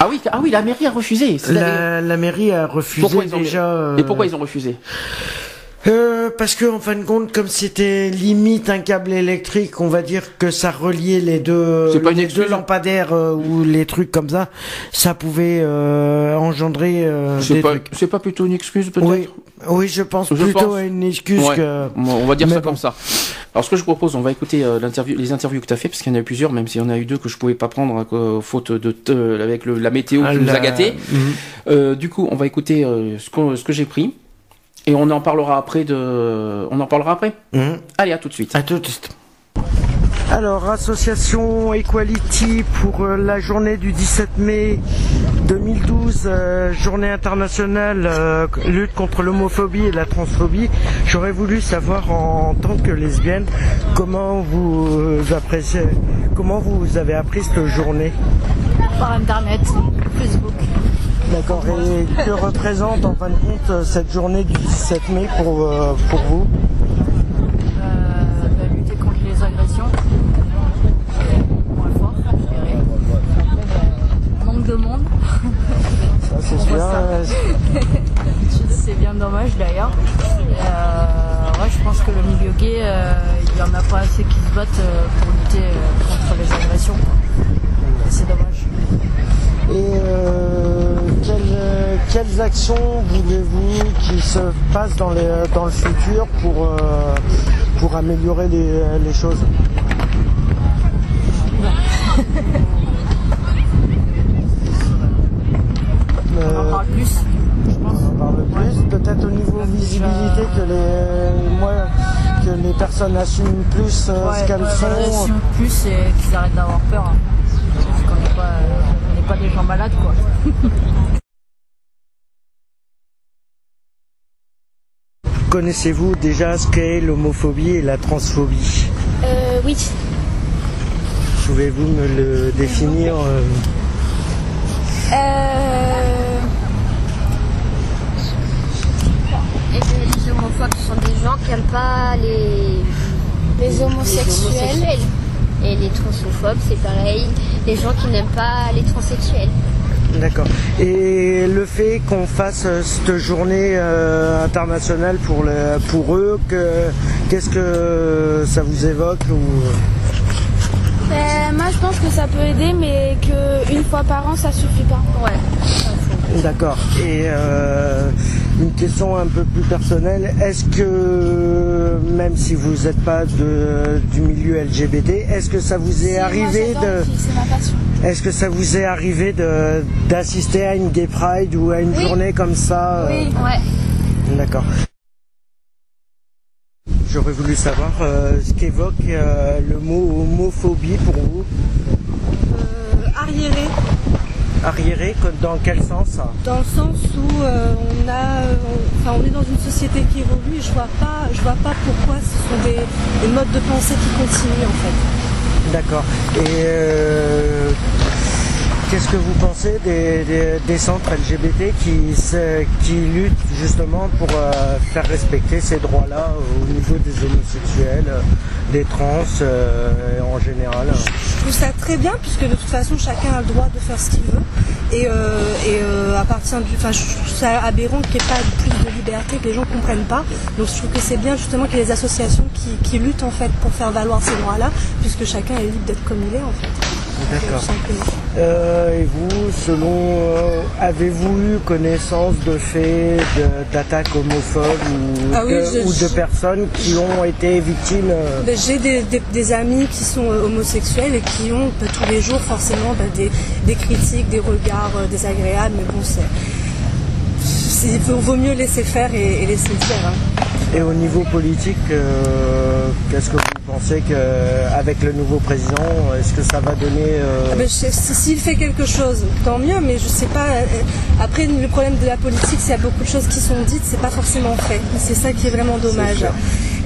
ah oui, ah oui, la mairie a refusé. La- mairie a refusé Pourquoi ont- déjà. euh, Et pourquoi ils ont refusé? Euh, parce que en fin de compte, comme c'était limite un câble électrique, on va dire que ça reliait les deux, pas une deux lampadaires euh, ou les trucs comme ça, ça pouvait euh, engendrer euh, C'est des pas, trucs. c'est pas plutôt une excuse peut-être Oui, oui, je pense Je plutôt pense. à une excuse Ouais. que. On va dire Mais ça bon. comme ça. Alors ce que je propose, on va écouter euh, l'interview, les interviews que tu as fait, parce qu'il y en a eu plusieurs, même s'il y en a eu deux que je pouvais pas prendre hein, faute de avec le- la météo qui Ah, nous a gâtés. Euh, du coup, on va écouter ce, ce que j'ai pris et on en parlera après de, on en parlera après. Mhm. Allez, à tout de suite. À tout de suite. Alors, association Equality pour euh, la journée du 17 mai 2012, euh, journée internationale euh, lutte contre l'homophobie et la transphobie. J'aurais voulu savoir en tant que lesbienne comment vous appréciez, comment vous avez appris cette journée? par internet, Facebook. D'accord. Et que représente en fin de compte euh, cette journée du 17 mai pour, euh, pour vous? Euh, de lutter contre les agressions. Point fort, je dirais. Manque de monde, Ça, c'est sûr. euh, c'est bien dommage d'ailleurs. Euh, ouais, je pense que le milieu gay, euh, il y en a pas assez qui se battent euh, pour lutter euh, contre les agressions. C'est dommage. Et euh, euh, quelles actions voulez-vous qu'il se passe dans, les, dans le futur pour, euh, pour améliorer les, les choses? On en Euh, parle plus, je pense. on parle plus, peut-être au niveau visibilité déjà- que les, moi, que les personnes assument plus euh, ce qu'elles ouais, sont. agression plus et qu'ils arrêtent d'avoir peur. hein. Parce qu'on n'est pas, euh, on n'est pas, euh, on n'est pas des gens malades quoi. connaissez-vous déjà ce qu'est l'homophobie et la transphobie Euh, oui. Pouvez-vous me le définir euh, Euh... Les homophobes sont des gens qui n'aiment pas les, Les homosexuels. homosexuels. Et les transophobes, c'est pareil, les gens qui n'aiment pas les transsexuels. D'accord. Et le fait qu'on fasse euh, cette journée euh, internationale pour, le, pour eux, que, qu'est-ce que ça vous évoque ou... Ben, moi, je pense que ça peut aider, mais qu'une fois par an, ça suffit pas. Ouais. D'accord. Et euh, une question un peu plus personnelle, est-ce que, même si vous n'êtes pas de, du milieu LGBT, est-ce que ça vous est arrivé de... les filles, C'est ma passion. Est-ce que ça vous est arrivé de, d'assister à une gay pride ou à une Oui. journée comme ça euh, Oui. Ouais. D'accord. J'aurais voulu savoir euh, ce qu'évoque le mot homophobie pour vous. arriéré, Arriéré, dans quel sens dans le sens où euh, on a, euh, on, enfin, on est dans une société qui évolue et je vois pas, je vois pas pourquoi ce sont des, des modes de pensée qui continuent en fait. D'accord. Et euh, qu'est-ce que vous pensez des, centres LGBT qui, qui luttent justement pour euh, faire respecter ces droits-là au niveau des homosexuels, euh, des trans euh, en général Je trouve ça très bien puisque de toute façon chacun a le droit de faire ce qu'il veut et, euh, euh, à partir du, enfin je trouve ça aberrant qu'il n'y ait pas plus de liberté que les gens comprennent pas. Donc je trouve que c'est bien justement qu'il y ait des associations qui, qui luttent en fait pour faire valoir ces droits-là puisque chacun est libre d'être comme il est en fait. D'accord. Euh, et vous, selon, euh, avez-vous eu connaissance de faits d'attaques homophobes ou, Ah oui, de, je- ou de je- personnes qui ont été victimes euh, Ben, J'ai des, des- des amis qui sont homosexuels et qui ont ben, tous les jours forcément ben, des, des critiques, des regards désagréables, mais bon, c'est. Il vaut mieux laisser faire et, et laisser le faire. hein. Et au niveau politique, euh, qu'est-ce que vous pensez qu'avec le nouveau président, est-ce que ça va donner... euh, Ah ben, S'il fait quelque chose, tant mieux, mais je sais pas. euh, Après, le problème de la politique, c'est qu'il y a beaucoup de choses qui sont dites, c'est pas forcément fait. C'est ça qui est vraiment dommage.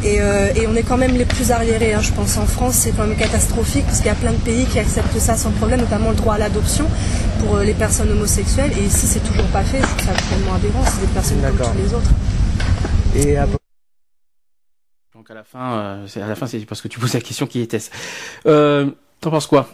Et, euh, et on est quand même les plus arriérés, hein, je pense. En France, c'est quand même catastrophique parce qu'il y a plein de pays qui acceptent ça sans problème, notamment le droit à l'adoption pour euh, les personnes homosexuelles. Et ici, c'est toujours pas fait. Je trouve ça complètement aberrant. C'est des personnes comme tous les autres. et à- Donc à la fin, euh, c'est à la fin, c'est parce que tu poses la question qui était-ce. Euh, T'en penses quoi?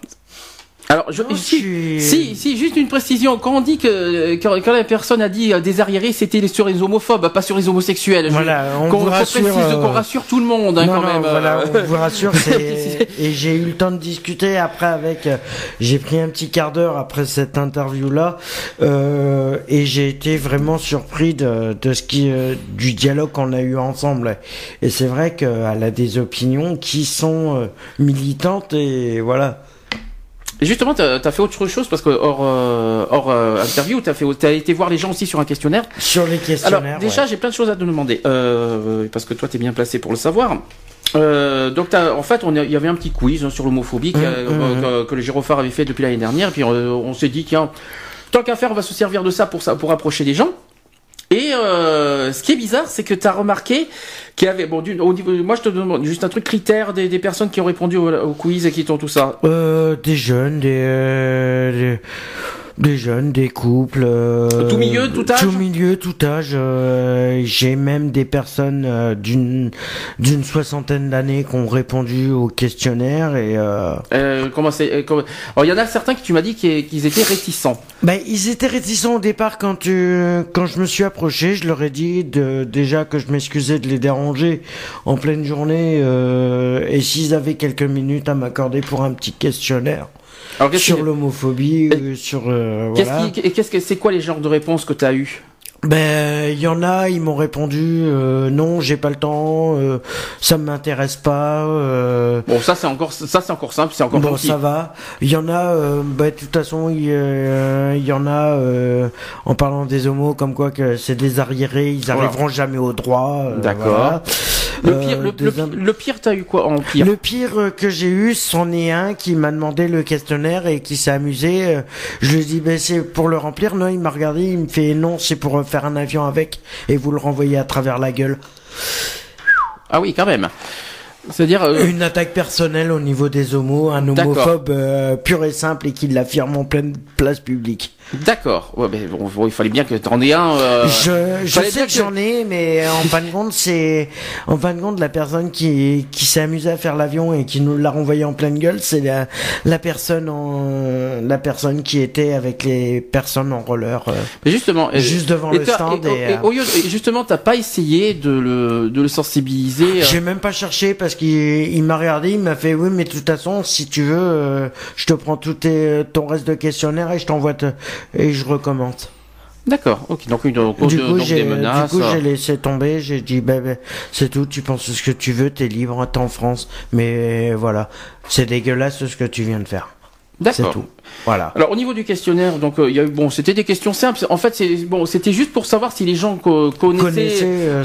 Alors, je, Non, si, si, si, juste une précision. Quand on dit que quand, quand la personne a dit euh, des arriérés, c'était sur les homophobes, pas sur les homosexuels. Voilà, on qu'on vous rassure, euh, qu'on rassure tout le monde hein, non, quand non, même. voilà, euh. on vous rassure, c'est... et j'ai eu le temps de discuter après avec, euh, j'ai pris un petit quart d'heure après cette interview-là, euh, et j'ai été vraiment surpris de, de ce qui, euh, du dialogue qu'on a eu ensemble. Et c'est vrai qu'elle a des opinions qui sont militantes et voilà. Et Justement, t'as as fait autre chose parce que hors, euh, hors euh, interview, t'as fait, t'as été voir les gens aussi sur un questionnaire. Sur les questionnaires. Alors déjà, ouais. j'ai plein de choses à te demander euh, parce que toi, t'es bien placé pour le savoir. Euh, donc, t'as- en fait, on a- il y avait un petit quiz hein, sur l'homophobie Mmh, mmh, euh, que, que le Girophare avait fait depuis l'année dernière. Puis euh, on s'est dit, tiens, tant qu'à faire, on va se servir de ça pour ça, pour approcher des gens. Et euh, ce qui est bizarre, c'est que tu as remarqué qu'il y avait, bon, d'une- au niveau, moi je te demande juste un truc critère des, des personnes qui ont répondu au, au quiz et qui t'ont tout ça. Euh, des jeunes, des, euh, des, des jeunes, des couples. euh, Tout milieu, tout âge Tout milieu, tout âge. euh, J'ai même des personnes euh, d'une d'une soixantaine d'années qui ont répondu au questionnaire et. Comment c'est comment- Alors il y en a certains qui tu m'as dit qu'ils étaient réticents. ben, ils étaient réticents au départ quand tu, quand je me suis approché, je leur ai dit de, déjà que je m'excusais de les déranger en pleine journée et s'ils avaient quelques minutes à m'accorder pour un petit questionnaire Alors sur l'homophobie, euh, sur euh, qu'est-ce voilà. qui- et qu'est-ce que c'est quoi les genres de réponses que tu as eu Ben, il y en a, ils m'ont répondu euh, non, j'ai pas le temps, euh, ça m'intéresse pas. Euh, Bon ça c'est encore ça c'est encore simple, c'est encore bon, ça va. Il y en a, ben, de toute façon, il y en a en parlant des homos, comme quoi que c'est des arriérés, ils Voilà. arriveront jamais au droit. D'accord. voilà. Le Euh, pire, le, pire, t'as eu quoi en pire Le pire euh, que j'ai eu, c'en est un qui m'a demandé le questionnaire et qui s'est amusé. euh, Je lui ai dit, ben, c'est pour le remplir. Non, il m'a regardé, il me fait, non, c'est pour faire un avion avec et vous le renvoyez à travers la gueule. Ah oui, quand même. C'est-à-dire. euh, Une attaque personnelle au niveau des homos, un homophobe euh, pur et simple et qui l'affirme en pleine place publique. D'accord. Ouais, mais bon, bon, il fallait bien que t'en aies un. euh, Je, je sais que j'en ai, mais en fin de compte, c'est en fin de compte la personne qui qui s'est amusée à faire l'avion et qui nous l'a renvoyé en pleine gueule, c'est la la personne en la personne qui était avec les personnes en roller. euh. Mais justement, euh, Juste devant et le stand Et, et, et euh, au lieu de- et justement, t'as pas essayé de le, de le sensibiliser. euh, J'ai même pas cherché parce qu'il il m'a regardé, il m'a fait oui, mais de toute façon, si tu veux, euh, je te prends tout tes, ton reste de questionnaire et je t'envoie te- et je recommence. D'accord. Ok. Donc, donc, Du coup, donc j'ai des menaces. du coup, euh, j'ai laissé tomber. J'ai dit, ben, ben, c'est tout. Tu penses ce que tu veux, t'es libre, t'es en France. Mais voilà, c'est dégueulasse ce que tu viens de faire. C'est D'accord. tout. Voilà. Alors au niveau du questionnaire, donc euh, il bon, c'était des questions simples. En fait, c'est bon, c'était juste pour savoir si les gens co- connaissaient, euh,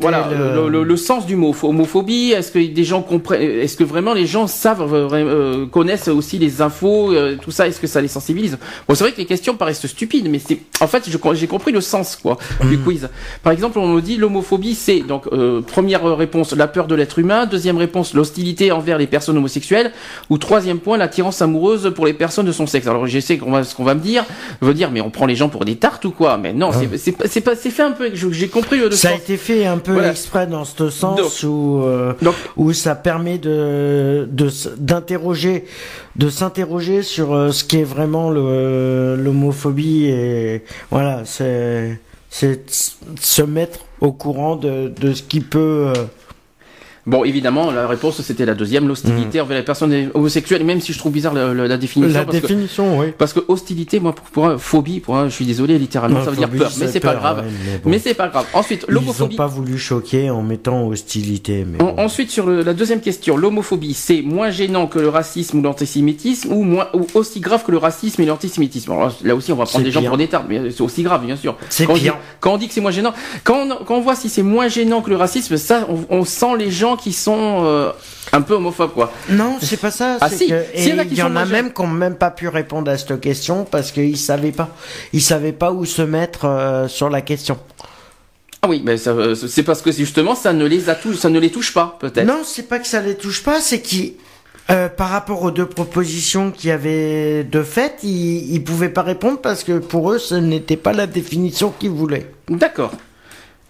voilà, le- le... le- le sens du mot homophobie. Est-ce que des gens comprennent Est-ce que vraiment les gens savent euh, connaissent aussi les infos, tout ça? Est-ce que ça les sensibilise? Bon, c'est vrai que les questions paraissent stupides, mais c'est en fait j'ai compris le sens quoi du Mm. quiz. Par exemple, on me dit l'homophobie, c'est donc première réponse la peur de l'être humain, deuxième réponse l'hostilité envers les personnes homosexuelles, ou troisième point l'attirance amoureuse pour les personnes de son sexe. Alors je sais qu'on va ce qu'on va me dire, veut dire mais on prend les gens pour des tartes ou quoi? Mais non, c'est c'est c'est pas c'est fait un peu. J'ai compris le Ça a été fait un peu Voilà. exprès dans ce sens Donc- où, euh, Donc- où ça permet de d'interroger, de s'interroger sur euh, ce qu'est vraiment le l'homophobie et voilà, c'est c'est se mettre au courant de de ce qui peut. euh, Bon, évidemment, la réponse c'était la deuxième, l'hostilité envers les personnes homosexuelles. Même si je trouve bizarre la, la- la définition. Mm. la parce que- définition, oui. Parce que hostilité, moi, pour, pour un- phobie, pour un- je suis désolé, littéralement, Non, ça veut dire peur. Mais c'est pas grave. ouais, mais bon. Mais c'est pas grave. Ensuite, Ils ont l'homophobie. pas voulu choquer en mettant hostilité, mais En- bon. Ensuite, sur le- la deuxième question, l'homophobie, c'est moins gênant que le racisme ou l'antisémitisme ou, moins, ou aussi grave que le racisme et l'antisémitisme? Alors, là aussi, on va prendre des gens pour des tartes, mais c'est aussi grave, bien sûr. C'est quand quand on dit que c'est moins gênant, quand on, quand on voit si c'est moins gênant que le racisme, ça, on, on sent les gens qui sont euh, un peu homophobes, quoi. Non, c'est pas ça. Ah si, que- s'il y et en a qui il y en a même qui ont même pas pu répondre à cette question parce qu'ils savaient pas. Ils savaient pas où se mettre euh, sur la question. Ah oui, mais euh, c'est parce que justement, ça ne les a ça ne les touche pas, peut-être. Non, c'est pas que ça les touche pas, c'est qu'ils, euh, par rapport aux deux propositions qu'il y avait de fait, ils, ils pouvaient pas répondre parce que pour eux, ce n'était pas la définition qu'ils voulaient. D'accord.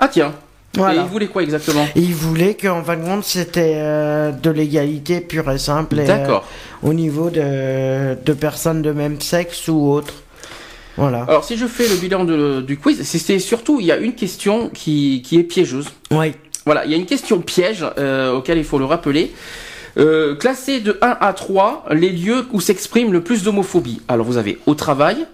Ah tiens. Voilà. Et ils voulaient quoi exactement? Et ils voulaient qu'en fin de compte, c'était euh, de l'égalité pure et simple. D'accord. euh, au niveau de, de personnes de même sexe ou autre. Voilà. Alors si je fais le bilan de- du quiz, c'est- c'est surtout il y a une question qui, qui est piégeuse. Oui. Voilà, il y a une question piège euh, auquel il faut le rappeler. Classez de 1 à 3 les lieux où s'exprime le plus d'homophobie. Alors vous avez au travail,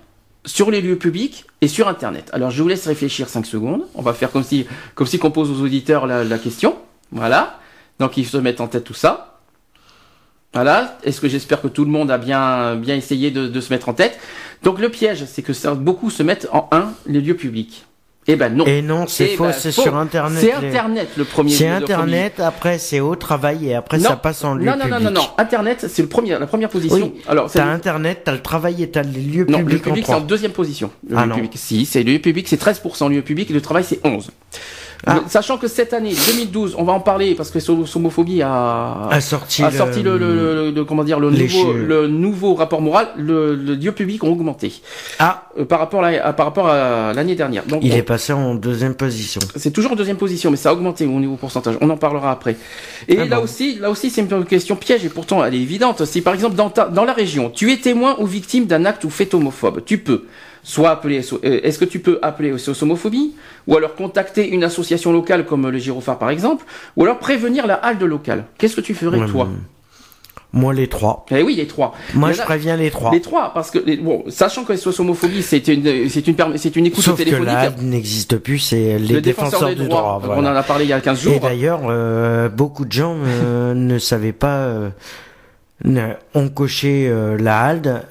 sur les lieux publics et sur Internet. Alors je vous laisse réfléchir 5 secondes. On va faire comme si, comme si qu'on pose aux auditeurs la, question. Voilà. Donc ils se mettent en tête tout ça. Voilà. Est-ce que j'espère que tout le monde a bien, bien essayé de, se mettre en tête? Donc le piège, c'est que beaucoup se mettent en 1 les lieux publics. Eh ben non. Et non, c'est Eh faux, ben, c'est sur Internet. C'est Internet le premier. C'est Internet, après c'est au travail et après Non. ça passe en lieu non, non, public. non, non, non. Internet, c'est le premier, la première position. Oui. Alors, c'est T'as Internet, t'as le travail et t'as les lieux non, le publics public, c'est en deuxième position. Le Ah lieu non. public, si, c'est le lieu public, c'est 13% lieu public et le travail, c'est 11. Ah. Sachant que cette année, 2012, on va en parler parce que Somo- Somophobie a, A sorti a le- sorti le, le- le- le- comment dire, le nouveau, chiffres. le nouveau rapport moral, le, lieu public ont augmenté. Ah. Euh, par rapport à, à- par rapport à l'année dernière. Donc, Il on- est passé en deuxième position. c'est toujours en deuxième position, mais ça a augmenté au niveau pourcentage. On en parlera après. Et Ah là bon. aussi, là aussi, c'est une question piège et pourtant elle est évidente. Si par exemple dans ta, dans la région, tu es témoin ou victime d'un acte ou fait homophobe, tu peux soit appeler, euh, est-ce que tu peux appeler aux homophobie, ou alors contacter une association locale comme le Girophare par exemple, ou alors prévenir la halte locale. Qu'est-ce que tu ferais Ouais, toi Moi les trois. Eh oui, les trois. Moi je préviens les trois. Les trois, parce que bon, sachant que la homophobie, c'est une, c'est une, c'est une écoute Sauf que téléphonique. n'existe plus, c'est les le défenseurs, des du droits. droit. On en a parlé il y a 15 jours. Et d'ailleurs, euh, beaucoup de gens euh, ne savaient pas, euh, ne- ont coché euh, la HALD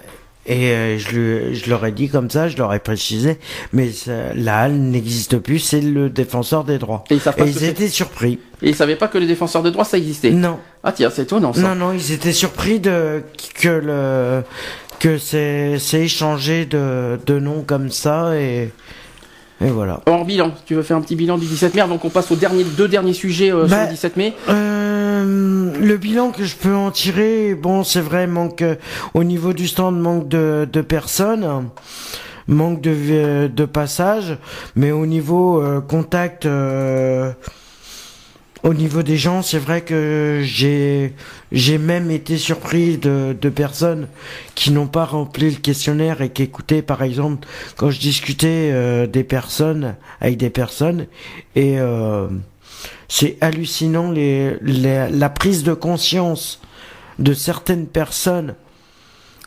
Et euh, je, lui- je leur ai dit comme ça, je leur ai précisé, mais ça- la halle n'existe plus, c'est le défenseur des droits. Et ils Et ils étaient surpris. Et ils savaient pas que les défenseurs de droits ça existait. Non. Ah tiens, c'est étonnant ça. Non, non, ils étaient surpris de que le que c'est c'est échangé de de noms comme ça et et voilà. Hors bilan, tu veux faire un petit bilan du 17 mai avant qu'on passe aux derniers, deux derniers sujets euh, sur Bah, le 17 mai? Euh, le bilan que je peux en tirer, bon, c'est vrai, manque euh, au niveau du stand, manque de, personnes, manque de, euh, de passage, mais au niveau euh, contact, euh, au niveau des gens, c'est vrai que j'ai j'ai même été surpris de, de personnes qui n'ont pas rempli le questionnaire et qui écoutaient, par exemple, quand je discutais euh, des personnes avec des personnes et euh, c'est hallucinant la prise de conscience de certaines personnes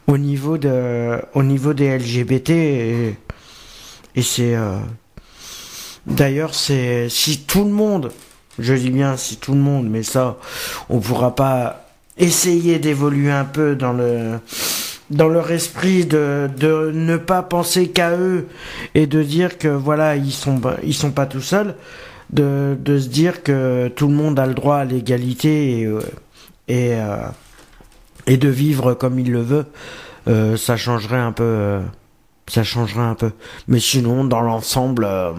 au niveau de au niveau des LGBT et, c'est euh, d'ailleurs si tout le monde je dis bien si tout le monde mais ça on pourra pas essayer d'évoluer un peu dans le dans leur esprit de, ne pas penser qu'à eux et de dire que voilà ils sont pas tout seuls de, de se dire que tout le monde a le droit à l'égalité et euh, et, euh, et de vivre comme il le veut euh, ça changerait un peu euh, ça changerait un peu mais sinon dans l'ensemble euh,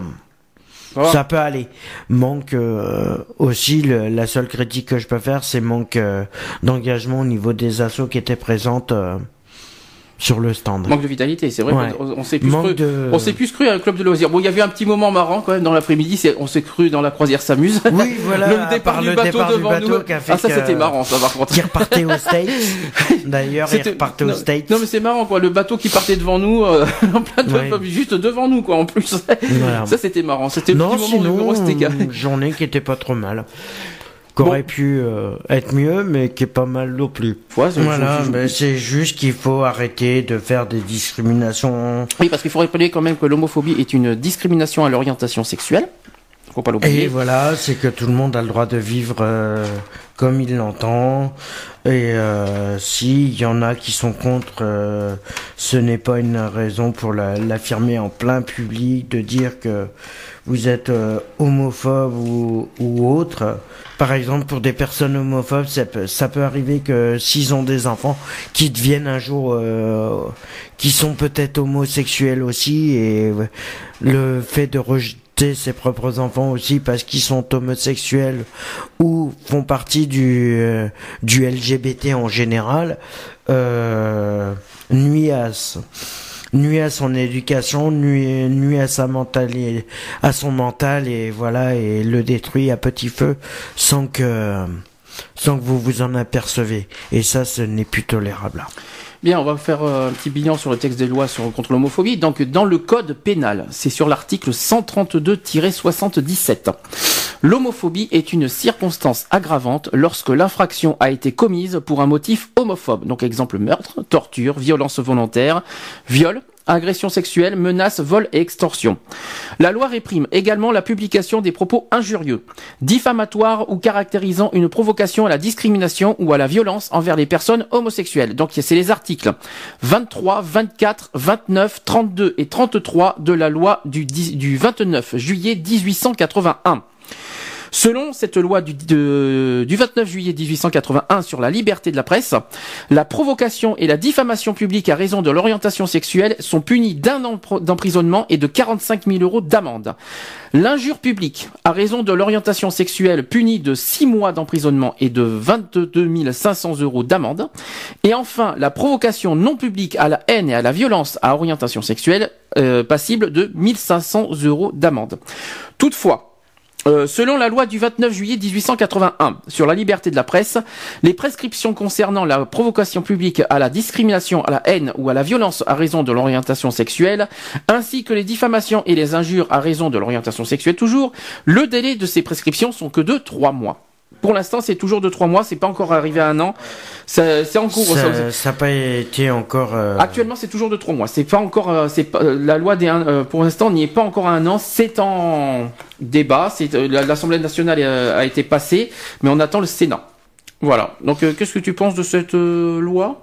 Ça peut aller. Manque euh, aussi le- la seule critique que je peux faire, c'est manque d'engagement au niveau des assos qui étaient présentes sur le stand. Manque de vitalité, c'est vrai. Ouais. On, s'est plus cru. de- On s'est plus cru à un club de loisirs. Bon, il y avait un petit moment marrant quand même dans l'après-midi. c'est- On s'est cru dans la croisière s'amuse. Oui, voilà, le départ part du le bateau départ du devant bateau nous. a fait ah, ça c'était marrant, ça par contre. Qui repartait aux States. D'ailleurs, il repartait aux States. Non mais c'est marrant quoi, le bateau qui partait devant nous, euh, en plein de Ouais. juste devant nous quoi en plus. Voilà. Ça c'était marrant, c'était le non, petit moment sinon, une journée qui était pas trop mal. Qui aurait pu euh, être mieux, mais qui est pas mal non plus. Ouais, voilà, mais c'est juste qu'il faut arrêter de faire des discriminations. Oui, parce qu'il faut rappeler quand même que l'homophobie est une discrimination à l'orientation sexuelle. Faut pas l'oublier. Et voilà, c'est que tout le monde a le droit de vivre euh, comme il l'entend. Et euh, s'il y en a qui sont contre, euh, ce n'est pas une raison pour la- l'affirmer en plein public, de dire que vous êtes euh, homophobe ou, ou autre. Par exemple, pour des personnes homophobes, ça peut, ça peut arriver que s'ils ont des enfants, qui deviennent un jour, euh, qui sont peut-être homosexuels aussi, et le fait de rejeter ses propres enfants aussi parce qu'ils sont homosexuels ou font partie du, euh, du LGBT en général, euh, nuit à, s- nuit à son éducation, nuit, nuit à sa mentale, et- à son mental et voilà et le détruit à petit feu sans que sans que vous vous en apercevez et ça ce n'est plus tolérable. Bien, on va faire euh, un petit bilan sur le texte des lois sur, contre l'homophobie. Donc, dans le code pénal, c'est sur l'article 132-77. L'homophobie est une circonstance aggravante lorsque l'infraction a été commise pour un motif homophobe. Donc, exemple meurtre, torture, violence volontaire, viol, agression sexuelle, menace, vol et extorsion. La loi réprime également la publication des propos injurieux, diffamatoires ou caractérisant une provocation à la discrimination ou à la violence envers les personnes homosexuelles. Donc c'est les articles 23, 24, 29, 32 et 33 de la loi du, 10 du 29 juillet 1881. Selon cette loi du, de- du 29 juillet 1881 sur la liberté de la presse, la provocation et la diffamation publique à raison de l'orientation sexuelle sont punies d'un an d'emprisonnement et de 45 000 euros d'amende. L'injure publique à raison de l'orientation sexuelle punie de 6 mois d'emprisonnement et de 22 500 euros d'amende. Et enfin, la provocation non publique à la haine et à la violence à orientation sexuelle euh, passible de 1500 euros d'amende. Toutefois, euh, selon la loi du 29 juillet 1881 sur la liberté de la presse, les prescriptions concernant la provocation publique à la discrimination, à la haine ou à la violence à raison de l'orientation sexuelle, ainsi que les diffamations et les injures à raison de l'orientation sexuelle toujours, le délai de ces prescriptions sont que de trois mois. Pour l'instant, c'est toujours de trois mois, c'est pas encore arrivé à un an. C'est en cours. ça- n'a pas été encore. euh, Actuellement, c'est toujours de trois mois. C'est pas encore, euh, c'est pas, euh, la loi des, un- euh, pour l'instant, n'y est pas encore à un an. C'est en débat. C'est la- l'Assemblée nationale a été passée, mais on attend le Sénat. Voilà. Donc, qu'est-ce que tu penses de cette loi?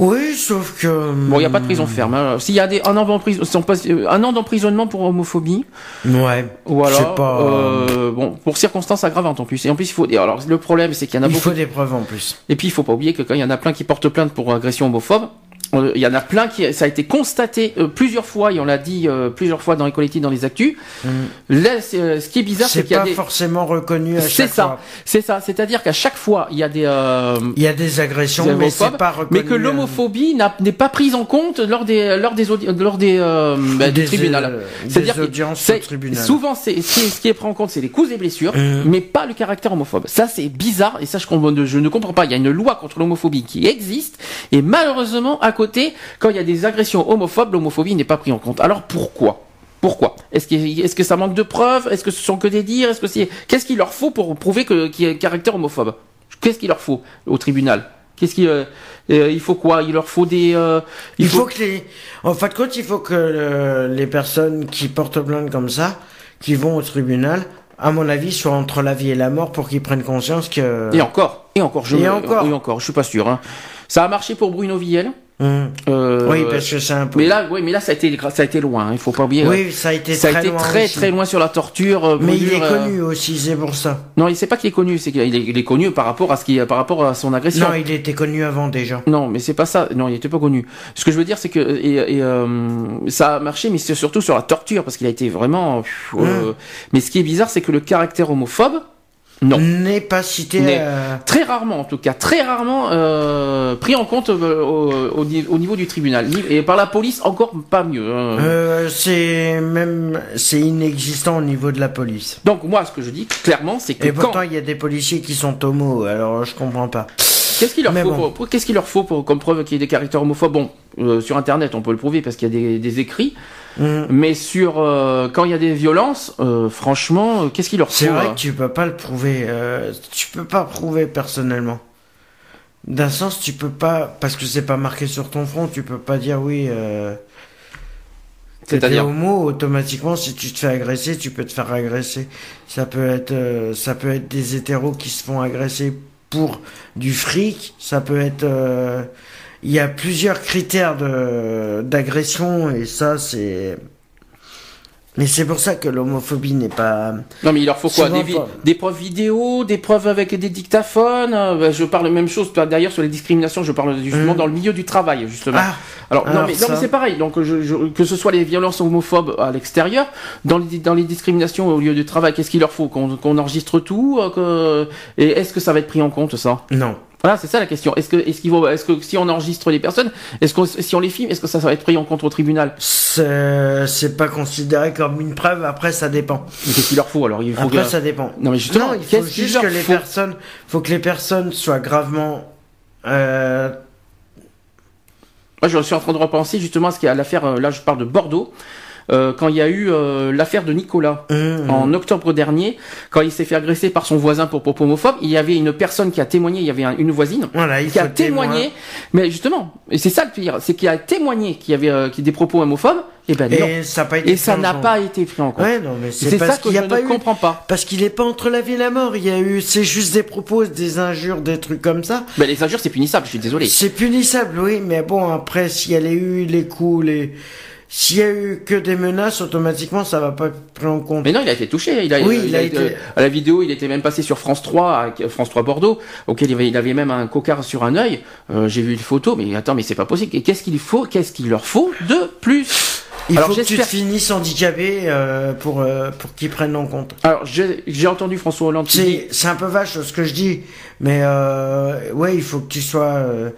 Oui, sauf que. Bon, il n'y a pas de prison ferme. hein. S'il y a des, un, an d'empris- si on passe- euh, un an d'emprisonnement pour homophobie, Ouais. C'est pas. euh, bon, pour circonstances aggravantes en plus. Et en plus, il faut. et alors, le problème, c'est qu'il y en a il beaucoup. faut des preuves en plus. Et puis, il faut pas oublier que quand il y en a plein qui portent plainte pour agression homophobe, il y en a plein qui, ça a été constaté euh, plusieurs fois, et on l'a dit euh, plusieurs fois dans les collectifs, dans les actus. Là, c'est, euh, ce qui est bizarre, c'est C'est qu'il y a pas des. forcément reconnu à C'est ça, c'est ça. C'est-à-dire qu'à chaque fois, il y a des. euh, Il y a des agressions, des mais c'est homophobes, pas reconnu. mais que euh, l'homophobie n'est pas prise en compte lors des lors des lors des euh, bah, Des, euh, C'est-à-dire que souvent c'est ce qui, est, pris en compte c'est les coups et blessures, mais pas le caractère homophobe. Ça c'est bizarre et ça je, je ne comprends pas. Il y a une loi contre l'homophobie qui existe et malheureusement à côté quand il y a des agressions homophobes l'homophobie n'est pas prise en compte. Alors pourquoi? Pourquoi? Est-ce que, est-ce que ça manque de preuves? Est-ce que ce sont que des dires? Est-ce que c'est qu'est-ce qu'il leur faut pour prouver qu'il y a un caractère homophobe? Qu'est-ce qu'il leur faut au tribunal? Qu'est-ce qu'il euh, euh, il faut quoi? Il leur faut des euh, Il faut que les. En fin de compte, il faut que euh, les personnes qui portent plainte comme ça, qui vont au tribunal, à mon avis, soient entre la vie et la mort pour qu'ils prennent conscience que. Et encore, et encore, je Et encore. et encore, je suis pas sûr. Hein. Ça a marché pour Bruno Villel. Hum. Euh, Oui, parce que c'est un peu. Mais là, oui, mais là, ça a été, ça a été loin. hein, Il faut pas oublier. Oui, ça a été ça a très été loin très, aussi. très loin sur la torture. euh, Mais il est euh, connu aussi, c'est pour ça. Non, il sait pas qu'il est connu. C'est qu'il est, il est connu par rapport à ce qui, par rapport à son agression. Non, il était connu avant déjà. Non, mais c'est pas ça. Non, il était pas connu. Ce que je veux dire, c'est que et, et, euh, ça a marché, mais c'est surtout sur la torture parce qu'il a été vraiment. pff, euh, Mais ce qui est bizarre, c'est que le caractère homophobe, N'est pas cité. Euh, très rarement en tout cas, très rarement euh, pris en compte euh, au, au ni- au niveau du tribunal et par la police encore pas mieux. hein. euh, c'est même. C'est inexistant au niveau de la police. Donc moi, ce que je dis clairement, c'est que Et pourtant, il y a des policiers qui sont homos, alors je comprends pas. Qu'est-ce qu'il leur faut pour- pour- Qu'est-ce qu'il leur faut pour, comme preuve qu'il y ait des caractères homophobes? Bon, euh, sur Internet, on peut le prouver parce qu'il y a des, des écrits. Hum. Mais sur euh, quand il y a des violences, euh, franchement, qu'est-ce qu'il leur faut C'est vrai que tu peux pas le prouver. tu peux pas prouver personnellement. D'un sens, tu peux pas parce que c'est pas marqué sur ton front. Tu peux pas dire oui. C'est-à-dire homo automatiquement. Si tu te fais agresser, tu peux te faire agresser. Ça peut être, ça peut être des hétéros qui se font agresser pour du fric. Ça peut être. euh, Il y a plusieurs critères d'agression et ça c'est. Mais c'est pour ça que l'homophobie n'est pas. Non, mais il leur faut quoi? Des, preuves vidéo, des preuves avec des dictaphones? euh, bah, je parle même chose. D'ailleurs, sur les discriminations, je parle justement Hum. dans le milieu du travail, justement. Ah, alors, non, mais, non, ça- mais c'est pareil. Donc, je, je- que ce soit les violences homophobes à l'extérieur, dans les, dans les discriminations au lieu du travail, qu'est-ce qu'il leur faut? Qu'on qu'on enregistre tout euh, que- Et est-ce que ça va être pris en compte, ça? Non. Voilà, c'est ça la question. Est-ce que, est-ce qu'il vaut, est-ce que si on enregistre les personnes, est-ce que si on les filme, est-ce que ça, va être pris en compte au tribunal? C'est c'est pas considéré comme une preuve. Après, ça dépend. Mais Qu'est-ce qu'il leur faut alors? Il faut Après, que- ça dépend. Non, mais justement, non, il faut juste que les faut? personnes, faut que les personnes soient gravement. Euh, Moi, je suis en train de repenser justement à ce qu'il y a l'affaire. euh, Là, je parle de Bordeaux. Euh, quand il y a eu euh, l'affaire de Nicolas hum, en octobre dernier, quand il s'est fait agresser par son voisin pour propos homophobes, il y avait une personne qui a témoigné, il y avait un- une voisine voilà, qui a témoin. témoigné, mais justement, et c'est ça le pire, c'est qu'il a témoigné qu'il y avait euh, y des propos homophobes, et ben non, Et ça n'a pas été été pris en compte. Ouais, non, mais c'est ça que qu'il je pas ne eu. comprends pas. Parce qu'il est pas entre la vie et la mort. Il y a eu, c'est juste des propos, des injures, des trucs comme ça. Ben, les injures, c'est punissable, je suis désolé. C'est punissable, oui, mais bon, après, s'il y a eu les coups, les, s'il y a eu que des menaces, automatiquement, ça va pas être pris en compte. Mais non, il a été touché. Il a, Oui, il il a été- euh, à la vidéo, il était même passé sur France 3, avec France 3 Bordeaux, auquel il avait, même un cocard sur un œil. Euh, J'ai vu une photo, mais attends, mais c'est pas possible. Et qu'est-ce qu'il faut, qu'est-ce qu'il leur faut de plus? Il Alors, faut que tu te finisses handicapé euh, pour euh, pour qu'ils prennent en compte. Alors j'ai entendu François Hollande dit- C'est c'est un peu vache ce que je dis, mais euh, ouais, il faut que tu sois, euh,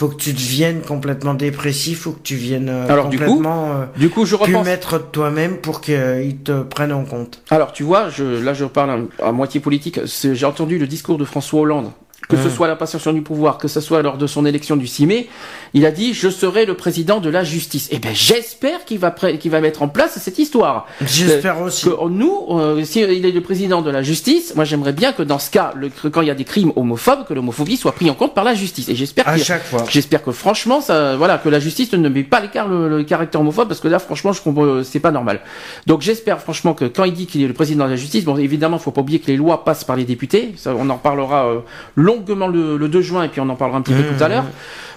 faut que tu deviennes complètement dépressif, faut que tu viennes euh, Alors, du coup, complètement euh, Du coup, je repense. maître de toi-même pour qu'ils te prennent en compte. Alors, tu vois, je, là, je parle à, à moitié politique. J'ai entendu le discours de François Hollande. Que ce Hum. soit la passation du pouvoir, que ce soit lors de son élection du 6 mai, il a dit je serai le président de la justice. Eh ben j'espère qu'il va qu'il va mettre en place cette histoire. J'espère aussi. Que nous, euh, si il est le président de la justice, moi j'aimerais bien que dans ce cas, le, que quand il y a des crimes homophobes, que l'homophobie soit pris en compte par la justice. Et j'espère À qu'il- chaque fois. J'espère que franchement, ça, voilà, que la justice ne met pas l'écart le, le caractère homophobe, parce que là, franchement, je comprends, euh, c'est pas normal. Donc, j'espère franchement que quand il dit qu'il est le président de la justice, bon, évidemment, faut pas oublier que les lois passent par les députés. Ça, on en reparlera euh, longuement longuement le, le 2 juin et puis on en parlera un petit peu Mmh. tout à l'heure,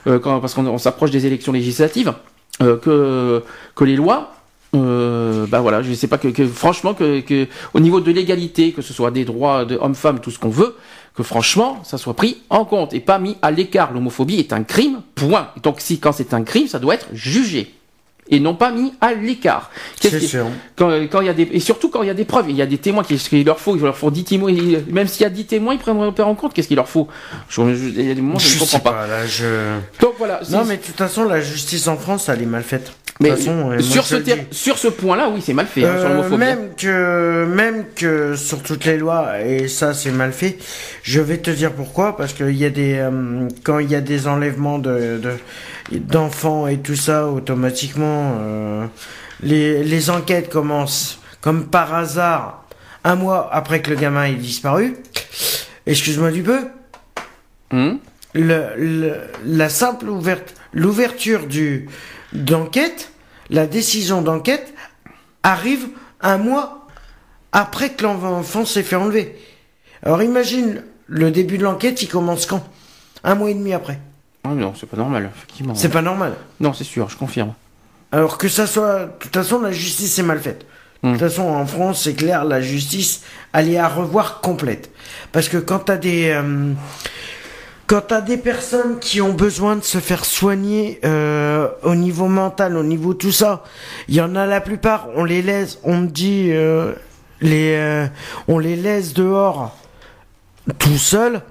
euh, parce qu'on on s'approche des élections législatives, euh, que que les lois. Euh, bah voilà, je sais pas que, que franchement que, que au niveau de l'égalité, que ce soit des droits de hommes-femmes, tout ce qu'on veut, que franchement ça soit pris en compte et pas mis à l'écart. L'homophobie est un crime, point. Donc si quand c'est un crime, ça doit être jugé et non pas mis à l'écart. Qu'est-ce C'est sûr. Quand, quand y a des et surtout quand il y a des preuves, il y a des témoins qui qu'il leur faut, il leur faut 10 témoins, même s'il y a 10 témoins, ils prennent pas en compte qu'est-ce qu'il leur faut? Je, je- il y a des moments je, Je ne comprends pas. pas, là, je... Donc voilà, Non, mais de toute façon, la justice en France, elle est mal faite. De mais toute façon, euh, sur ce sur ce point-là, oui, c'est mal fait hein, sur Euh, même que même que sur toutes les lois et ça c'est mal fait. Je vais te dire pourquoi parce qu'il y a des euh, quand il y a des enlèvements de de- d'enfants et tout ça automatiquement euh, les les enquêtes commencent comme par hasard un mois après que le gamin ait disparu. Excuse-moi du peu. Le, le- la simple ouverte l'ouverture du d'enquête, la décision d'enquête arrive un mois après que l'enfant s'est fait enlever. Alors imagine, le début de l'enquête, il commence quand? Un mois et demi après. Ah non, c'est pas normal, effectivement. C'est pas normal. Non, c'est sûr, je confirme. Alors que ça soit... De toute façon, la justice est mal faite. De toute façon, en France, c'est clair, la justice, elle est à revoir complète. Parce que quand t'as des... euh, quand t'as des personnes qui ont besoin de se faire soigner euh, au niveau mental, au niveau tout ça, il y en a la plupart, on les laisse, on me dit, euh, les, euh, on les laisse dehors tout seuls.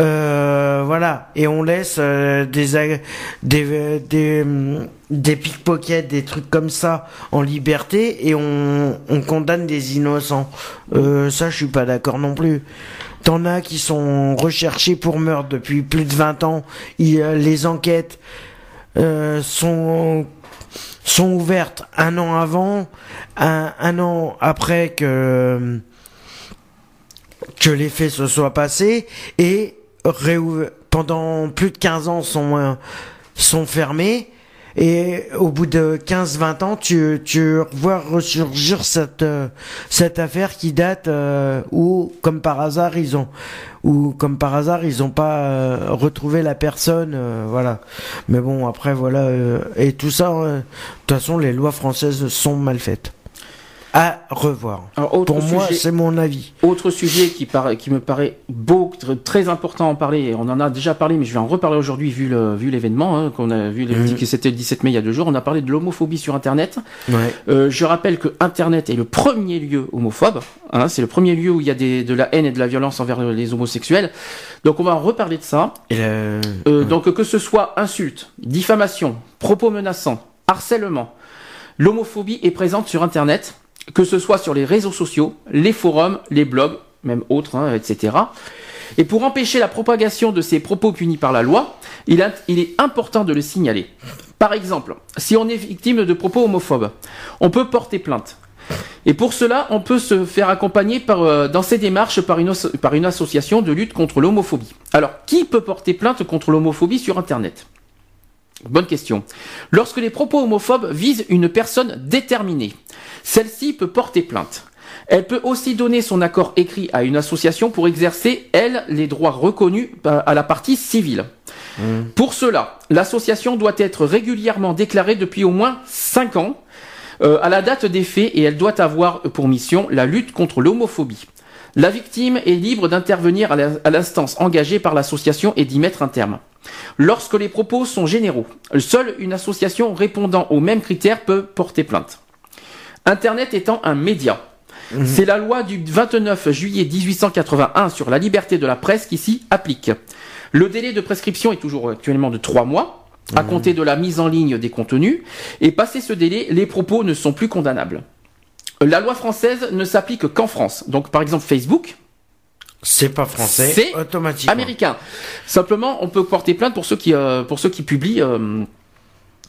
Euh, voilà, et on laisse euh, des des euh, des, hum, des pickpockets, des trucs comme ça en liberté et on, on condamne des innocents. Euh, ça, je suis pas d'accord non plus. T'en as qui sont recherchés pour meurtre depuis plus de 20 ans. Il, euh, les enquêtes sont sont ouvertes un an avant, un, un an après que que les faits se soient passés et pendant plus de 15 ans sont euh, sont fermés. Et au bout de 15-20 ans tu tu vois ressurgir cette euh, cette affaire qui date euh, où comme par hasard ils ont ou comme par hasard ils ont pas euh, retrouvé la personne euh, voilà. Mais bon après voilà euh, et tout ça de toute façon les lois françaises sont mal faites à revoir Alors, autre pour moi c'est mon avis Autre sujet qui, paraît, qui me paraît beau, tr- très important à en parler, on en a déjà parlé, mais je vais en reparler aujourd'hui vu le- vu l'événement, hein, qu'on a vu, Mhm. que c'était le 17 mai il y a deux jours, on a parlé de l'homophobie sur Internet. ouais Euh, je rappelle que Internet est le premier lieu homophobe, hein, c'est le premier lieu où il y a des, de la haine et de la violence envers les homosexuels. Donc on va en reparler de ça. et le- Euh, Donc que ce soit insulte, diffamation, propos menaçants, harcèlement, l'homophobie est présente sur Internet, que ce soit sur les réseaux sociaux, les forums, les blogs, même autres, hein, etc. Et pour empêcher la propagation de ces propos punis par la loi, il, est important de le signaler. Par exemple, si on est victime de propos homophobes, on peut porter plainte. Et pour cela, on peut se faire accompagner euh, dans ces démarches par une association de lutte contre l'homophobie. Alors, qui peut porter plainte contre l'homophobie sur Internet? Bonne question. Lorsque les propos homophobes visent une personne déterminée, celle-ci peut porter plainte. Elle peut aussi donner son accord écrit à une association pour exercer, elle, les droits reconnus euh, à la partie civile. Pour cela, l'association doit être régulièrement déclarée depuis au moins 5 ans euh, à la date des faits et elle doit avoir pour mission la lutte contre l'homophobie. La victime est libre d'intervenir à l'instance engagée par l'association et d'y mettre un terme. Lorsque les propos sont généraux, seule une association répondant aux mêmes critères peut porter plainte. Internet étant un média, c'est la loi du 29 juillet 1881 sur la liberté de la presse qui s'y applique. Le délai de prescription est toujours actuellement de 3 mois, à compter de la mise en ligne des contenus, et passé ce délai, les propos ne sont plus condamnables. La loi française ne s'applique qu'en France. Donc par exemple Facebook, c'est pas français C'est américain. Simplement, on peut porter plainte pour ceux qui, euh, pour ceux qui publient euh,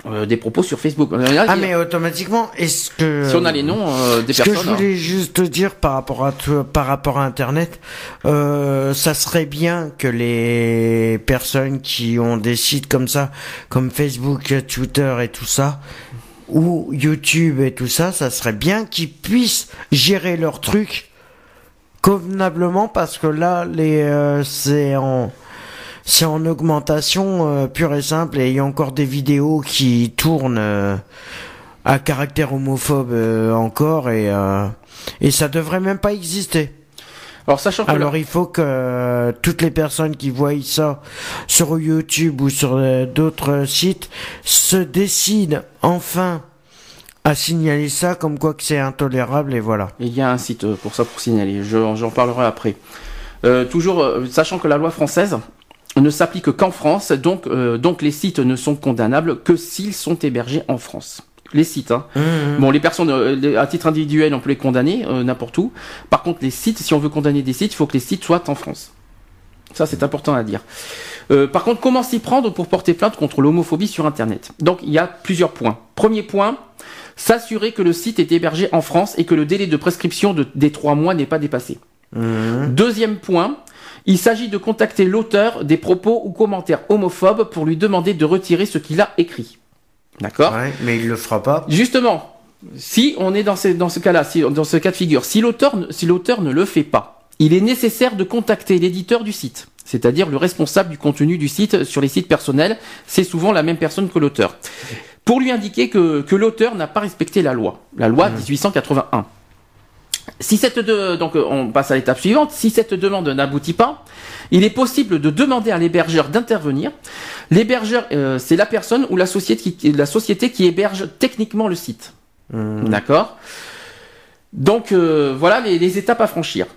euh, des propos sur Facebook. ah mais automatiquement est-ce que si on a les noms euh, des Ce que personnes. je voulais juste te dire par rapport à par rapport à Internet, euh, ça serait bien que les personnes qui ont des sites comme ça, comme Facebook, Twitter et tout ça, ou YouTube et tout ça, ça serait bien qu'ils puissent gérer leurs trucs convenablement parce que là, les, c'est en, c'est en augmentation euh, pure et simple et il y a encore des vidéos qui tournent euh, à caractère homophobe euh, encore et euh, et ça devrait même pas exister. Alors sachant que Alors il faut que euh, toutes les personnes qui voient ça sur YouTube ou sur euh, d'autres sites se décident enfin à signaler ça comme quoi que c'est intolérable et voilà. Il y a un site pour ça pour signaler. Je- J'en parlerai après. Euh, toujours, euh, sachant que la loi française ne s'applique qu'en France, donc, euh, donc les sites ne sont condamnables que s'ils sont hébergés en France. Les sites, hein. Bon, les personnes euh, les- à titre individuel, on peut les condamner euh, n'importe où. Par contre, les sites, si on veut condamner des sites, il faut que les sites soient en France. Ça, c'est important à dire. Euh, par contre, comment s'y prendre pour porter plainte contre l'homophobie sur Internet? Donc, il y a plusieurs points. Premier point, s'assurer que le site est hébergé en France et que le délai de prescription de- des trois mois n'est pas dépassé. Deuxième point, il s'agit de contacter l'auteur des propos ou commentaires homophobes pour lui demander de retirer ce qu'il a écrit. D'accord Ouais, mais il le fera pas. Justement, si on est dans ce, dans ce cas-là, si, dans ce cas de figure, si l'auteur, ne- si ne le fait pas, il est nécessaire de contacter l'éditeur du site, c'est-à-dire le responsable du contenu du site sur les sites personnels. C'est souvent la même personne que l'auteur. Pour lui indiquer que, que l'auteur n'a pas respecté la loi, la loi 1881. Si cette de- donc euh, on passe à l'étape suivante. Si cette demande n'aboutit pas, il est possible de demander à l'hébergeur d'intervenir. L'hébergeur, euh, c'est la personne ou la société qui, la société qui héberge techniquement le site. D'accord? Donc euh, voilà les, les étapes à franchir.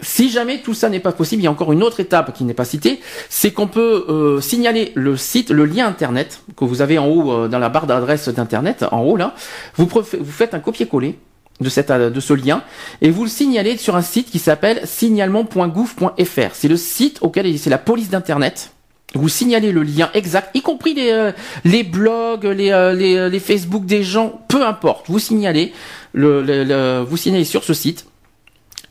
Si jamais tout ça n'est pas possible, il y a encore une autre étape qui n'est pas citée, c'est qu'on peut euh, signaler le site, le lien internet que vous avez en haut euh, dans la barre d'adresse d'internet, en haut là. Vous, vous faites un copier-coller de, cette, euh, de ce lien et vous le signalez sur un site qui s'appelle signalement.gouv.fr. C'est le site auquel c'est la police d'internet. Vous signalez le lien exact, y compris les, euh, les blogs, les, euh, les, les Facebook des gens, peu importe. Vous signalez, le, le- le- vous signalez sur ce site.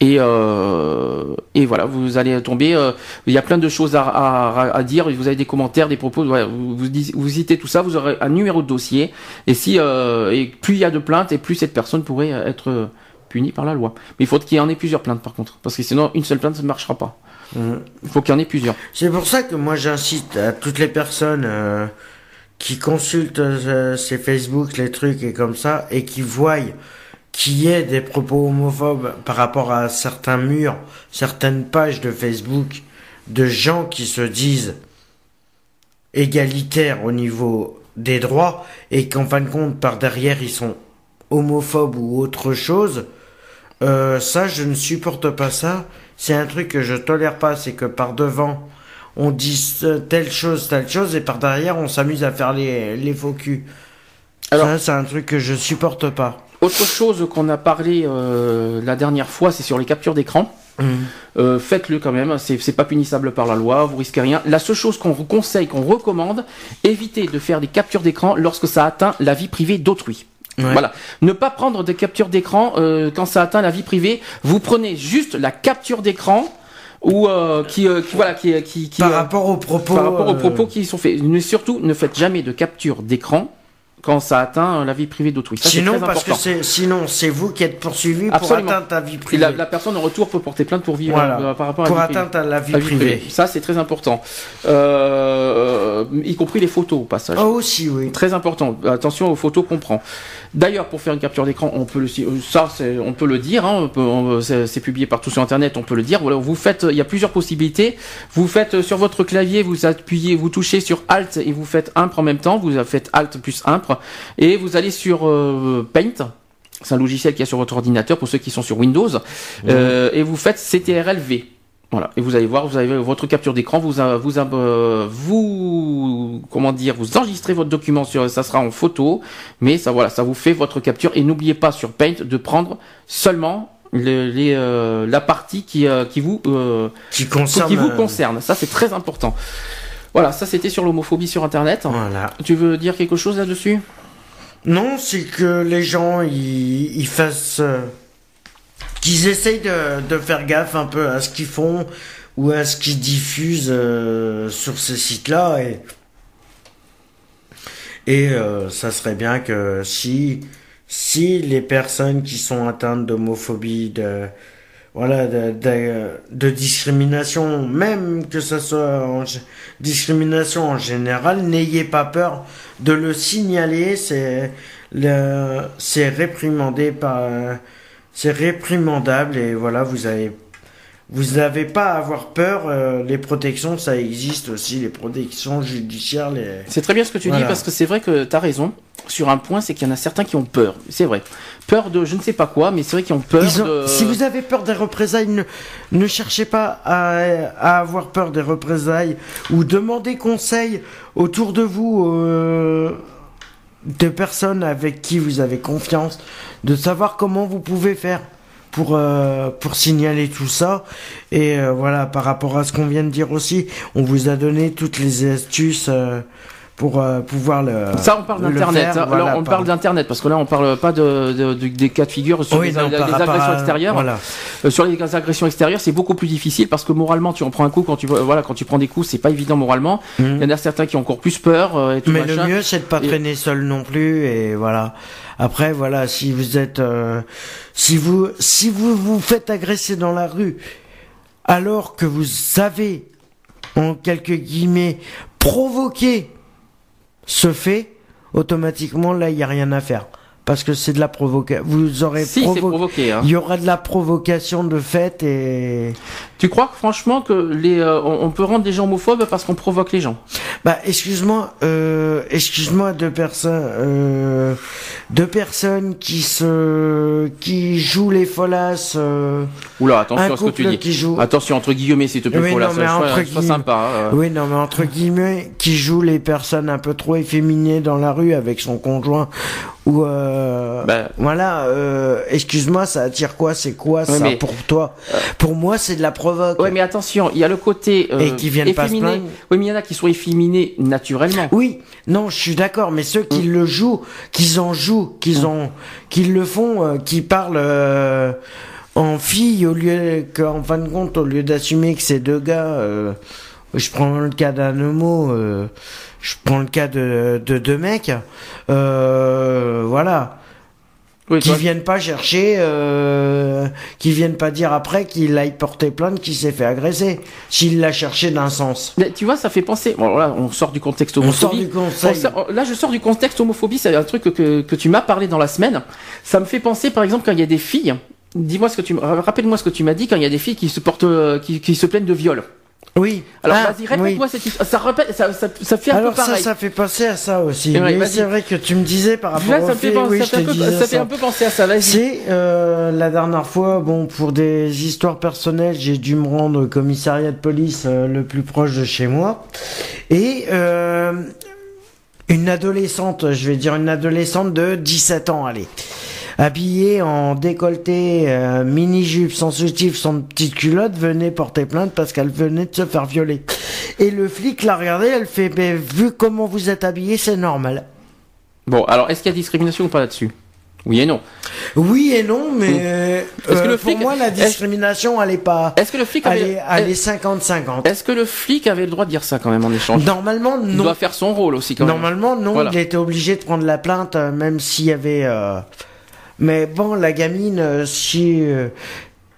Et, euh, et voilà, vous allez tomber. euh, il y a plein de choses à, à, à dire. Vous avez des commentaires, des propos. voilà, vous, vous, vous citez tout ça. Vous aurez un numéro de dossier. Et si euh, et plus il y a de plaintes, et plus cette personne pourrait être euh, punie par la loi. Mais il faut qu'il y en ait plusieurs plaintes par contre, parce que sinon une seule plainte ça ne marchera pas. Il faut qu'il y en ait plusieurs. C'est pour ça que moi j'incite à toutes les personnes euh, qui consultent euh, ces Facebook, les trucs et comme ça, et qui voient qu'il y ait des propos homophobes par rapport à certains murs, certaines pages de Facebook, de gens qui se disent égalitaires au niveau des droits, et qu'en fin de compte, par derrière, ils sont homophobes ou autre chose, euh, ça, je ne supporte pas ça. C'est un truc que je tolère pas, c'est que par devant, on dit telle chose, telle chose, et par derrière, on s'amuse à faire les, les faux culs. Alors- ça, c'est un truc que je supporte pas. Autre chose qu'on a parlé euh, la dernière fois, c'est sur les captures d'écran. Euh, Faites-le quand même, c'est pas punissable par la loi, vous risquez rien. La seule chose qu'on vous conseille, qu'on recommande, évitez de faire des captures d'écran lorsque ça atteint la vie privée d'autrui. Ouais. Voilà. Ne pas prendre des captures d'écran euh, quand ça atteint la vie privée. Vous prenez juste la capture d'écran ou euh, qui, euh, qui voilà qui qui, qui Par euh, rapport aux propos. par rapport aux euh, propos qui sont faits. Mais surtout, ne faites jamais de capture d'écran quand ça atteint la vie privée d'autrui. Ça, Sinon, parce que important. c'est, sinon, c'est vous qui êtes poursuivi pour atteinte à vie privée. la, la personne en retour peut porter plainte pour vivre Voilà. euh, par rapport à pour la vie atteinte à la vie privée. La vie privée. privée. Ça, c'est très important. Euh, y compris les photos au passage. Oh, aussi, oui. Très important. Attention aux photos qu'on prend. D'ailleurs, pour faire une capture d'écran, on peut le, ça, c'est- on peut le dire. Hein, c'est publié partout sur Internet. On peut le dire. Voilà, vous faites. Il y a plusieurs possibilités. Vous faites euh, sur votre clavier, vous appuyez, vous touchez sur Alt et vous faites impr en même temps. Vous faites Alt plus et vous allez sur euh, Paint. C'est un logiciel qui est sur votre ordinateur pour ceux qui sont sur Windows. Euh, et vous faites CTRL-V. Voilà. Et vous allez voir, vous avez votre capture d'écran, vous, a- vous, a- euh, vous, comment dire, vous enregistrez votre document sur, ça sera en photo, mais ça, voilà, ça vous fait votre capture. Et n'oubliez pas sur Paint de prendre seulement le- les, euh, la partie qui, euh, qui vous, Qui concerne. qui vous concerne. Ça, c'est très important. Voilà, ça c'était sur l'homophobie sur Internet. Voilà. Tu veux dire quelque chose là-dessus Non, c'est que les gens, ils, ils fassent. euh, qu'ils essayent de, de faire gaffe un peu à ce qu'ils font ou à ce qu'ils diffusent euh, sur ces sites-là. Et, et euh, ça serait bien que si, si les personnes qui sont atteintes d'homophobie de, voilà, de, de, discrimination, même que ce soit discrimination en général, n'ayez pas peur de le signaler. C'est c'est réprimandé par, c'est réprimandable et voilà, vous avez, vous n'avez pas à avoir peur. euh, les protections, ça existe aussi, les protections judiciaires. Les... C'est très bien ce que tu Voilà. dis parce que c'est vrai que tu as raison sur un point, c'est qu'il y en a certains qui ont peur. C'est vrai. Peur de je ne sais pas quoi, mais c'est vrai qu'ils ont peur Ils ont- de... Si vous avez peur des représailles, ne, ne cherchez pas à, à avoir peur des représailles ou demandez conseil autour de vous euh, de personnes avec qui vous avez confiance, de savoir comment vous pouvez faire pour euh, pour signaler tout ça et euh, voilà par rapport à ce qu'on vient de dire aussi on vous a donné toutes les astuces euh, pour pouvoir le Ça, on parle le d'internet. voilà, Là, on par- parle d'internet parce que là, on parle pas de, de- de- des cas de figure sur Oui, les, non, agressions à- extérieures. voilà. Sur les agressions extérieures, c'est beaucoup plus difficile parce que moralement, tu en prends un coup quand tu voilà quand tu prends des coups, c'est pas évident moralement. Il y en a certains qui ont encore plus peur et tout Mhm. Mais machin. le mieux, c'est de pas Et- traîner seul non plus, et voilà. Après, voilà, si vous êtes, euh, si vous, si vous vous faites agresser dans la rue, alors que vous avez, en quelques guillemets, provoqué ce fait, automatiquement, là, il y a rien à faire. Parce que c'est de la provocation. Vous aurez Si, provo- provoqué. hein. Il y aura de la provocation de fait et. Tu crois que, franchement que les, euh, on, on peut rendre des gens homophobes parce qu'on provoque les gens? Bah, excuse-moi, euh, excuse-moi, deux personnes, euh, deux personnes qui se, qui jouent les folasses. Euh, Oula, attention à ce que tu dis. qui joue. Attention entre guillemets, s'il te plaît, Oui, faut non, la- mais sois- entre sois guillemets. sympa. hein. Oui, non, mais entre guillemets, qui joue les personnes un peu trop efféminées dans la rue avec son conjoint ou euh, Bah. voilà. Euh, excuse-moi, ça attire quoi C'est quoi ça mais- pour toi Pour moi, c'est de la provoque. Ouais, mais attention, il y a le côté euh, Et qui viennent pas se efféminé. plaindre. Oui, mais il y en a qui sont efféminés naturellement. Oui, non, je suis d'accord, mais ceux Mm. qui le jouent, qu'ils en jouent, qu'ils ont, qu'ils le font, euh, qui parlent euh, en fille au lieu qu'en fin de compte, au lieu d'assumer que c'est deux gars, euh, je prends le cas d'un homo, euh, je prends le cas de, de deux mecs, euh, voilà. Oui, qui toi- viennent pas chercher, euh, qui viennent pas dire après qu'il aille porter plainte qu'il s'est fait agresser, s'il l'a cherché d'un sens. Mais tu vois, ça fait penser. Bon, là, on sort du contexte On homophobie. sort du conseil. On sort- là, je sors du contexte homophobie. C'est un truc que, que tu m'as parlé dans la semaine. Ça me fait penser, par exemple, quand il y a des filles. Dis-moi ce que tu, rappelle-moi ce que tu m'as dit quand il y a des filles qui se portent, euh, qui, qui se plaignent de viol. Oui. Alors Ah, vas-y, répète-moi oui. cette histoire. Ça, ça, ça, ça fait un Alors peu ça fait penser à ça aussi. Mais c'est vrai que tu me disais par rapport Là, au ça fait, fait, oui, ça fait peu, ça fait un peu penser à ça. C'est euh, la dernière fois, bon, pour des histoires personnelles, j'ai dû me rendre au commissariat de police euh, le plus proche de chez moi. Et euh, une adolescente, je vais dire une adolescente de 17 ans, allez. Habillée en décolleté, euh, mini-jupe, sans soutif, sans petite culotte, venait porter plainte parce qu'elle venait de se faire violer. Et le flic l'a regardée, elle fait, Ben, vu comment vous êtes habillé, c'est normal. Bon, alors, est-ce qu'il y a discrimination ou pas là-dessus? Oui et non. Oui et non, mais euh, Est-ce que le pour moi la discrimination, elle est pas. Est-ce que le flic avait, elle est 50-50. est-ce que le flic avait le droit de dire ça quand même en échange? Normalement, Il non. doit faire son rôle aussi quand même. Normalement, non. Voilà. Il était obligé de prendre la plainte, euh, même s'il y avait. euh, Mais bon, la gamine, euh, si. euh,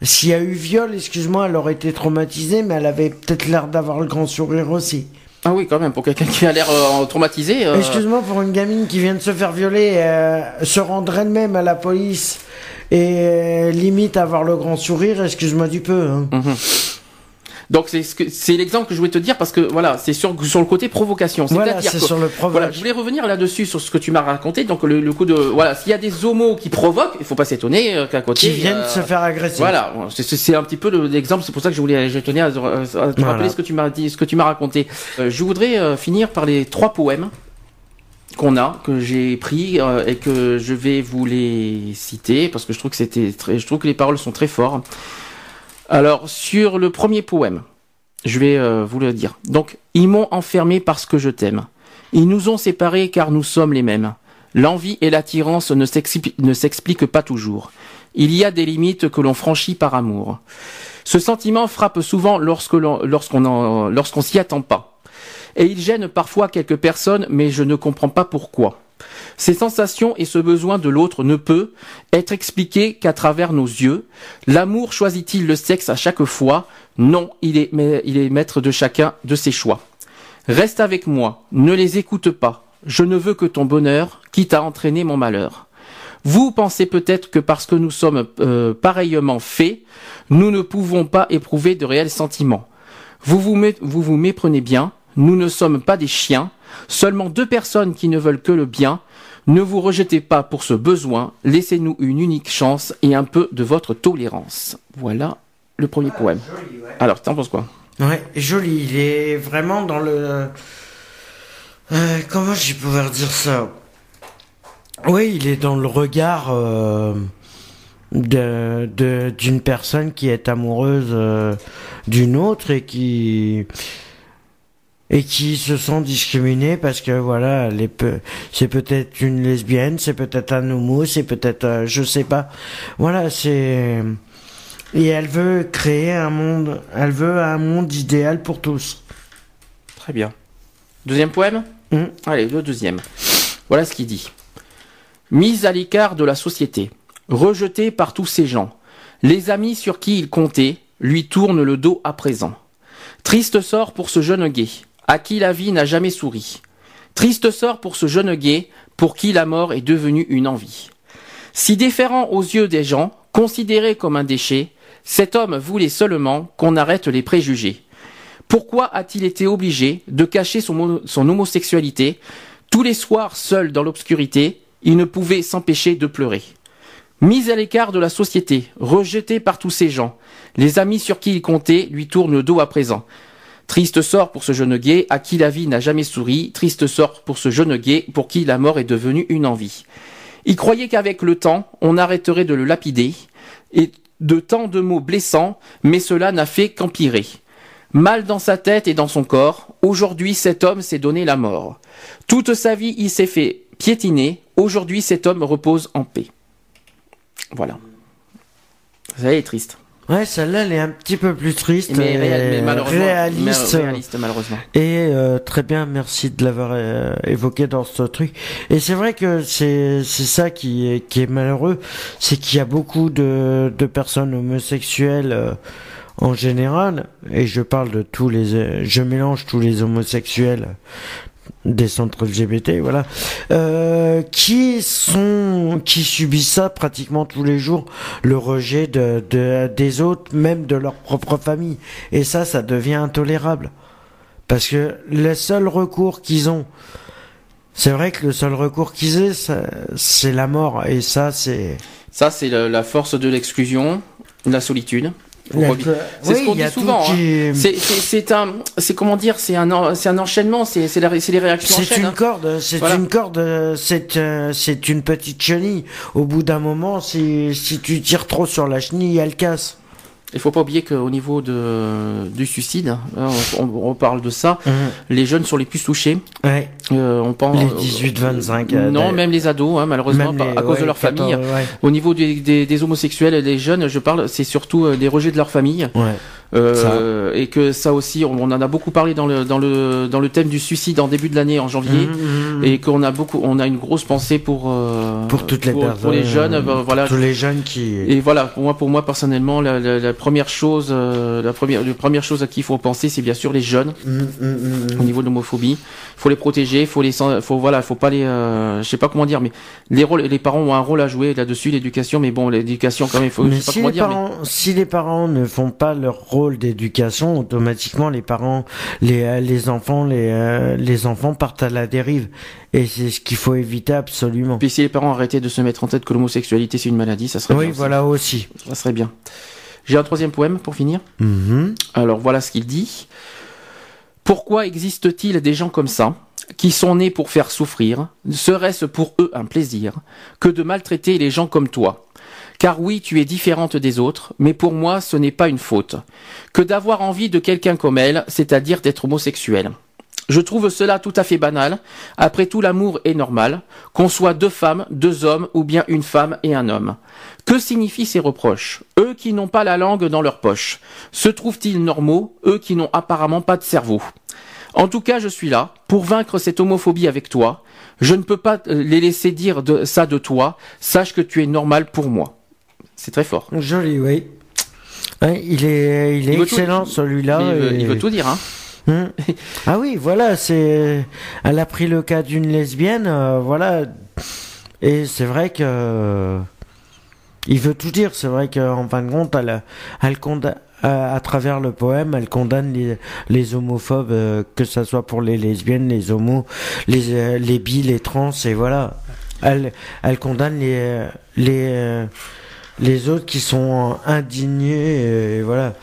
S'il y a eu viol, excuse-moi, elle aurait été traumatisée, mais elle avait peut-être l'air d'avoir le grand sourire aussi. Ah oui, quand même, pour quelqu'un qui a l'air euh, traumatisé. euh, Excuse-moi, pour une gamine qui vient de se faire violer, euh, se rendre elle-même à la police et limite avoir le grand sourire, excuse-moi du peu. hein. Mhm. Donc c'est ce que c'est l'exemple que je voulais te dire parce que voilà c'est sur sur le côté provocation. Voilà, c'est sur le provoque. Voilà, je voulais revenir là-dessus sur ce que tu m'as raconté. Donc le, le coup de voilà s'il y a des homos qui provoquent, il faut pas s'étonner euh, qu'à côté Qui viennent euh, se faire agresser. Voilà, c'est- un petit peu le- l'exemple. C'est pour ça que je voulais, je tenais à, à te Voilà. rappeler ce que tu m'as dit, ce que tu m'as raconté. Euh, je voudrais euh, finir par les trois poèmes qu'on a, que j'ai pris euh, et que je vais vous les citer parce que je trouve que c'était, très, je trouve que les paroles sont très fortes. Alors sur le premier poème, je vais euh, vous le dire. Donc ils m'ont enfermé parce que je t'aime. Ils nous ont séparés car nous sommes les mêmes. L'envie et l'attirance ne s'expli- ne s'expliquent pas toujours. Il y a des limites que l'on franchit par amour. Ce sentiment frappe souvent lorsqu'on lorsqu'on s'y attend pas. Et il gêne parfois quelques personnes, mais je ne comprends pas pourquoi. Ces sensations et ce besoin de l'autre ne peut être expliqué qu'à travers nos yeux. L'amour choisit-il le sexe à chaque fois? Non, il est, il est maître de chacun de ses choix. Reste avec moi, ne les écoute pas. Je ne veux que ton bonheur, quitte à entraîner mon malheur. Vous pensez peut-être que parce que nous sommes euh, pareillement faits, nous ne pouvons pas éprouver de réels sentiments. Vous vous méprenez bien, nous ne sommes pas des chiens, seulement deux personnes qui ne veulent que le bien. Ne vous rejetez pas pour ce besoin, laissez-nous une unique chance et un peu de votre tolérance. Voilà le premier poème. Alors, t'en penses quoi? Ouais, joli. Il est vraiment dans le. Euh, comment je vais pouvoir dire ça? Oui, il est dans le regard euh, de de- d'une personne qui est amoureuse euh, d'une autre et qui et qui se sent discriminée parce que voilà, peu- c'est peut-être une lesbienne, c'est peut-être un homo, c'est peut-être euh, je sais pas. Voilà, c'est et elle veut créer un monde, elle veut un monde idéal pour tous. Très bien. Deuxième poème Mm. Allez, le deuxième. Voilà ce qu'il dit. Mise à l'écart de la société, rejeté par tous ces gens, les amis sur qui il comptait lui tournent le dos à présent. Triste sort pour ce jeune gay, à qui la vie n'a jamais souri. Triste sort pour ce jeune gay, pour qui la mort est devenue une envie. Si déférent aux yeux des gens, considéré comme un déchet, cet homme voulait seulement qu'on arrête les préjugés. Pourquoi a-t-il été obligé de cacher son homosexualité Tous les soirs, seul dans l'obscurité, il ne pouvait s'empêcher de pleurer. Mis à l'écart de la société, rejeté par tous ces gens, les amis sur qui il comptait lui tournent le dos à présent. Triste sort pour ce jeune gay à qui la vie n'a jamais souri, triste sort pour ce jeune gay pour qui la mort est devenue une envie. Il croyait qu'avec le temps, on arrêterait de le lapider, et de tant de mots blessants, mais cela n'a fait qu'empirer. Mal dans sa tête et dans son corps, aujourd'hui cet homme s'est donné la mort. Toute sa vie il s'est fait piétiner, aujourd'hui cet homme repose en paix. Voilà. Ça est triste. Ouais, celle-là, elle est un petit peu plus triste, Mais, réal- mais malheureusement, réaliste. réaliste, malheureusement. Et euh, très bien, merci de l'avoir euh, évoqué dans ce truc. Et c'est vrai que c'est c'est ça qui est qui est malheureux, c'est qu'il y a beaucoup de de personnes homosexuelles euh, en général, et je parle de tous les, euh, je mélange tous les homosexuels des centres LGBT, voilà, euh, qui sont, qui subissent ça pratiquement tous les jours, le rejet de, de des autres, même de leur propre famille. Et ça, ça devient intolérable. Parce que le seul recours qu'ils ont, c'est vrai que le seul recours qu'ils aient, c'est la mort. Et ça, c'est... Ça, c'est la force de l'exclusion, la solitude. C'est ce qu'on dit souvent. hein. C'est- un, c'est comment dire, c'est un, c'est un enchaînement, c'est les réactions en C'est chaîne, une hein. corde, c'est une corde, euh, c'est euh, c'est une petite chenille. Au bout d'un moment, si, si tu tires trop sur la chenille, elle casse. Il faut pas oublier qu'au niveau de, du suicide, hein, on, parle de ça, Mhm. les jeunes sont les plus touchés. Ouais. Euh, on pense, Les 18-25, euh, non, même les ados, hein, malheureusement, les- à cause de leur 14, famille. ouais. Au niveau des, des, des homosexuels, les jeunes, je parle, c'est surtout euh, des rejets de leur famille. Euh, et que ça aussi, on, on en a beaucoup parlé dans le dans le dans le thème du suicide en début de l'année en janvier, Mhm, mhm. et qu'on a beaucoup, on a une grosse pensée pour euh, Pour toutes les personnes. pour les jeunes, euh, voilà. Tous les jeunes qui. Et voilà, pour moi, pour moi personnellement, la, la, la première chose, euh, la première, la première chose à qui il faut penser, c'est bien sûr les jeunes. Au niveau de l'homophobie, faut les protéger, faut les, faut voilà, faut pas les, euh, je sais pas comment dire, mais les rôles, les parents ont un rôle à jouer là-dessus, l'éducation, mais bon, l'éducation quand même, faut, Mais je sais pas si comment les, dire, mais- parents, si les parents ne font pas leur rôle d'éducation, automatiquement les parents, les, euh, les enfants, les, euh, les enfants partent à la dérive. Et c'est ce qu'il faut éviter absolument. Puis si les parents arrêtaient de se mettre en tête que l'homosexualité c'est une maladie, ça serait Oui, bien. aussi. voilà aussi. Ça serait bien. J'ai un troisième poème pour finir. Mhm. Alors voilà ce qu'il dit. Pourquoi existe-t-il des gens comme ça, qui sont nés pour faire souffrir, serait-ce pour eux un plaisir, que de maltraiter les gens comme toi? Car oui, tu es différente des autres, mais pour moi ce n'est pas une faute. Que d'avoir envie de quelqu'un comme elle, c'est-à-dire d'être homosexuel. Je trouve cela tout à fait banal. Après tout, l'amour est normal, qu'on soit deux femmes, deux hommes ou bien une femme et un homme. Que signifient ces reproches? Eux qui n'ont pas la langue dans leur poche. Se trouvent-ils normaux? Eux qui n'ont apparemment pas de cerveau. En tout cas, je suis là pour vaincre cette homophobie avec toi. Je ne peux pas euh, les laisser dire de, ça de toi. Sache que tu es normal pour moi. C'est très fort. Joli, oui. Ouais, il est, il est Il excellent celui-là. Il veut, et- il veut tout dire, hein. Hmm. Ah oui, voilà, c'est. Elle a pris le cas d'une lesbienne, euh, voilà. Et c'est vrai que. Il veut tout dire. C'est vrai qu'en fin de compte, elle, elle conda- à, à travers le poème, elle condamne les, les homophobes, euh, que ça soit pour les lesbiennes, les homos, les, euh, les bi, les trans, et voilà. Elle, elle condamne les, les, euh, les autres qui sont indignés, et voilà.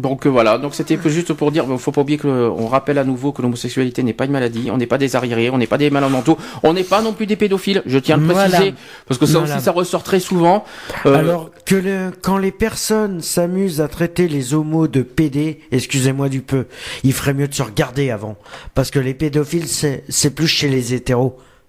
Donc euh, voilà, donc c'était juste pour dire, faut pas oublier que euh, on rappelle à nouveau que l'homosexualité n'est pas une maladie, on n'est pas des arriérés, on n'est pas des malades mentaux, on n'est pas non plus des pédophiles. Je tiens à le Voilà. préciser parce que ça Voilà. aussi ça ressort très souvent. Euh, Alors que le, quand les personnes s'amusent à traiter les homos de PD, excusez-moi du peu, il ferait mieux de se regarder avant. Parce que les pédophiles, c'est c'est plus chez les hétéros.